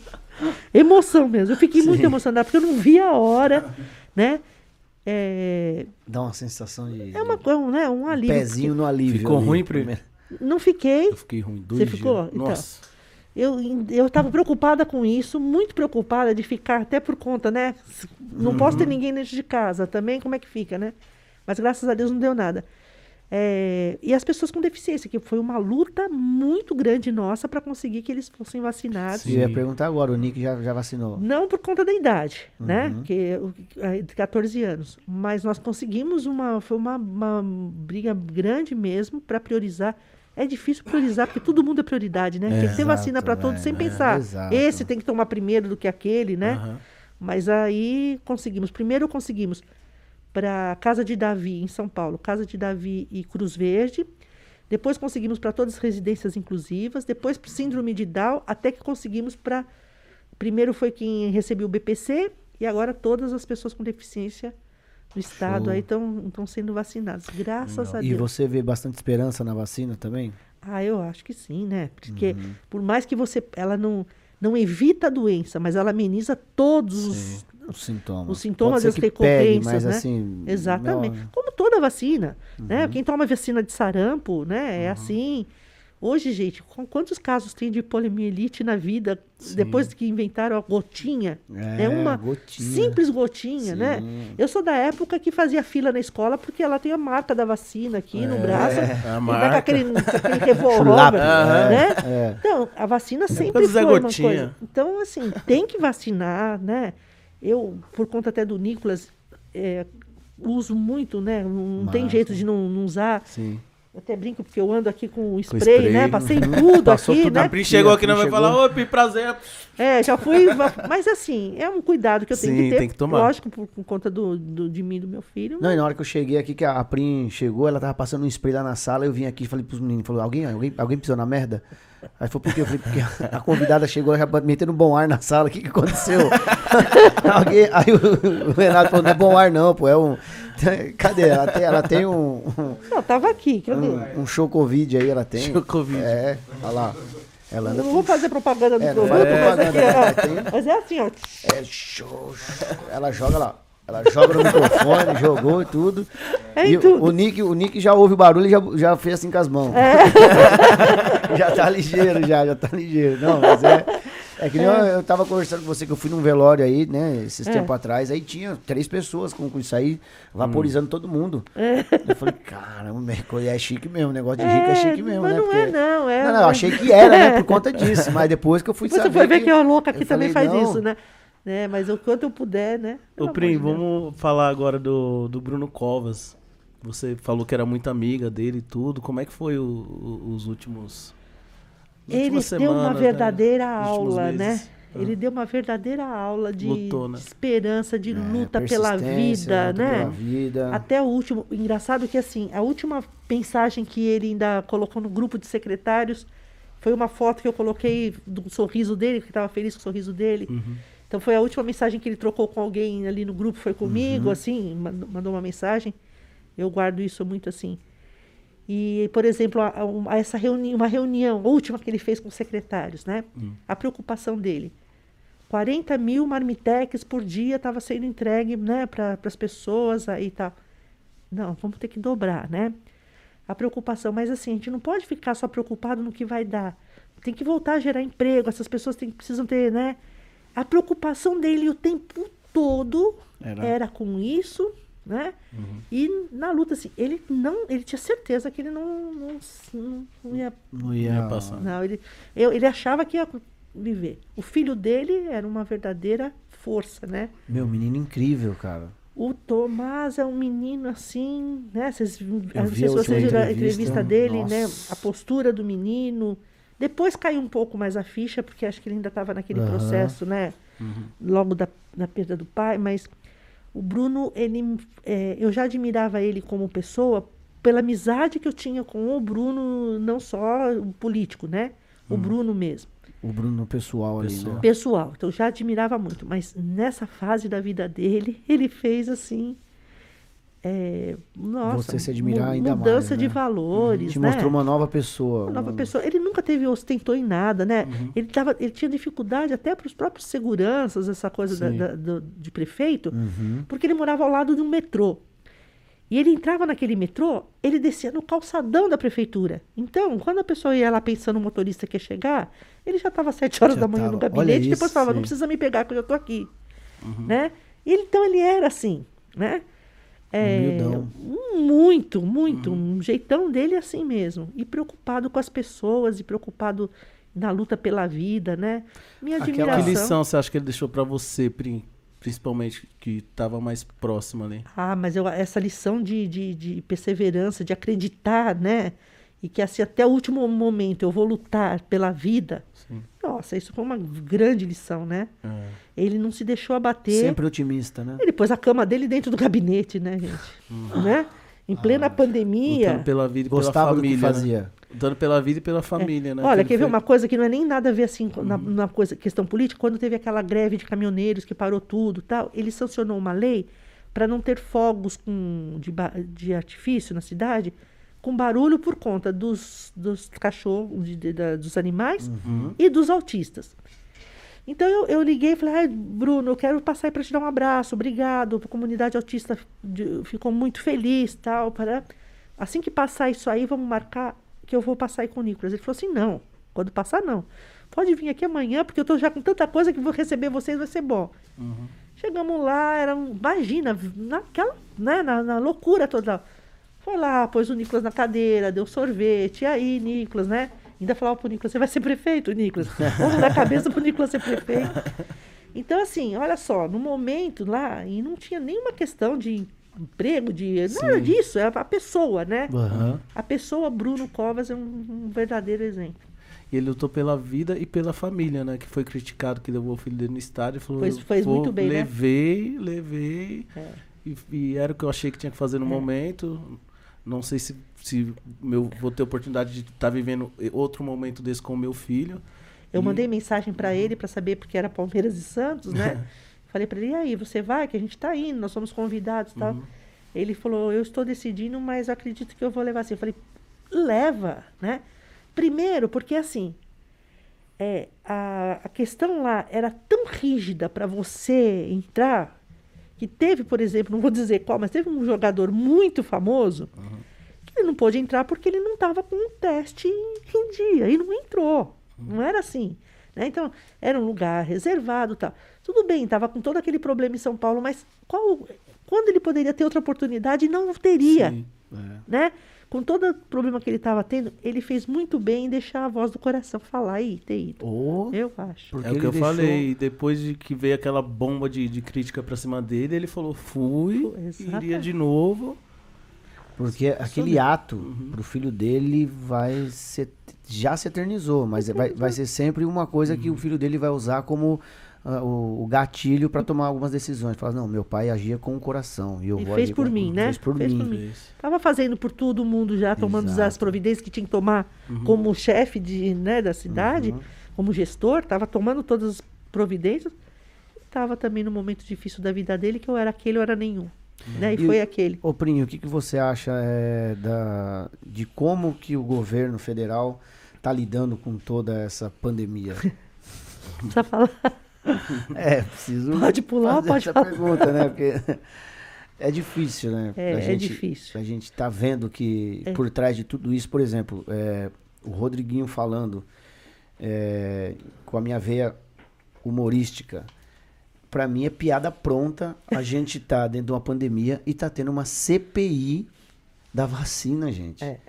Emoção mesmo. Eu fiquei muito Sim. emocionada, porque eu não vi a hora, né? É, Dá uma sensação de, é uma de coisa, né? Um alívio. pezinho no alívio. Ficou ali, ruim, Pri? primeiro. Não fiquei. Eu fiquei ruim. Dois Você dias. ficou? Então. Nossa. Eu eu estava preocupada com isso, muito preocupada de ficar até por conta, né? Não posso ter ninguém dentro de casa também, como é que fica, né? Mas graças a Deus não deu nada. É, e as pessoas com deficiência, que foi uma luta muito grande nossa para conseguir que eles fossem vacinados. Eu ia perguntar agora, o Nick já, já vacinou. Não por conta da idade, né? Uhum. Que eu- é de 14 anos. Mas nós conseguimos uma. Foi uma, uma briga grande mesmo para priorizar. É difícil priorizar, porque todo mundo é prioridade, né? tem que ter vacina para todos é, sem é, pensar. exato. Esse tem que tomar primeiro do que aquele, né? Aham. Mas aí conseguimos. Primeiro conseguimos para Casa de Davi, em São Paulo, Casa de Davi e Cruz Verde. Depois conseguimos para todas as residências inclusivas. Depois para Síndrome de Down, até que conseguimos para. Primeiro foi quem recebeu o BPC e agora todas as pessoas com deficiência do estado Show. aí estão sendo vacinadas. Graças a E Deus. você vê bastante esperança na vacina também? Ah, eu acho que sim, né? Porque Uhum. por mais que você. Ela não, não evita a doença, mas ela ameniza todos os, Os sintomas. os sintomas e as mas né? assim... Exatamente. não- Como toda vacina, né? Uhum. Quem toma vacina de sarampo, né? É assim. Hoje, gente, quantos casos tem de poliomielite na vida depois que inventaram a gotinha? É, É, uma gotinha. simples gotinha, né? Sim. Eu sou da época que fazia fila na escola porque ela tem a marca da vacina aqui no braço. a e dá com marca. aquele, aquele revólver, Chulapa. né? É. Então, a vacina sempre Zé foi uma Gotinha. coisa. Então, assim, tem que vacinar, né? Eu, por conta até do Nicolas, é, uso muito, né? Não tem jeito de não, não usar. Sim. Eu até brinco porque eu ando aqui com o spray, spray. né? Passei tudo Passou aqui, tudo né? A Pri chegou aqui, não vai Chegou. falar, ô, Pri, prazer. É, já fui. Mas assim, é um cuidado que eu tenho Sim, que ter. tem que tomar. Lógico, por, por conta do, do- de mim e do meu filho. Não, e na hora que eu cheguei aqui, que a Prim chegou, ela tava passando um spray lá na sala, eu vim aqui e falei pros meninos, falou, alguém, alguém, alguém pisou na merda? Aí foi porque eu falei, porque a convidada chegou já metendo bom ar na sala, o que que aconteceu? alguém, aí o, o Renato falou, não é bom ar não, pô, é um... Cadê? Ela tem, ela tem um, um, Não, tava aqui, cadê? um, um show Covid aí, ela tem. Show Covid. É, olha lá. Ela não vou fazer propaganda do É, produto, faz mas, mas tem- mas é assim, ó. É show, show. Ela joga lá. Ela joga no microfone, jogou e tudo. É e tudo. O, Nick, o Nick já ouve o barulho e já, já fez assim com as mãos. já tá ligeiro, já, já tá ligeiro. Não, mas é. É que nem eu, eu tava conversando com você que eu fui num velório aí, né, esses É. tempos atrás, aí tinha três pessoas com, com isso aí, vaporizando todo mundo. Eu falei, caramba, Mercúrio é chique mesmo, o negócio de rico é, chique mesmo, mas né? não é, não, é- Não, não, eu achei que era, né, por conta disso, mas depois que eu fui Você saber foi ver que, a louca aqui eu também falei, faz não. isso, né? Né? Mas o quanto eu puder, né? Pelo Ô, Prim, de vamos falar agora do, do Bruno Covas. Você falou que era muito amiga dele e tudo. Como é que foi o- o- os últimos. Ele últimas deu uma semanas, né? verdadeira últimos aula, né? Ah. Ele deu uma verdadeira aula de, Lutou, né? de esperança, de É, luta pela vida, luta né? pela vida. Até o último. Engraçado que assim, a última mensagem que ele ainda colocou no grupo de secretários foi uma foto que eu coloquei do sorriso dele, que estava feliz com o sorriso dele. Uhum. Então foi a última mensagem que ele trocou com alguém ali no grupo, foi comigo, Uhum. assim, mandou uma mensagem. Eu guardo isso muito assim. E, por exemplo, a, a- essa reuni uma reunião, a última que ele fez com os secretários, né? Hum. A preocupação dele. 40 mil marmitex por dia estava sendo entregue né, para as pessoas aí e tal. Não, vamos ter que dobrar, né? A preocupação, mas assim, a gente não pode ficar só preocupado no que vai dar. Tem que voltar a gerar emprego, essas pessoas têm, precisam ter, né? A preocupação dele o tempo todo Era. era, com isso, né? E na luta, assim, ele não, ele tinha certeza que ele não, não, não- não ia Não Ia ia passar. não, ele, eu, ele achava que ia viver. O filho dele era uma verdadeira força, né? Meu, menino incrível, cara. O Tomás é um menino assim, né? Vocês, não vocês viram a entrevista, entrevista dele, né? nossa. A postura do menino. Depois caiu um pouco mais a ficha, porque acho que ele ainda estava naquele Aham. processo, né? Logo da, da perda do pai, mas o Bruno, ele, é, eu já admirava ele como pessoa pela amizade que eu tinha com o Bruno, não só o político, né? O Bruno mesmo O Bruno pessoal, ali, Pessoal. né? pessoal. Então eu já admirava muito, mas nessa fase da vida dele, ele fez assim. É, nossa, Você se admirar ainda mudança mais, de né? valores, Te né? mostrou uma nova pessoa. Uma nova pessoa. Ele nunca teve ostentou em nada, né? Ele, tava, ele tinha dificuldade até para os próprios seguranças, essa coisa da- da- do- de prefeito, Uhum. porque ele morava ao lado de um metrô. E ele entrava naquele metrô, ele descia no calçadão da prefeitura. Então, quando a pessoa ia lá pensando o motorista que ia chegar, ele já estava às sete horas Já da manhã tava. no gabinete e depois falava, não. Uhum. precisa me pegar que eu já estou aqui. Né? E ele- então ele era assim, né? É, muito, muito. Uhum. Um jeitão dele assim mesmo. E preocupado com as pessoas, e preocupado na luta pela vida, né? Minha Aquela- Que admiração. lição você acha que ele deixou pra você? Principalmente que tava mais próximo ali. Ah, mas eu, essa lição de, de, de perseverança, de acreditar, né? E que assim, até o último momento eu vou lutar pela vida. Sim. Nossa, isso foi uma grande lição, né? É. Ele não se deixou abater. Sempre otimista, né? Ele pôs a cama dele dentro do gabinete, né, gente? Né? Em plena pandemia. Lutando pela vida e Gostava pela do que família. né? fazia. Lutando pela vida e pela família, né? Olha, quer ver uma coisa que não é nem nada a ver assim com- na, Uhum. na coisa, questão política? Quando teve aquela greve de caminhoneiros que parou tudo tal, ele sancionou uma lei para não ter fogos com, de, de artifício na cidade com barulho por conta dos, dos cachorros, de- de- da- dos animais Uhum. e dos autistas. Então eu, eu liguei e falei, ai, Bruno, eu quero passar aí para te dar um abraço, obrigado. A comunidade autista de- ficou muito feliz, tal. Para... Assim que passar isso aí, vamos marcar que eu vou passar aí com o Nicolas. Ele falou assim, não, quando passar não. Pode vir aqui amanhã, porque eu tô já com tanta coisa que vou receber vocês, vai ser bom. Chegamos lá, era um, imagina, naquela, né, na, na loucura toda. Foi lá, pôs o Nicolas na cadeira, deu sorvete, e aí, Nicolas, né? Ainda falava pro Nicolas, você vai ser prefeito, Nicolas. Vamos dar cabeça pro Nicolas ser prefeito. Então, assim, olha só, no momento lá, e não tinha nenhuma questão de emprego, de nada Sim. disso, é a pessoa, né? Aham. A pessoa Bruno Covas é um, um verdadeiro exemplo. E ele lutou pela vida e pela família, né? Que foi criticado que levou o filho dele no estádio e falou. Fez- eu fez muito bem, né? Levei, levei. É. E, e era o que eu achei que tinha que fazer no momento. Não sei se, se meu, vou ter oportunidade de estar vivendo outro momento desse com o meu filho. Eu E- mandei mensagem para ele para saber porque era Palmeiras e Santos, né? Falei para ele, e aí, você vai? Que a gente tá indo, nós somos convidados e tal. Uhum. Ele falou, eu estou decidindo, mas acredito que eu vou levar assim. Eu falei, leva, né? Primeiro, porque assim, é, a, a questão lá era tão rígida para você entrar, que teve, por exemplo, não vou dizer qual, mas teve um jogador muito famoso que ele não pôde entrar porque ele não estava com um teste em dia e não entrou. Não era assim. né? Então, era um lugar reservado e tal. Tudo bem, estava com todo aquele problema em São Paulo, mas qual, quando ele poderia ter outra oportunidade, não teria Sim. né? Com todo o problema que ele estava tendo, ele fez muito bem em deixar a voz do coração falar e ter ido. Ô, Eu acho. porque é o que eu deixou- falei. Depois de que veio aquela bomba de, de crítica pra cima dele, ele falou: fui, Exatamente. iria de novo. Porque aquele ato pro filho dele vai ser. Já se eternizou, mas vai, vai ser sempre uma coisa que o filho dele vai usar como ah, o, o gatilho para tomar algumas decisões. Falar, não, meu pai agia com o coração. E eu E vou fez agir por com- mim, né? Fez por Fez mim. por mim. Tava fazendo por todo mundo já, tomando as Exato. providências que tinha que tomar como chefe de, né, da cidade, como gestor, tava tomando todas as providências. Tava também no momento difícil da vida dele, que eu era aquele, eu era nenhum. Né? E, E- foi aquele. Ô, Prinho, o que, que você acha é, da, de como que o governo federal está lidando com toda essa pandemia? Precisa falar. É, preciso. Pode pular, pode essa falar. pergunta, né? Porque é difícil, né? É, A é gente- difícil. A gente tá vendo que É. por trás de tudo isso, por exemplo, é, o Rodriguinho falando é, com a minha veia humorística. Pra mim é piada pronta. A gente tá dentro de uma pandemia e tá tendo uma CPI da vacina, gente. É.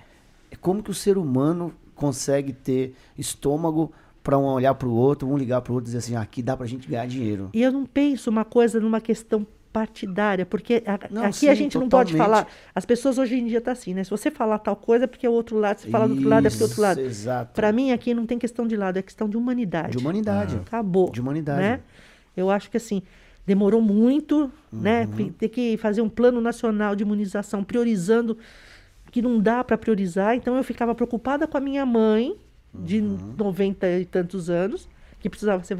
É Como que o ser humano consegue ter estômago pra um olhar pro outro, um ligar pro outro e dizer assim, "Ah, aqui dá pra gente ganhar dinheiro. E eu não penso uma coisa numa questão partidária, porque a- Não, aqui sim, a gente não pode totalmente. falar. As pessoas hoje em dia tá assim, né? Se você falar tal coisa é porque é o outro lado, se falar do outro lado é porque é o outro lado. Isso, Exato. Para mim aqui não tem questão de lado, é questão de humanidade. De humanidade. Acabou. De humanidade. Né? Eu acho que assim, demorou muito, né? Uhum. Fi- Ter que fazer um plano nacional de imunização priorizando que não dá para priorizar. Então eu ficava preocupada com a minha mãe, de Uhum. 90 e tantos anos, que precisava ser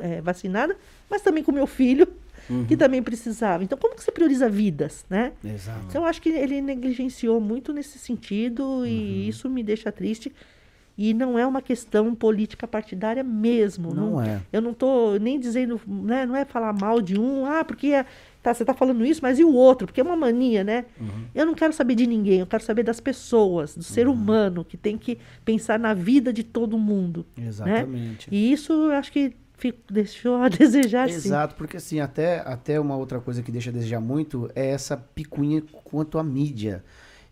eh, vacinada, mas também com meu filho, Uhum. que também precisava. Então como que você prioriza vidas, né? Exato. Então, eu acho que ele negligenciou muito nesse sentido Uhum. e isso me deixa triste. E não é uma questão política partidária mesmo. Não é. Eu não estou nem dizendo, né, não é falar mal de um, ah, porque é- tá, você está falando isso, mas e o outro? Porque é uma mania, né? Uhum. Eu não quero saber de ninguém, eu quero saber das pessoas, do ser humano, que tem que pensar na vida de todo mundo. Exatamente. Né? E isso eu acho que fi- deixou a desejar, sim. Exato, porque assim, até, até uma outra coisa que deixa a desejar muito é essa picuinha quanto à mídia.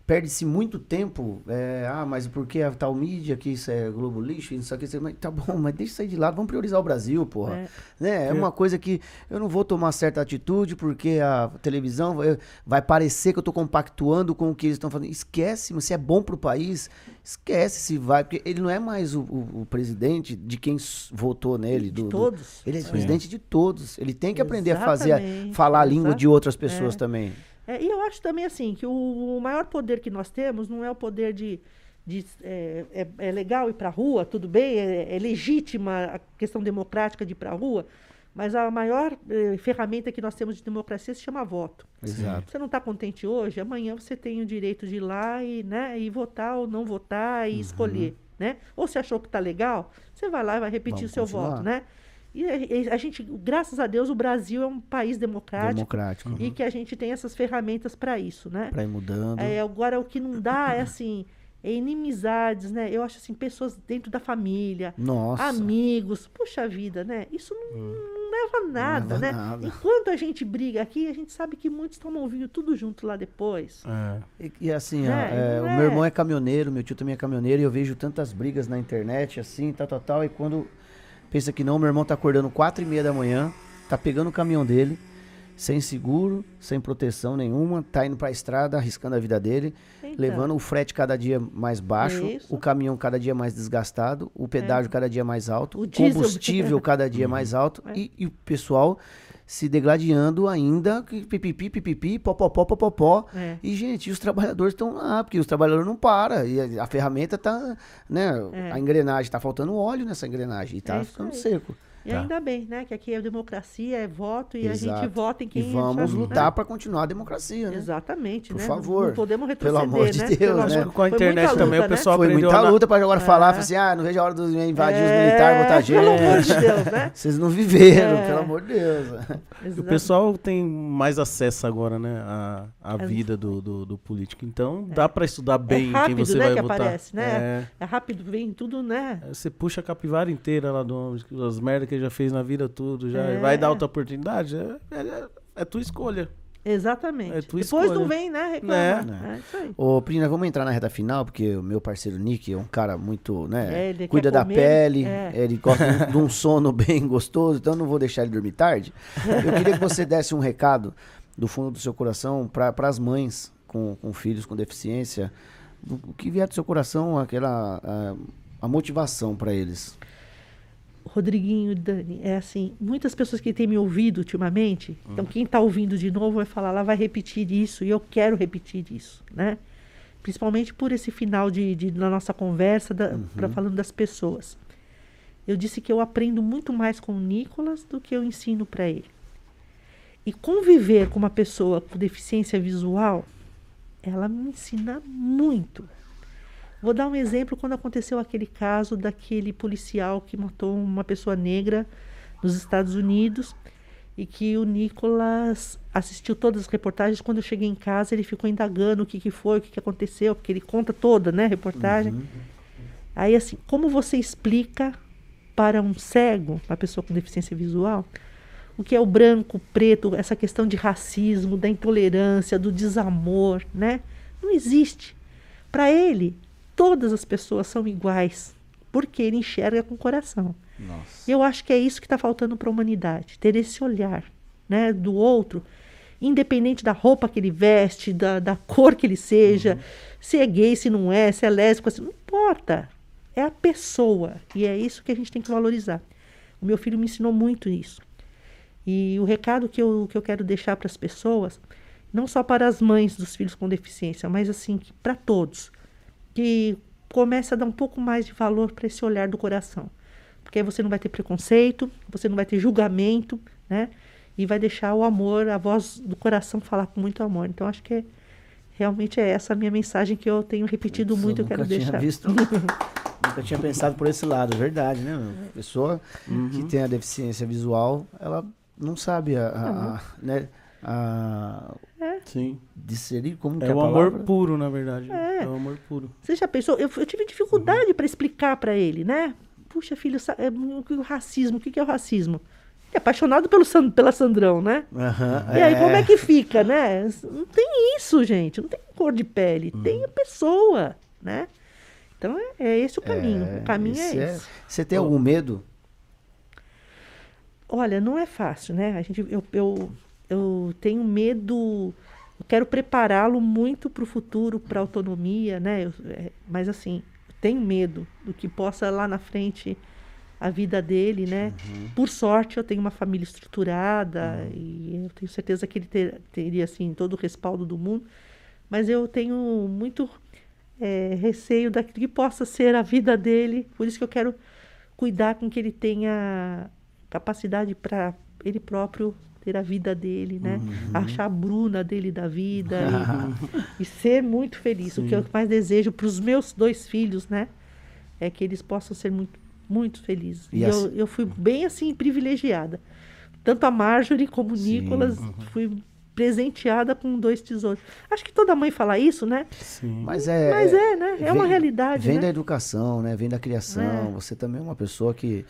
Perde-se muito tempo, é, ah, mas por que a tal mídia, que isso é Globo lixo, isso aqui, isso aqui, mas tá bom, mas deixa isso aí de lado, vamos priorizar o Brasil, porra. É. Né? É uma coisa que eu não vou tomar certa atitude porque a televisão vai, vai parecer que eu tô compactuando com o que eles estão fazendo. Esquece, mas se é bom pro país, esquece se vai, porque ele não é mais o, o- o presidente de quem votou nele. De do- do- todos. ele é presidente de todos. Ele tem que aprender a fazer, Exatamente, falar a língua exato. de outras pessoas É. também. É, e eu acho também assim que o, o maior poder que nós temos não é o poder de. de é, é- é legal ir para a rua, tudo bem, é, é legítima a questão democrática de ir para a rua, mas a maior eh, ferramenta que nós temos de democracia se chama voto. Exato. Você não está contente hoje, amanhã você tem o direito de ir lá e, né, e votar ou não votar Uhum. e escolher. Né? Ou você achou que está legal, você vai lá e vai repetir Vamos o seu continuar. voto. Né? E a, a gente, graças a Deus, o Brasil é um país democrático Democrático. e que a gente tem essas ferramentas para isso, né? Pra ir mudando. É, agora, o que não dá é assim, é inimizades, né? Eu acho assim, pessoas dentro da família, Nossa. amigos, puxa vida, né? Isso não, não leva a nada, leva né? nada. Enquanto a gente briga aqui, a gente sabe que muitos tomam vinho tudo junto lá depois. É. E, e assim, Né? é, Não o é- meu irmão é caminhoneiro, meu tio também é caminhoneiro, e eu vejo tantas brigas na internet, assim, tal, tal, tal, e quando pensa que não, meu irmão tá acordando quatro e meia da manhã, tá pegando o caminhão dele, sem seguro, sem proteção nenhuma, tá indo pra estrada, arriscando a vida dele, Então, levando o frete cada dia mais baixo, Isso. o caminhão cada dia mais desgastado, o pedágio cada dia mais alto, O combustível cada dia mais alto É. e, e o pessoal se degladiando ainda, que pipipi, pipipi, popopó, popopó. É. E, gente, os trabalhadores estão lá, porque os trabalhadores não param. E a, a ferramenta tá, né? É. A engrenagem, tá faltando óleo nessa engrenagem. E tá É ficando aí. seco. E Tá. ainda bem, né? Que aqui é democracia, é voto e a gente Exato. vota em E quem vamos achar- lutar né? para continuar a democracia, né? Exatamente, Por né? favor. Não podemos Pelo retroceder, amor de né? Deus, Pelo né? amor- Com a internet muita também, luta, o pessoal Foi muita na- luta para agora É. falar, falar assim, ah, não vejo a hora dos invadir os É, militares, botar gente. Pelo amor de Deus, né? Vocês não viveram, É. pelo amor de Deus. E o Exato. pessoal tem mais acesso agora, né, à, à É. vida do, do, do político. Então, dá pra estudar bem rápido, quem você né, vai que votar. aparece, né? É. É rápido, vem tudo, né? Você puxa a capivara inteira lá do homem, as merdas que ele já fez na vida, tudo. Já É. vai dar outra oportunidade. É, é, é tua escolha. Exatamente. É tua Depois não escolha. vem, né? Reclamar. Né? É isso aí. Ô, Prina, vamos entrar na reta final, porque o meu parceiro Nick é um cara muito, né? É, ele cuida da comer, pele, é. ele gosta de um- sono bem gostoso, então eu não vou deixar ele dormir tarde. Eu queria que você desse um recado do fundo do seu coração para as mães com, com filhos com deficiência. O o que vier do seu coração, aquela a, a motivação para eles. Rodriguinho, Dani, é assim, muitas pessoas que têm me ouvido ultimamente, então quem está ouvindo de novo vai falar, ela vai repetir isso, e eu quero repetir isso, né? Principalmente por esse final de, de- da nossa conversa, da, pra falando das pessoas. Eu disse que eu aprendo muito mais com o Nicolas do que eu ensino para ele. E conviver com uma pessoa com deficiência visual, ela me ensina muito. Vou dar um exemplo quando aconteceu aquele caso daquele policial que matou uma pessoa negra nos Estados Unidos e que o Nicolas assistiu todas as reportagens. Quando eu cheguei em casa, ele ficou indagando o que, que foi, o que, que aconteceu, porque ele conta toda, né, a reportagem. Aí, assim, como você explica para um cego, uma pessoa com deficiência visual, o que é o branco, o preto, essa questão de racismo, da intolerância, do desamor, né? Não existe. Para ele, todas as pessoas são iguais, porque ele enxerga com o coração. Nossa. Eu acho que é isso que está faltando para a humanidade, ter esse olhar né, do outro, independente da roupa que ele veste, da, da cor que ele seja, se é gay, se não é, se é lésbico, se, não importa. É a pessoa. E é isso que a gente tem que valorizar. O meu filho me ensinou muito isso. E o recado que eu, que eu quero deixar para as pessoas, não só para as mães dos filhos com deficiência, mas assim, para todos, que comece a dar um pouco mais de valor para esse olhar do coração. Porque aí você não vai ter preconceito, você não vai ter julgamento, né? E vai deixar o amor, a voz do coração falar com muito amor. Então, acho que é, realmente é essa a minha mensagem que eu tenho repetido muito, eu nunca quero tinha deixar. visto. nunca tinha pensado por esse lado, verdade, né? meu? Pessoa Uhum. que tem a deficiência visual, ela não sabe a, a- Uhum. a- né, a Sim. discernir como que É é a o amor puro, na verdade. É. É, o amor puro. Você já pensou? Eu, eu tive dificuldade para explicar para ele, né? Puxa, filho, é, o que é o racismo? O que é o racismo? É apaixonado pelo, San- pela Sandrão, né? Aham, E aí, como é que fica, né? Não tem isso, gente. Não tem cor de pele. Tem a pessoa, né? Então, é, é esse o caminho. o caminho é esse esse. Você tem algum medo? Olha, não é fácil, né? A gente, eu, eu, eu tenho medo, eu quero prepará-lo muito para o futuro, para autonomia, né? Eu- é, mas assim, tenho medo do que possa lá na frente a vida dele, né? Por sorte, eu tenho uma família estruturada e eu tenho certeza que ele ter- teria assim todo o respaldo do mundo. Mas eu tenho muito é, receio daquilo que possa ser a vida dele. Por isso que eu quero cuidar com que ele tenha capacidade para ele próprio ter a vida dele, né? Achar a Bruna dele da vida e, e ser muito feliz. O que eu mais desejo para os meus dois filhos, né? É que eles possam ser muito, muito felizes. E E, assim- eu, eu fui bem assim privilegiada. Tanto a Marjorie como o Sim. Nicolas, fui presenteada com dois tesouros. Acho que toda mãe fala isso, né? Sim. Mas é. Mas é, né? É uma vem- realidade, Vem né? da educação, né? Vem da criação. É. Você também é uma pessoa que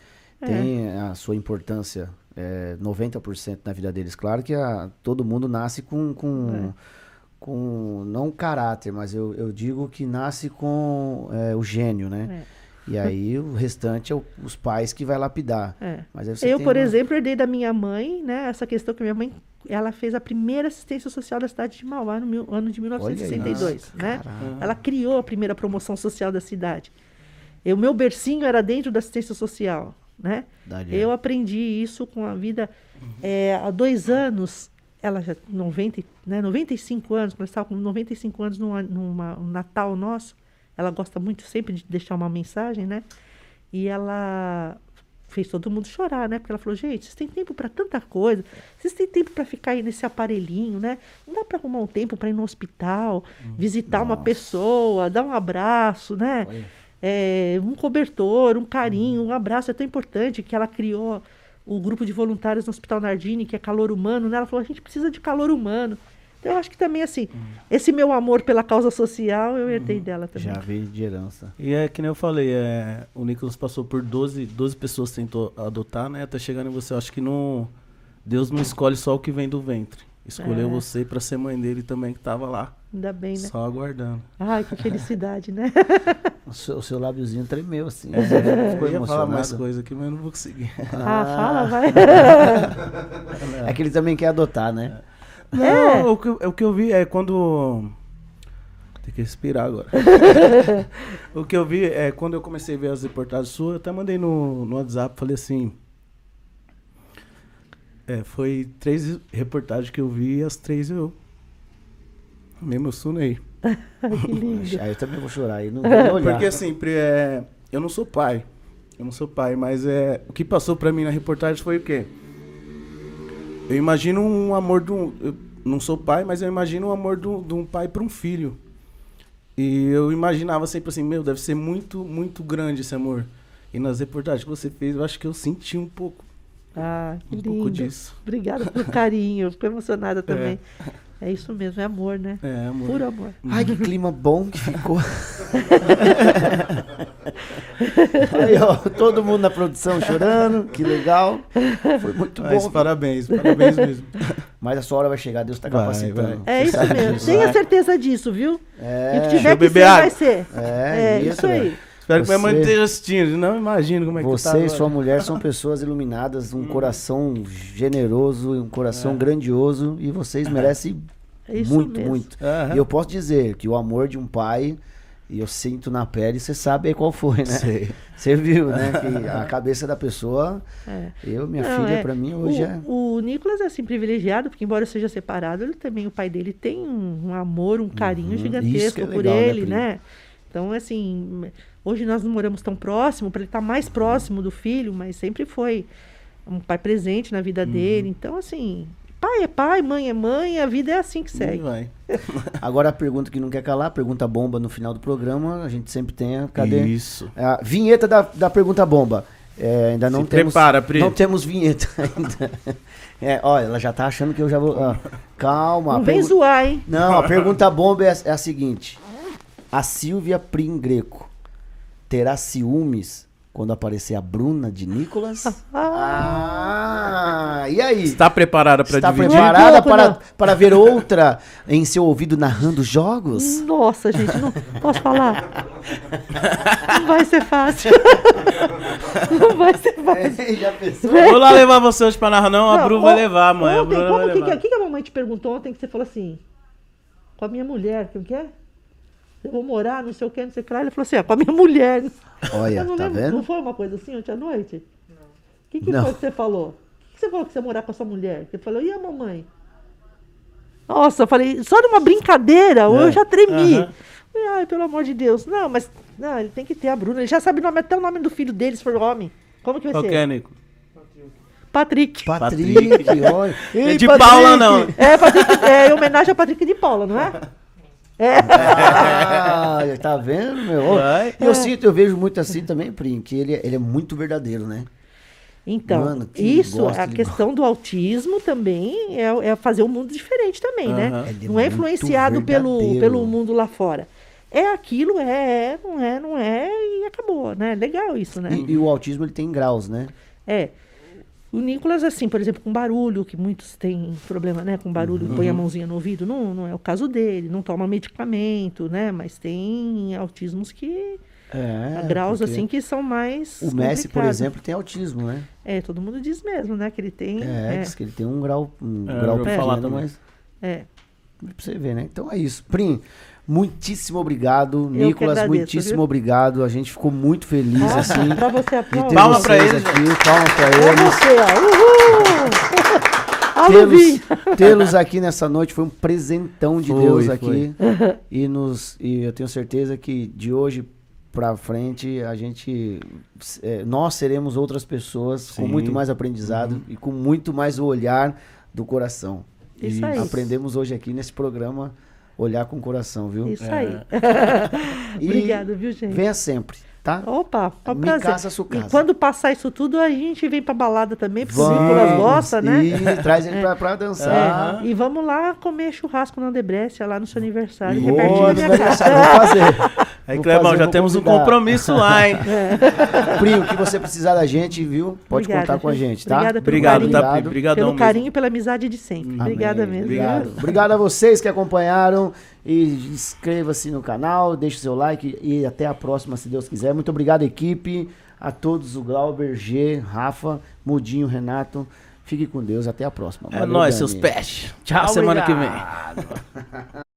tem a sua importância é, 90% na vida deles. Claro que a- todo mundo nasce com. com com não caráter, mas eu, eu digo que nasce com é, o gênio, né? É. E aí o restante é o- os pais que vai lapidar. É. Aí Eu, por uma- exemplo, herdei da minha mãe, né? Essa questão que minha mãe, ela fez a primeira assistência social da cidade de Mauá no mil- ano de 1962, né? Caraca. Ela criou a primeira promoção social da cidade. O meu bercinho era dentro da assistência social, né? Eu é. aprendi isso com a vida é, há dois anos. Ela já 90, e- né, 95 anos, nós estávamos com 95 anos numa, numa um Natal nosso. Ela gosta muito sempre de deixar uma mensagem, né? E ela fez todo mundo chorar, né? Porque ela falou, gente, vocês têm tempo para tanta coisa, vocês têm tempo para ficar aí nesse aparelhinho, né? Não dá para arrumar um tempo para ir no hospital, visitar uma pessoa, dar um abraço, né? É, um cobertor, um carinho, um abraço. É tão importante que ela criou o grupo de voluntários no Hospital Nardini, que é calor humano, né? Ela falou, a gente precisa de calor humano. Então, eu acho que também, assim, esse meu amor pela causa social, eu herdei dela também. Já veio de herança. E é que nem eu falei, é, o Nicolas passou por 12, 12 pessoas tentou adotar, né? Até chegar em você. Eu acho que não. Deus não escolhe só o que vem do ventre. Escolheu É. você pra ser mãe dele também, que tava lá, Ainda bem, né? só aguardando. Ai, que felicidade, né? O seu, o seu lábiozinho tremeu assim. É, Você eu ficou ia falar mais coisa aqui, mas eu não vou conseguir. Ah, fala, vai. É que ele também quer adotar, né? Não, o, que, eu- o que eu vi é quando. Tem que respirar agora. o que eu vi é quando eu comecei a ver as reportagens suas, eu até mandei no, no WhatsApp, falei assim. É, foi três reportagens que eu vi e as três eu. Me emocionei. que lindo. Aí eu também vou chorar aí, não vou olhar. Porque assim, pre- é, eu não sou pai. Eu não sou pai, mas é, o que passou pra mim na reportagem foi o quê? Eu imagino um amor de um. Eu não sou pai, mas eu imagino o amor de um, de um pai pra um filho. E eu imaginava sempre assim, meu, deve ser muito, muito grande esse amor. E nas reportagens que você fez, eu acho que eu senti um pouco, Ah, que um lindo. pouco disso. Obrigada pelo carinho. Fico emocionada também. É. isso mesmo, é amor, né? É, amor. Puro amor. Ai, que clima bom que ficou. Aí, ó, todo mundo na produção chorando, que legal. Foi muito Mas bom. parabéns, parabéns mesmo. Mas a sua hora vai chegar, Deus tá Vai, capacitando. vai. É isso mesmo. Tenha certeza disso, viu? É, E o que tiver que ser, água. vai ser. É, É, isso, isso aí. velho. Espero que minha mãe Você- esteja assistindo. Não imagino como é que Você tá e agora. sua mulher são pessoas iluminadas, Hum. um coração generoso, um coração grandioso e vocês merecem É isso muito, mesmo. muito. Aham. E eu posso dizer que o amor de um pai, e eu sinto na pele, você sabe aí qual foi, né? Sei. Você viu, né? Que a cabeça da pessoa, É. eu, minha Não, filha, é. pra mim hoje o, é. O Nicolas é assim privilegiado, porque embora seja separado, ele também, o pai dele tem um, um amor, um carinho Uhum. Gigantesco é por legal, né, ele, né? Então, assim, hoje nós não moramos tão próximo, para ele estar mais próximo do filho, mas sempre foi um pai presente na Uhum. vida dele. Então, assim, pai é pai, mãe é mãe, a vida é assim que E segue. vai. Agora a pergunta que não quer calar, pergunta bomba no final do programa, a gente sempre tem a. Cadê? Isso. A vinheta da, da pergunta bomba. É, ainda não Se temos. prepara, Pri. Não temos vinheta ainda. É, ó, ela já tá achando que eu já vou. ó, calma. Não vem pergu- zoar, hein? Não, a pergunta bomba é, a- é a seguinte: A Silvia Prim Greco terá ciúmes quando aparecer a Bruna de Nicolas? Ah, e aí? Está preparada para Está dividir? preparada Um pouco, para, não. para ver outra em seu ouvido narrando jogos? Nossa, gente, não posso falar? Não vai ser fácil. Não vai ser fácil. Já pensou? Vou lá levar você hoje pra narrar, não. A Não, Bru vai levar, mãe. A Ontem, Bruna como que, que, levar. que que a mamãe te perguntou ontem que você falou assim? Com a minha mulher, como que é? Eu vou morar, não sei o que, não sei o que lá. Ele falou assim, ó, com a minha mulher. Olha, Eu não tá lembro, vendo? Não foi uma coisa assim ontem à noite? Não. O que, que Não. foi que você falou? O que, que você falou que você ia morar com a sua mulher? Você falou, e a mamãe? Nossa, eu falei, só numa brincadeira, eu já tremi. Falei, Ai, pelo amor de Deus. Não, mas não, ele tem que ter a Bruna. Ele já sabe o nome, até o nome do filho dele, se for homem. Como que vai Qual ser? que é, Nico? Patrick. Patrick, olha. É de Patrick! Paula, não. É, Patrick, é em homenagem a Patrick de Paula, não é? É. Ah, tá vendo, meu? Vai. Eu sinto, eu vejo muito assim também, Prim, que ele, ele é muito verdadeiro, né? Então, Mano, isso, a de- questão do autismo também é, é fazer um mundo diferente também, Aham. né? É Não é influenciado pelo, verdadeiro. pelo mundo lá fora. É aquilo, é, é, não é, não é, e acabou, né? Legal isso, né? E, e o autismo ele tem graus, né? É. O Nicolas, assim, por exemplo, com barulho, que muitos têm problema, né? Com barulho, põe a Uhum. mãozinha no ouvido. Não, não é o caso dele. Não toma medicamento, né? Mas tem autismos que É, Há graus assim que são mais. O Messi, por exemplo, tem autismo, né? É, todo mundo diz mesmo, né? Que ele tem. É, É, diz que ele tem um grau, um É, grau pequeno, falar também. mas é. pra você ver, né? Então é isso. Prim, muitíssimo obrigado. que Nicolas, agradeço, muitíssimo viu? obrigado. A gente ficou muito feliz, Nossa, assim, pra você de ter Palma pra vocês eles, aqui. Palma pra eles. você, ó. Uhul! Tê-los tê-los aqui nessa noite foi um presentão de Foi, Deus foi. aqui. E, nos, e eu tenho certeza que de hoje pra frente a gente. é, nós seremos outras pessoas com Sim. muito mais aprendizado e com muito mais o olhar do coração. Isso e aí. aprendemos hoje aqui nesse programa olhar com o coração, viu? Isso É. aí. E Obrigada, viu, gente? Venha sempre, tá? Opa, é um prazer. casa, sua casa. E quando passar isso tudo, a gente vem pra balada também, porque o Vamos, Nicolas gosta, né? E traz ele pra, pra dançar. É, e vamos lá comer churrasco na Debrecia, lá no seu aniversário, que é pertinho da minha casa. vou fazer. Aí, Clebão, já temos um convidar. compromisso lá, hein? Pri, o que você precisar da gente, viu? Pode Obrigada, contar com a gente. tá? Obrigada pelo Obrigado, carinho. tá, Pri? Obrigado. Obrigadão Pelo mesmo. carinho e pela amizade de sempre. Obrigada Amém. mesmo. Obrigado. Obrigado a vocês que acompanharam. E inscreva-se no canal, deixe seu like e até a próxima, se Deus quiser. Muito obrigado, equipe. A todos, o Glauber, G, Rafa, Mudinho, Renato. Fique com Deus, até a próxima. É Valeu, nóis, Dani. seus peixes. Tchau, semana que vem.